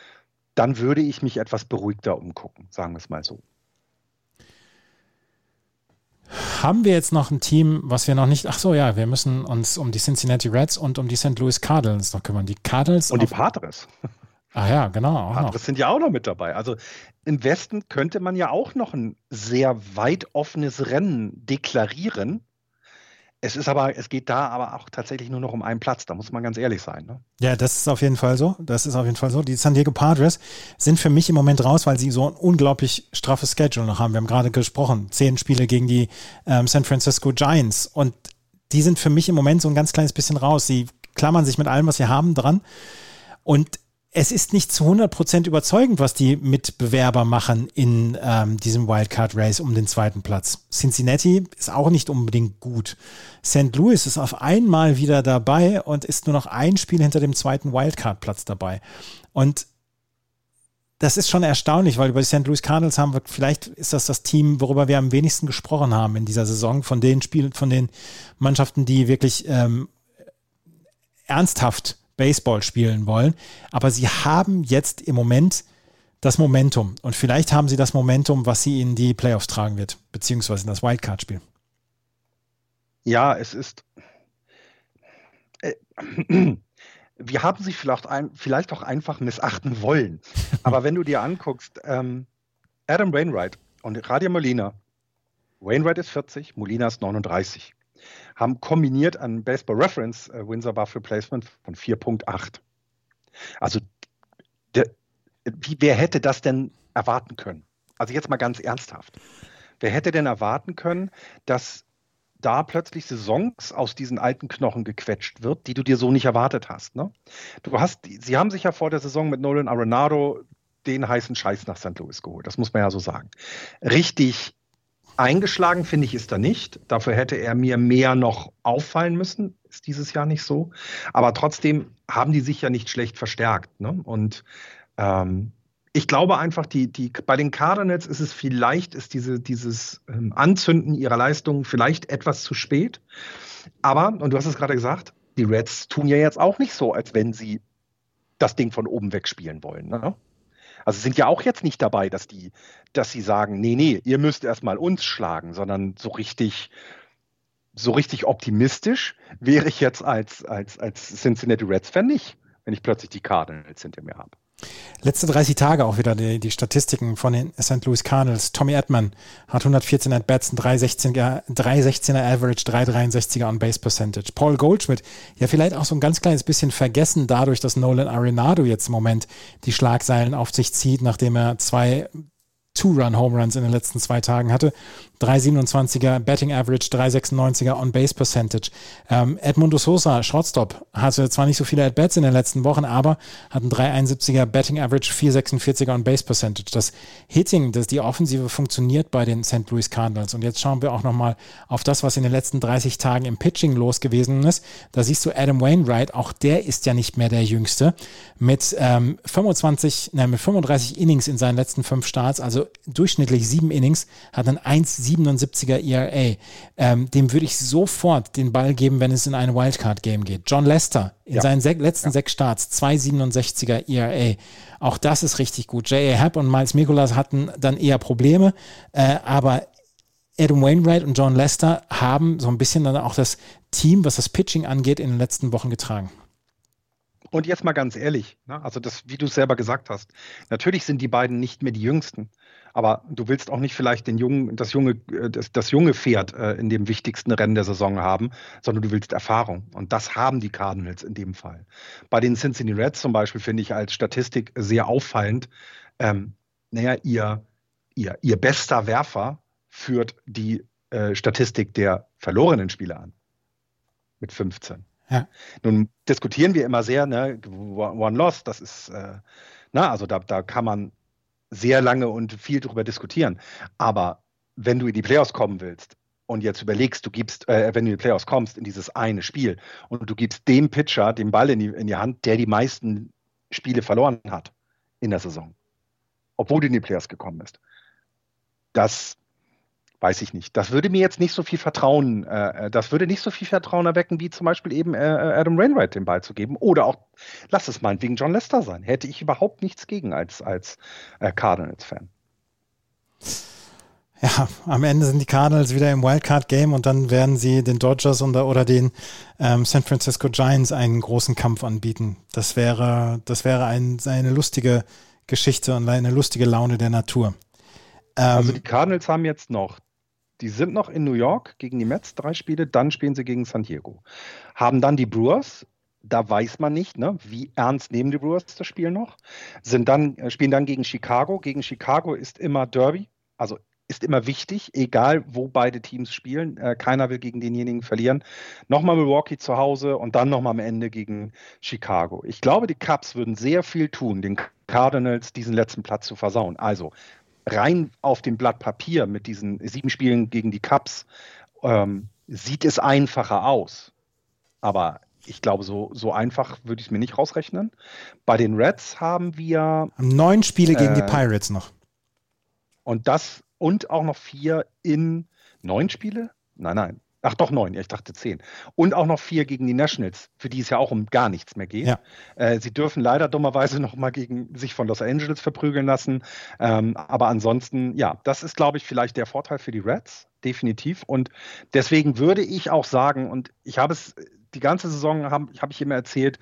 Dann würde ich mich etwas beruhigter umgucken, sagen wir es mal so haben wir jetzt noch ein Team, was wir noch nicht. Ach so, ja, wir müssen uns um die Cincinnati Reds und um die St. Louis Cardinals noch kümmern. Die Cardinals. Und die Padres. Ah ja, genau. Padres sind ja auch noch mit dabei. Also im Westen könnte man ja auch noch ein sehr weit offenes Rennen deklarieren. Es ist aber, es geht da aber auch tatsächlich nur noch um einen Platz, da muss man ganz ehrlich sein. Ne? Ja, das ist auf jeden Fall so. Das ist auf jeden Fall so. Die San Diego Padres sind für mich im Moment raus, weil sie so ein unglaublich straffes Schedule noch haben. Wir haben gerade gesprochen, zehn Spiele gegen die ähm, San Francisco Giants und die sind für mich im Moment so ein ganz kleines bisschen raus. Sie klammern sich mit allem, was sie haben, dran. Und es ist nicht zu 100% überzeugend, was die Mitbewerber machen in ähm, diesem Wildcard Race um den zweiten Platz. Cincinnati ist auch nicht unbedingt gut. St. Louis ist auf einmal wieder dabei und ist nur noch ein Spiel hinter dem zweiten Wildcard Platz dabei. Und das ist schon erstaunlich, weil über die St. Louis Cardinals haben wir, vielleicht ist das das Team, worüber wir am wenigsten gesprochen haben in dieser Saison, von den Spielen, von den Mannschaften, die wirklich ähm, ernsthaft Baseball spielen wollen. Aber sie haben jetzt im Moment das Momentum. Und vielleicht haben sie das Momentum, was sie in die Playoffs tragen wird, beziehungsweise in das Wildcard-Spiel. Ja, es ist. Äh, wir haben sie vielleicht, ein, vielleicht auch einfach missachten wollen. Aber wenn du dir anguckst, ähm, Adam Wainwright und Radio Molina, Wainwright ist 40, Molina ist 39 haben kombiniert an Baseball Reference äh, Windsor Buff Replacement von 4.8. Also der, wie, wer hätte das denn erwarten können? Also jetzt mal ganz ernsthaft. Wer hätte denn erwarten können, dass da plötzlich Saisons aus diesen alten Knochen gequetscht wird, die du dir so nicht erwartet hast. Ne? Du hast, sie haben sich ja vor der Saison mit Nolan Arenado den heißen Scheiß nach St. Louis geholt. Das muss man ja so sagen. Richtig Eingeschlagen finde ich ist er nicht. Dafür hätte er mir mehr noch auffallen müssen. Ist dieses Jahr nicht so. Aber trotzdem haben die sich ja nicht schlecht verstärkt. Ne? Und ähm, ich glaube einfach, die, die, bei den Cardinals ist es vielleicht, ist diese, dieses ähm, Anzünden ihrer Leistungen vielleicht etwas zu spät. Aber, und du hast es gerade gesagt, die Reds tun ja jetzt auch nicht so, als wenn sie das Ding von oben wegspielen wollen. Ne? Also sind ja auch jetzt nicht dabei, dass die, dass sie sagen, nee, nee, ihr müsst erstmal uns schlagen, sondern so richtig, so richtig optimistisch wäre ich jetzt als, als, als Cincinnati Reds-Fan nicht, wenn ich plötzlich die Cardinals hinter mir habe. Letzte 30 Tage auch wieder die, die Statistiken von den St. Louis Cardinals. Tommy Edman hat 114 At-Bats, 316er, 316er Average, 363er on Base Percentage. Paul Goldschmidt, ja vielleicht auch so ein ganz kleines bisschen vergessen dadurch, dass Nolan Arenado jetzt im Moment die Schlagseilen auf sich zieht, nachdem er zwei Two-Run-Home-Runs in den letzten zwei Tagen hatte. 3,27er Betting Average, 3,96er On-Base Percentage. Ähm, Edmundo Sosa, Shortstop, hatte zwar nicht so viele At-Bats in den letzten Wochen, aber hat ein 3,71er Betting Average, 4,46er On-Base Percentage. Das Hitting, das, die Offensive funktioniert bei den St. Louis Cardinals. Und jetzt schauen wir auch nochmal auf das, was in den letzten 30 Tagen im Pitching los gewesen ist. Da siehst du Adam Wainwright, auch der ist ja nicht mehr der Jüngste, mit ähm, 25, nein, mit 35 Innings in seinen letzten fünf Starts, also durchschnittlich sieben Innings, hat ein 1 77er ERA. Ähm, dem würde ich sofort den Ball geben, wenn es in ein Wildcard-Game geht. John Lester in ja. seinen se letzten ja. sechs Starts, 2,67er ERA. Auch das ist richtig gut. J.A. Happ und Miles Mikolas hatten dann eher Probleme, äh, aber Adam Wainwright und John Lester haben so ein bisschen dann auch das Team, was das Pitching angeht, in den letzten Wochen getragen. Und jetzt mal ganz ehrlich, ne? also das, wie du es selber gesagt hast, natürlich sind die beiden nicht mehr die Jüngsten aber du willst auch nicht vielleicht den jungen, das junge, äh, das, das junge Pferd äh, in dem wichtigsten Rennen der Saison haben, sondern du willst Erfahrung. Und das haben die Cardinals in dem Fall. Bei den Cincinnati Reds zum Beispiel finde ich als Statistik sehr auffallend, ähm, naja, ihr, ihr, ihr bester Werfer führt die äh, Statistik der verlorenen Spiele an. Mit 15. Ja. Nun diskutieren wir immer sehr, ne, One Loss, das ist, äh, na, also da, da kann man sehr lange und viel darüber diskutieren. Aber wenn du in die Playoffs kommen willst, und jetzt überlegst, du gibst, äh, wenn du in die Playoffs kommst, in dieses eine Spiel und du gibst dem Pitcher den Ball in die, in die Hand, der die meisten Spiele verloren hat in der Saison, obwohl du in die Playoffs gekommen bist. Das weiß ich nicht. Das würde mir jetzt nicht so viel Vertrauen, äh, äh das würde nicht so viel Vertrauen erwecken, wie zum Beispiel eben äh, äh, Adam Rainwright den Ball zu geben. Oder auch, lass es meinetwegen John Lester sein. Hätte ich überhaupt nichts gegen als, als äh, Cardinals-Fan. Ja, am Ende sind die Cardinals wieder im Wildcard-Game und dann werden sie den Dodgers oder, oder den ähm, San Francisco Giants einen großen Kampf anbieten. Das wäre, das wäre ein, eine lustige Geschichte und eine lustige Laune der Natur. Ähm, also die Cardinals haben jetzt noch, die sind noch in New York gegen die Mets, drei Spiele, dann spielen sie gegen San Diego. Haben dann die Brewers, da weiß man nicht, ne, wie ernst nehmen die Brewers das Spiel noch. Sind dann, äh, spielen dann gegen Chicago. Gegen Chicago ist immer Derby, also ist immer wichtig, egal wo beide Teams spielen. Äh, keiner will gegen denjenigen verlieren. Nochmal Milwaukee zu Hause und dann nochmal am Ende gegen Chicago. Ich glaube, die Cubs würden sehr viel tun, den Cardinals diesen letzten Platz zu versauen. Also rein auf dem Blatt Papier mit diesen sieben Spielen gegen die Cubs ähm, sieht es einfacher aus. Aber ich glaube, so, so einfach würde ich es mir nicht rausrechnen. Bei den Reds haben wir. Neun Spiele gegen äh, die Pirates noch. Und das und auch noch vier in neun Spiele? Nein, nein. Ach doch, neun, ja, ich dachte zehn. Und auch noch vier gegen die Nationals, für die es ja auch um gar nichts mehr geht. Ja. Äh, sie dürfen leider dummerweise noch mal gegen sich von Los Angeles verprügeln lassen. Ähm, aber ansonsten, ja, das ist, glaube ich, vielleicht der Vorteil für die Reds, definitiv. Und deswegen würde ich auch sagen, und ich habe es die ganze Saison, habe hab ich immer erzählt,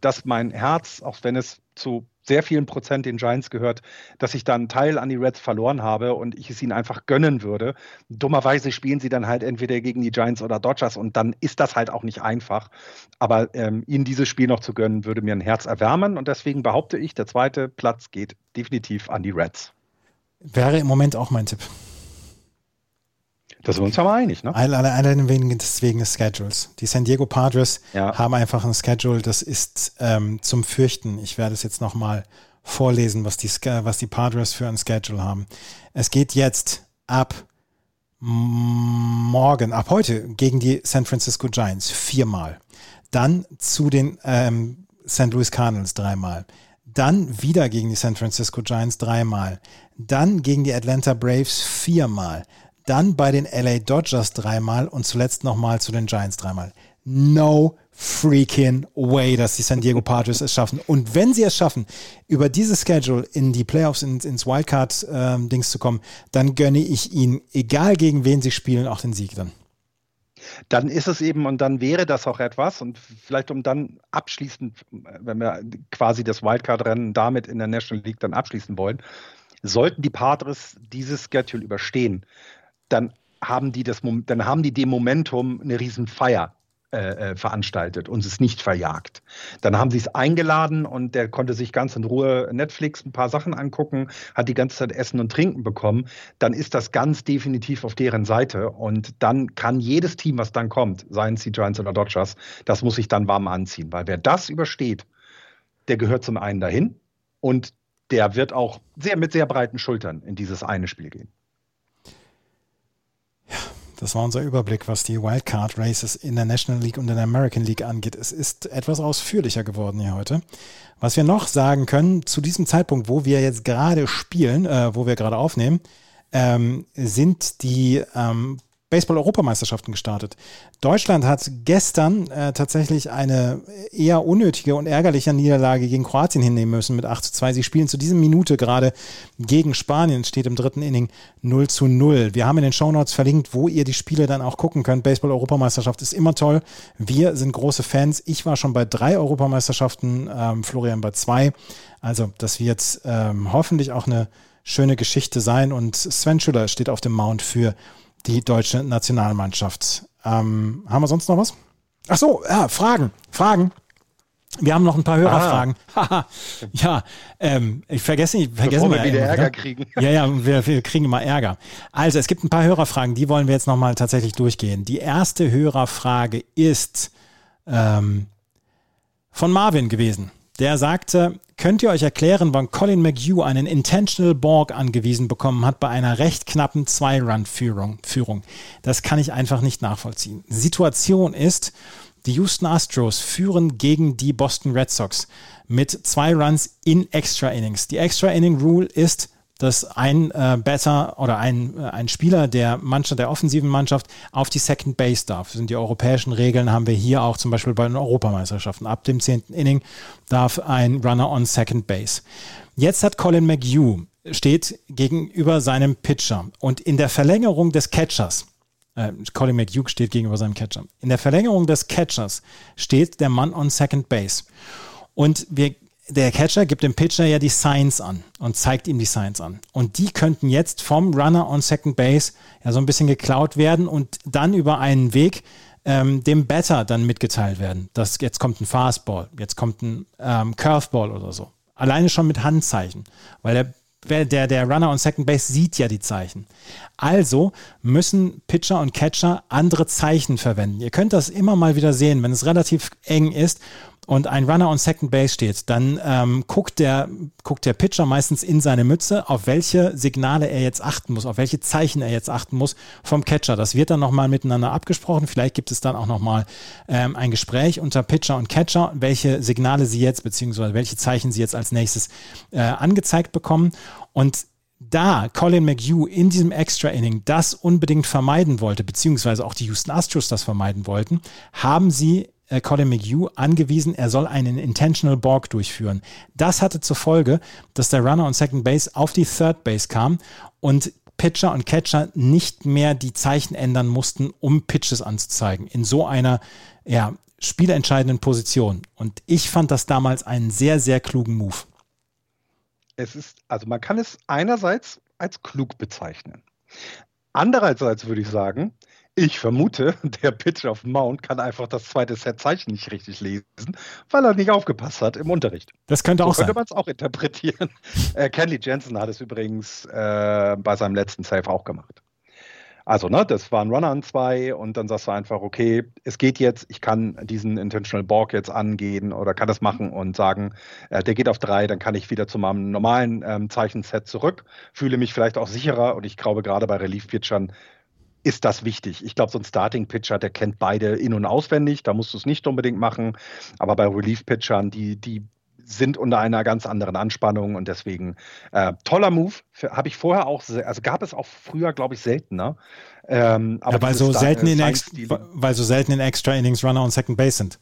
dass mein Herz, auch wenn es zu sehr vielen Prozent den Giants gehört, dass ich dann einen Teil an die Reds verloren habe und ich es ihnen einfach gönnen würde. Dummerweise spielen sie dann halt entweder gegen die Giants oder Dodgers und dann ist das halt auch nicht einfach. Aber ähm, ihnen dieses Spiel noch zu gönnen, würde mir ein Herz erwärmen und deswegen behaupte ich, der zweite Platz geht definitiv an die Reds. Wäre im Moment auch mein Tipp. Da sind wir uns aber einig, ne? Allein wegen des, wegen des Schedules. Die San Diego Padres ja. haben einfach ein Schedule, das ist ähm, zum Fürchten. Ich werde es jetzt nochmal vorlesen, was die, was die Padres für ein Schedule haben. Es geht jetzt ab morgen, ab heute gegen die San Francisco Giants viermal. Dann zu den ähm, St. Louis Cardinals dreimal. Dann wieder gegen die San Francisco Giants dreimal. Dann gegen die Atlanta Braves viermal dann bei den LA Dodgers dreimal und zuletzt nochmal zu den Giants dreimal. No freaking way, dass die San Diego Padres es schaffen. Und wenn sie es schaffen, über dieses Schedule in die Playoffs, ins, ins Wildcard-Dings ähm, zu kommen, dann gönne ich ihnen, egal gegen wen sie spielen, auch den Sieg dann. Dann ist es eben, und dann wäre das auch etwas, und vielleicht um dann abschließend, wenn wir quasi das Wildcard-Rennen damit in der National League dann abschließen wollen, sollten die Padres dieses Schedule überstehen, dann haben die das, dann haben die dem Momentum eine Riesenfeier äh, äh, veranstaltet und es nicht verjagt. Dann haben sie es eingeladen und der konnte sich ganz in Ruhe Netflix ein paar Sachen angucken, hat die ganze Zeit Essen und Trinken bekommen. Dann ist das ganz definitiv auf deren Seite und dann kann jedes Team, was dann kommt, seien es die Giants oder Dodgers, das muss sich dann warm anziehen, weil wer das übersteht, der gehört zum einen dahin und der wird auch sehr mit sehr breiten Schultern in dieses eine Spiel gehen. Das war unser Überblick, was die Wildcard Races in der National League und in der American League angeht. Es ist etwas ausführlicher geworden hier heute. Was wir noch sagen können, zu diesem Zeitpunkt, wo wir jetzt gerade spielen, äh, wo wir gerade aufnehmen, ähm, sind die ähm, Baseball-Europameisterschaften gestartet. Deutschland hat gestern äh, tatsächlich eine eher unnötige und ärgerliche Niederlage gegen Kroatien hinnehmen müssen mit 8 zu 2. Sie spielen zu diesem Minute gerade gegen Spanien, steht im dritten Inning 0 zu 0. Wir haben in den Shownotes verlinkt, wo ihr die Spiele dann auch gucken könnt. Baseball-Europameisterschaft ist immer toll. Wir sind große Fans. Ich war schon bei drei Europameisterschaften, ähm, Florian bei zwei. Also das wird ähm, hoffentlich auch eine schöne Geschichte sein. Und Sven Schüller steht auf dem Mount für die deutsche Nationalmannschaft. Ähm, haben wir sonst noch was? Ach so, ja, Fragen, Fragen. Wir haben noch ein paar Hörerfragen. ja, ähm, ich vergesse nicht, vergessen wir wieder Ärger ne? kriegen. Ja, ja, wir, wir, kriegen immer Ärger. Also, es gibt ein paar Hörerfragen, die wollen wir jetzt nochmal tatsächlich durchgehen. Die erste Hörerfrage ist ähm, von Marvin gewesen. Der sagte, Könnt ihr euch erklären, wann Colin McHugh einen Intentional Borg angewiesen bekommen hat bei einer recht knappen Zwei-Run-Führung? Das kann ich einfach nicht nachvollziehen. Situation ist, die Houston Astros führen gegen die Boston Red Sox mit zwei Runs in Extra Innings. Die Extra Inning Rule ist, dass ein äh, Batter oder ein, äh, ein Spieler der Mannschaft, der offensiven Mannschaft auf die Second Base darf. Das sind die europäischen Regeln, haben wir hier auch zum Beispiel bei den Europameisterschaften. Ab dem zehnten Inning darf ein Runner on Second Base. Jetzt hat Colin McHugh steht gegenüber seinem Pitcher und in der Verlängerung des Catchers, äh, Colin McHugh steht gegenüber seinem Catcher, in der Verlängerung des Catchers steht der Mann on Second Base. Und wir der Catcher gibt dem Pitcher ja die Signs an und zeigt ihm die Signs an. Und die könnten jetzt vom Runner on Second Base ja so ein bisschen geklaut werden und dann über einen Weg ähm, dem Batter dann mitgeteilt werden. Dass jetzt kommt ein Fastball, jetzt kommt ein ähm, Curveball oder so. Alleine schon mit Handzeichen, weil der der, der Runner on Second Base sieht ja die Zeichen. Also müssen Pitcher und Catcher andere Zeichen verwenden. Ihr könnt das immer mal wieder sehen, wenn es relativ eng ist und ein Runner on Second Base steht, dann ähm, guckt, der, guckt der Pitcher meistens in seine Mütze, auf welche Signale er jetzt achten muss, auf welche Zeichen er jetzt achten muss vom Catcher. Das wird dann nochmal miteinander abgesprochen. Vielleicht gibt es dann auch nochmal ähm, ein Gespräch unter Pitcher und Catcher, welche Signale sie jetzt, beziehungsweise welche Zeichen sie jetzt als nächstes äh, angezeigt bekommen. Und da Colin McHugh in diesem Extra Inning das unbedingt vermeiden wollte, beziehungsweise auch die Houston Astros das vermeiden wollten, haben sie äh, Colin McHugh angewiesen, er soll einen Intentional Borg durchführen. Das hatte zur Folge, dass der Runner und Second Base auf die Third Base kam und Pitcher und Catcher nicht mehr die Zeichen ändern mussten, um Pitches anzuzeigen. In so einer ja, spielentscheidenden Position. Und ich fand das damals einen sehr, sehr klugen Move. Es ist, also man kann es einerseits als klug bezeichnen. Andererseits würde ich sagen, ich vermute, der Pitcher auf Mount kann einfach das zweite Set Zeichen nicht richtig lesen, weil er nicht aufgepasst hat im Unterricht. Das könnte so auch könnte sein. könnte man es auch interpretieren. Äh, Kenley Jensen hat es übrigens äh, bei seinem letzten Save auch gemacht. Also, ne, das war ein Runner an zwei und dann sagst du einfach, okay, es geht jetzt, ich kann diesen Intentional Borg jetzt angehen oder kann das machen und sagen, äh, der geht auf drei, dann kann ich wieder zu meinem normalen ähm, Zeichenset zurück, fühle mich vielleicht auch sicherer und ich glaube gerade bei Relief-Pitchern ist das wichtig. Ich glaube, so ein Starting-Pitcher, der kennt beide in- und auswendig, da musst du es nicht unbedingt machen. Aber bei Relief-Pitchern, die, die sind unter einer ganz anderen Anspannung und deswegen äh, toller Move. Habe ich vorher auch, also gab es auch früher, glaube ich, seltener. Ähm, aber ja, weil, so selten in weil so selten in Extra Innings Runner und Second Base sind.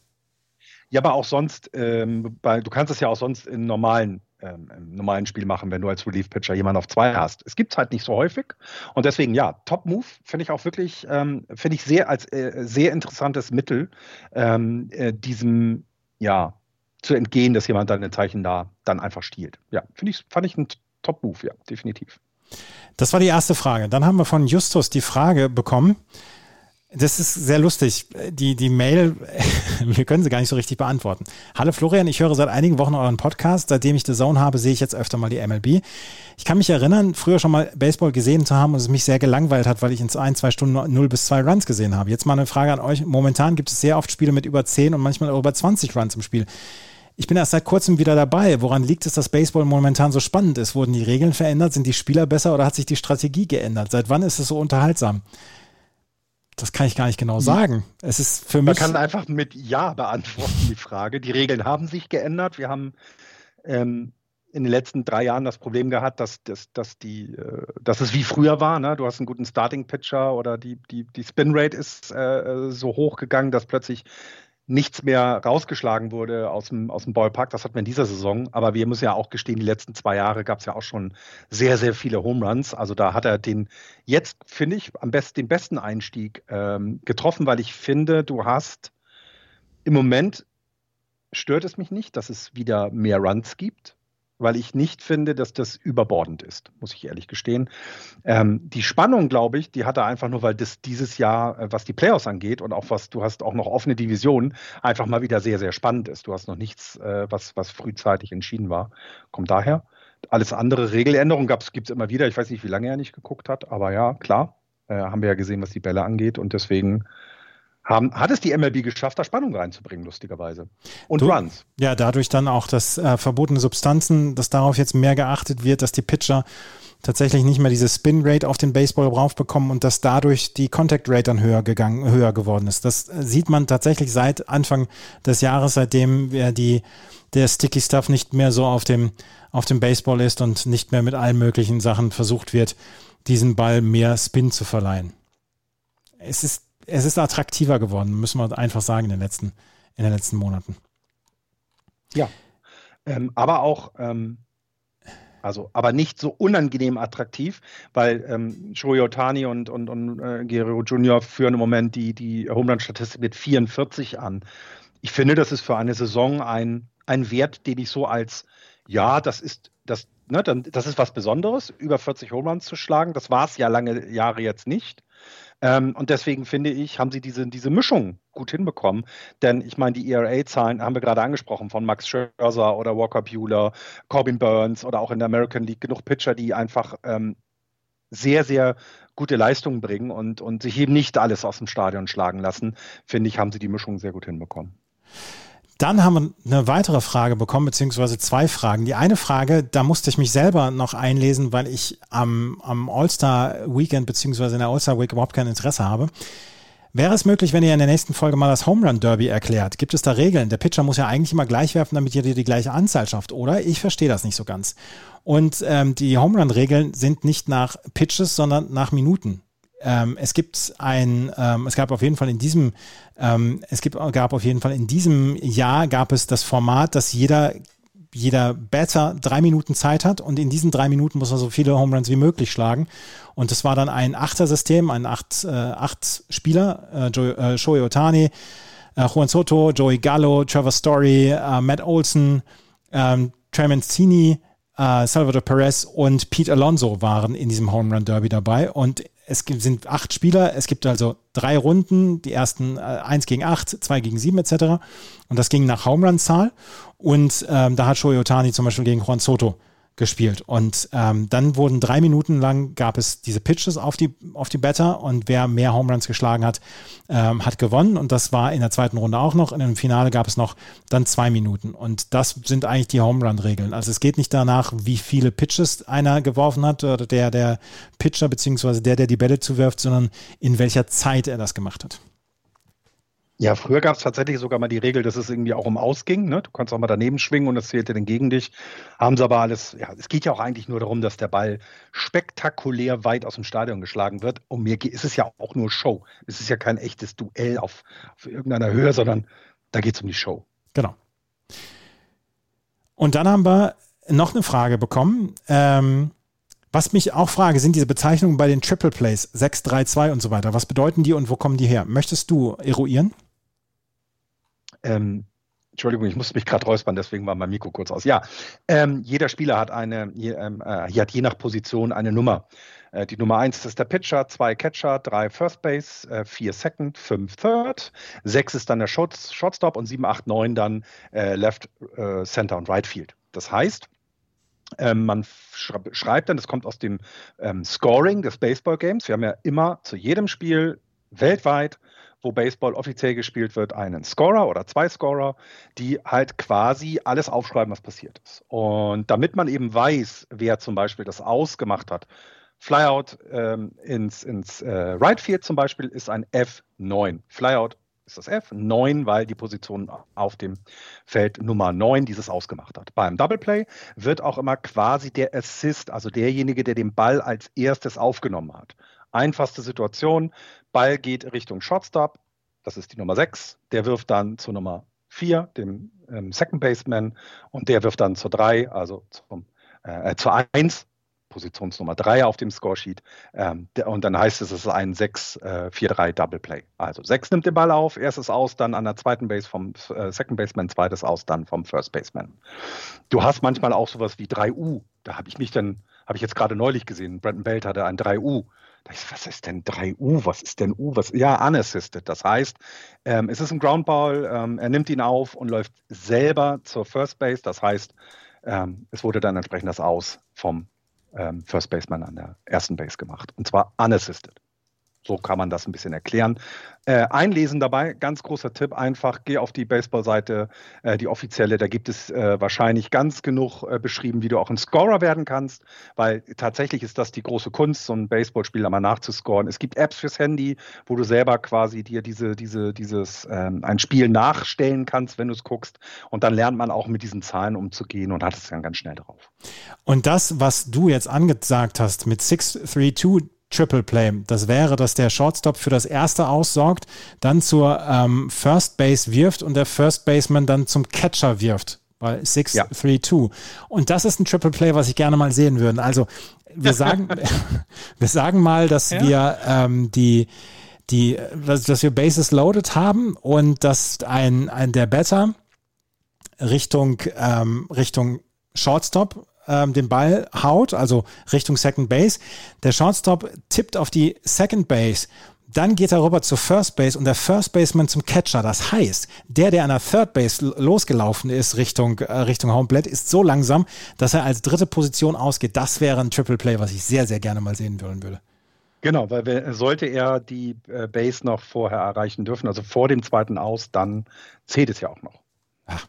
Ja, aber auch sonst, ähm, bei, du kannst es ja auch sonst in normalen ähm, im normalen Spiel machen, wenn du als Relief-Pitcher jemanden auf zwei hast. Es gibt es halt nicht so häufig. Und deswegen, ja, Top-Move finde ich auch wirklich, ähm, finde ich sehr als äh, sehr interessantes Mittel, ähm, äh, diesem, ja, zu entgehen, dass jemand deine Zeichen da dann einfach stiehlt. Ja, finde ich, fand ich ein Top-Move, ja, definitiv. Das war die erste Frage. Dann haben wir von Justus die Frage bekommen, das ist sehr lustig. Die, die Mail, wir können sie gar nicht so richtig beantworten. Hallo Florian, ich höre seit einigen Wochen euren Podcast. Seitdem ich The Zone habe, sehe ich jetzt öfter mal die MLB. Ich kann mich erinnern, früher schon mal Baseball gesehen zu haben und es mich sehr gelangweilt hat, weil ich in ein, zwei Stunden 0 bis 2 Runs gesehen habe. Jetzt mal eine Frage an euch. Momentan gibt es sehr oft Spiele mit über 10 und manchmal auch über 20 Runs im Spiel. Ich bin erst seit kurzem wieder dabei. Woran liegt es, dass Baseball momentan so spannend ist? Wurden die Regeln verändert? Sind die Spieler besser oder hat sich die Strategie geändert? Seit wann ist es so unterhaltsam? Das kann ich gar nicht genau sagen. Es ist für mich. Man kann einfach mit Ja beantworten, die Frage. Die Regeln haben sich geändert. Wir haben ähm, in den letzten drei Jahren das Problem gehabt, dass, dass, dass, die, äh, dass es wie früher war. Ne? Du hast einen guten Starting-Pitcher oder die, die, die Spin-Rate ist äh, so hoch gegangen, dass plötzlich nichts mehr rausgeschlagen wurde aus dem, aus dem Ballpark. Das hatten wir in dieser Saison. Aber wir müssen ja auch gestehen, die letzten zwei Jahre gab es ja auch schon sehr, sehr viele Home Runs. Also da hat er den jetzt, finde ich, am besten den besten Einstieg ähm, getroffen, weil ich finde, du hast im Moment stört es mich nicht, dass es wieder mehr Runs gibt weil ich nicht finde, dass das überbordend ist, muss ich ehrlich gestehen. Ähm, die Spannung, glaube ich, die hat er einfach nur, weil das dieses Jahr, äh, was die Playoffs angeht und auch was, du hast auch noch offene Divisionen, einfach mal wieder sehr, sehr spannend ist. Du hast noch nichts, äh, was, was frühzeitig entschieden war. Kommt daher. Alles andere, Regeländerungen gibt es immer wieder. Ich weiß nicht, wie lange er nicht geguckt hat, aber ja, klar, äh, haben wir ja gesehen, was die Bälle angeht und deswegen haben, hat es die MLB geschafft, da Spannung reinzubringen, lustigerweise. Und du, Runs. Ja, dadurch dann auch, dass äh, verbotene Substanzen, dass darauf jetzt mehr geachtet wird, dass die Pitcher tatsächlich nicht mehr diese Spin Rate auf den Baseball raufbekommen und dass dadurch die Contact Rate dann höher gegangen, höher geworden ist. Das äh, sieht man tatsächlich seit Anfang des Jahres, seitdem wir die, der Sticky Stuff nicht mehr so auf dem, auf dem Baseball ist und nicht mehr mit allen möglichen Sachen versucht wird, diesen Ball mehr Spin zu verleihen. Es ist, es ist attraktiver geworden, müssen wir einfach sagen, in den letzten, in den letzten Monaten. Ja. Ähm, aber auch, ähm, also, aber nicht so unangenehm attraktiv, weil ähm, Shohei Otani und, und, und äh, Guerrero Jr. führen im Moment die, die Homeland-Statistik mit 44 an. Ich finde, das ist für eine Saison ein, ein Wert, den ich so als, ja, das ist, das, ne, dann, das ist was Besonderes, über 40 Homelands zu schlagen. Das war es ja lange Jahre jetzt nicht. Ähm, und deswegen finde ich, haben sie diese, diese Mischung gut hinbekommen. Denn ich meine, die ERA-Zahlen haben wir gerade angesprochen von Max Scherzer oder Walker Bueller, Corbin Burns oder auch in der American League genug Pitcher, die einfach ähm, sehr, sehr gute Leistungen bringen und, und sich eben nicht alles aus dem Stadion schlagen lassen. Finde ich, haben sie die Mischung sehr gut hinbekommen. Dann haben wir eine weitere Frage bekommen, beziehungsweise zwei Fragen. Die eine Frage, da musste ich mich selber noch einlesen, weil ich am, am All-Star-Weekend beziehungsweise in der All-Star-Week überhaupt kein Interesse habe. Wäre es möglich, wenn ihr in der nächsten Folge mal das Home Run Derby erklärt? Gibt es da Regeln? Der Pitcher muss ja eigentlich immer gleich werfen, damit ihr die gleiche Anzahl schafft, oder? Ich verstehe das nicht so ganz. Und ähm, die Home Run Regeln sind nicht nach Pitches, sondern nach Minuten. Ähm, es gibt ein, ähm, es gab auf jeden Fall in diesem, ähm, es gibt, gab auf jeden Fall in diesem Jahr gab es das Format, dass jeder jeder Batter drei Minuten Zeit hat und in diesen drei Minuten muss er so viele Home Runs wie möglich schlagen. Und das war dann ein Achter-System, ein acht, äh, acht Spieler, äh, Joey, äh, Shohei Otani, äh, Juan Soto, Joey Gallo, Trevor Story, äh, Matt Olson, ähm, Trey Mancini, äh, Salvador Perez und Pete Alonso waren in diesem Home Run Derby dabei. Und es gibt, sind acht Spieler, es gibt also drei Runden, die ersten äh, eins gegen acht, zwei gegen sieben etc. Und das ging nach Home Run Zahl. Und ähm, da hat Shohei Otani zum Beispiel gegen Juan Soto gespielt. Und ähm, dann wurden drei Minuten lang gab es diese Pitches auf die, auf die Batter und wer mehr Home Runs geschlagen hat, ähm, hat gewonnen. Und das war in der zweiten Runde auch noch. In dem Finale gab es noch dann zwei Minuten. Und das sind eigentlich die Home Run-Regeln. Also es geht nicht danach, wie viele Pitches einer geworfen hat oder der, der Pitcher beziehungsweise der, der die Bälle zuwirft, sondern in welcher Zeit er das gemacht hat. Ja, früher gab es tatsächlich sogar mal die Regel, dass es irgendwie auch um Ausging. Ne? Du kannst auch mal daneben schwingen und das zählte dann gegen dich. Haben sie aber alles, ja, es geht ja auch eigentlich nur darum, dass der Ball spektakulär weit aus dem Stadion geschlagen wird. Und mir ist es ja auch nur Show. Es ist ja kein echtes Duell auf, auf irgendeiner Höhe, sondern da geht es um die Show. Genau. Und dann haben wir noch eine Frage bekommen. Ähm, was mich auch frage, sind diese Bezeichnungen bei den Triple Plays 6, 3, 2 und so weiter. Was bedeuten die und wo kommen die her? Möchtest du eruieren? Ähm, Entschuldigung, ich musste mich gerade räuspern, deswegen war mein Mikro kurz aus. Ja, ähm, jeder Spieler hat eine, hier, ähm, äh, hier hat je nach Position eine Nummer. Äh, die Nummer 1 ist der Pitcher, 2 Catcher, 3 First Base, 4 äh, Second, 5 Third, 6 ist dann der Short, Shortstop und 7, 8, 9 dann äh, Left, äh, Center und Right Field. Das heißt, ähm, man schreibt dann, das kommt aus dem ähm, Scoring des Baseball-Games. Wir haben ja immer zu jedem Spiel weltweit wo Baseball offiziell gespielt wird, einen Scorer oder zwei Scorer, die halt quasi alles aufschreiben, was passiert ist. Und damit man eben weiß, wer zum Beispiel das ausgemacht hat, Flyout ähm, ins, ins äh, Right Field zum Beispiel ist ein F9. Flyout ist das F, 9, weil die Position auf dem Feld Nummer 9 dieses ausgemacht hat. Beim Double Play wird auch immer quasi der Assist, also derjenige, der den Ball als erstes aufgenommen hat. Einfachste Situation, Ball geht Richtung Shortstop, das ist die Nummer 6, der wirft dann zur Nummer 4, dem ähm, Second Baseman, und der wirft dann zur 3, also zum, äh, zur 1, Positionsnummer 3 auf dem Scoresheet. Ähm, der, und dann heißt es, es ist ein 6-4-3 äh, Double Play. Also 6 nimmt den Ball auf, erstes aus, dann an der zweiten Base vom äh, Second Baseman, zweites aus, dann vom First Baseman. Du hast manchmal auch sowas wie 3U. Da habe ich mich dann, habe ich jetzt gerade neulich gesehen, Brandon Belt hatte ein 3U was ist denn 3U? Was ist denn U? Was? Ja, unassisted. Das heißt, ähm, es ist ein Groundball, ähm, er nimmt ihn auf und läuft selber zur First Base. Das heißt, ähm, es wurde dann entsprechend das Aus vom ähm, First Baseman an der ersten Base gemacht. Und zwar unassisted. So kann man das ein bisschen erklären. Äh, einlesen dabei, ganz großer Tipp, einfach geh auf die Baseball-Seite, äh, die offizielle, da gibt es äh, wahrscheinlich ganz genug äh, beschrieben, wie du auch ein Scorer werden kannst, weil tatsächlich ist das die große Kunst, so ein Baseballspiel einmal nachzuscoren. Es gibt Apps fürs Handy, wo du selber quasi dir diese, diese, dieses, ähm, ein Spiel nachstellen kannst, wenn du es guckst und dann lernt man auch mit diesen Zahlen umzugehen und hat es dann ganz schnell drauf. Und das, was du jetzt angesagt hast mit 632 Triple Play. Das wäre, dass der Shortstop für das erste aussorgt, dann zur ähm, First Base wirft und der First Baseman dann zum Catcher wirft bei 6-3-2. Ja. Und das ist ein Triple Play, was ich gerne mal sehen würde. Also wir sagen, wir sagen mal, dass ja. wir ähm, die die, dass, dass wir Bases loaded haben und dass ein, ein der Better Richtung ähm, Richtung Shortstop ähm, den Ball haut, also Richtung Second Base. Der Shortstop tippt auf die Second Base. Dann geht er rüber zur First Base und der First Baseman zum Catcher. Das heißt, der, der an der Third Base losgelaufen ist Richtung, äh, Richtung Home Plate, ist so langsam, dass er als dritte Position ausgeht. Das wäre ein Triple Play, was ich sehr, sehr gerne mal sehen wollen würde. Genau, weil sollte er die äh, Base noch vorher erreichen dürfen, also vor dem zweiten Aus, dann zählt es ja auch noch. Ach.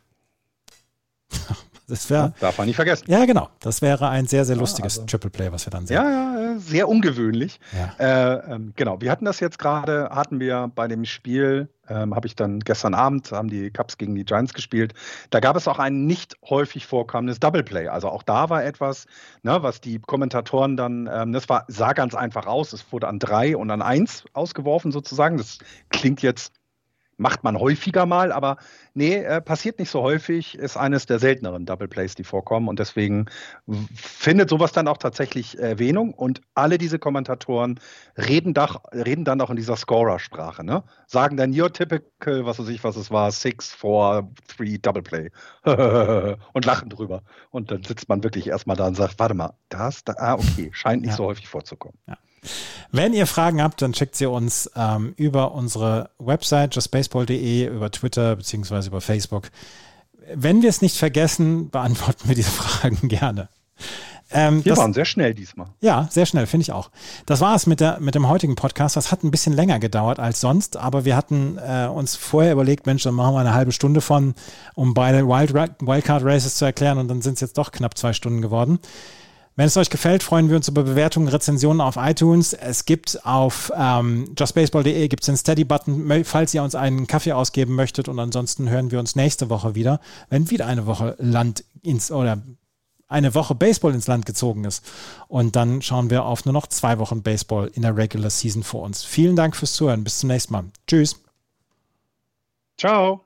Das wäre. Darf man nicht vergessen. Ja, genau. Das wäre ein sehr, sehr lustiges ja, also, Triple Play, was wir dann sehen. Ja, ja, sehr ungewöhnlich. Ja. Äh, ähm, genau. Wir hatten das jetzt gerade, hatten wir bei dem Spiel, ähm, habe ich dann gestern Abend, haben die Cubs gegen die Giants gespielt. Da gab es auch ein nicht häufig vorkommendes Double Play. Also auch da war etwas, ne, was die Kommentatoren dann, ähm, das war, sah ganz einfach aus. Es wurde an drei und an eins ausgeworfen sozusagen. Das klingt jetzt macht man häufiger mal, aber nee, äh, passiert nicht so häufig, ist eines der selteneren Double Plays, die vorkommen und deswegen findet sowas dann auch tatsächlich Erwähnung und alle diese Kommentatoren reden, doch, reden dann auch in dieser Scorer-Sprache, ne? Sagen dann your typical, was weiß ich, was es war, six, four, three Double Play und lachen drüber und dann sitzt man wirklich erstmal da und sagt, warte mal, das, da, ah, okay, scheint nicht ja. so häufig vorzukommen. Ja. Wenn ihr Fragen habt, dann schickt sie uns ähm, über unsere Website justbaseball.de, über Twitter bzw. über Facebook. Wenn wir es nicht vergessen, beantworten wir diese Fragen gerne. Ähm, wir das, waren sehr schnell diesmal. Ja, sehr schnell, finde ich auch. Das war es mit, der, mit dem heutigen Podcast. Das hat ein bisschen länger gedauert als sonst, aber wir hatten äh, uns vorher überlegt, Mensch, dann machen wir eine halbe Stunde von, um beide Wild, Wildcard Races zu erklären und dann sind es jetzt doch knapp zwei Stunden geworden. Wenn es euch gefällt, freuen wir uns über Bewertungen, Rezensionen auf iTunes. Es gibt auf ähm, justbaseball.de gibt es den Steady-Button, falls ihr uns einen Kaffee ausgeben möchtet. Und ansonsten hören wir uns nächste Woche wieder, wenn wieder eine Woche Land ins oder eine Woche Baseball ins Land gezogen ist. Und dann schauen wir auf nur noch zwei Wochen Baseball in der Regular Season vor uns. Vielen Dank fürs Zuhören. Bis zum nächsten Mal. Tschüss. Ciao.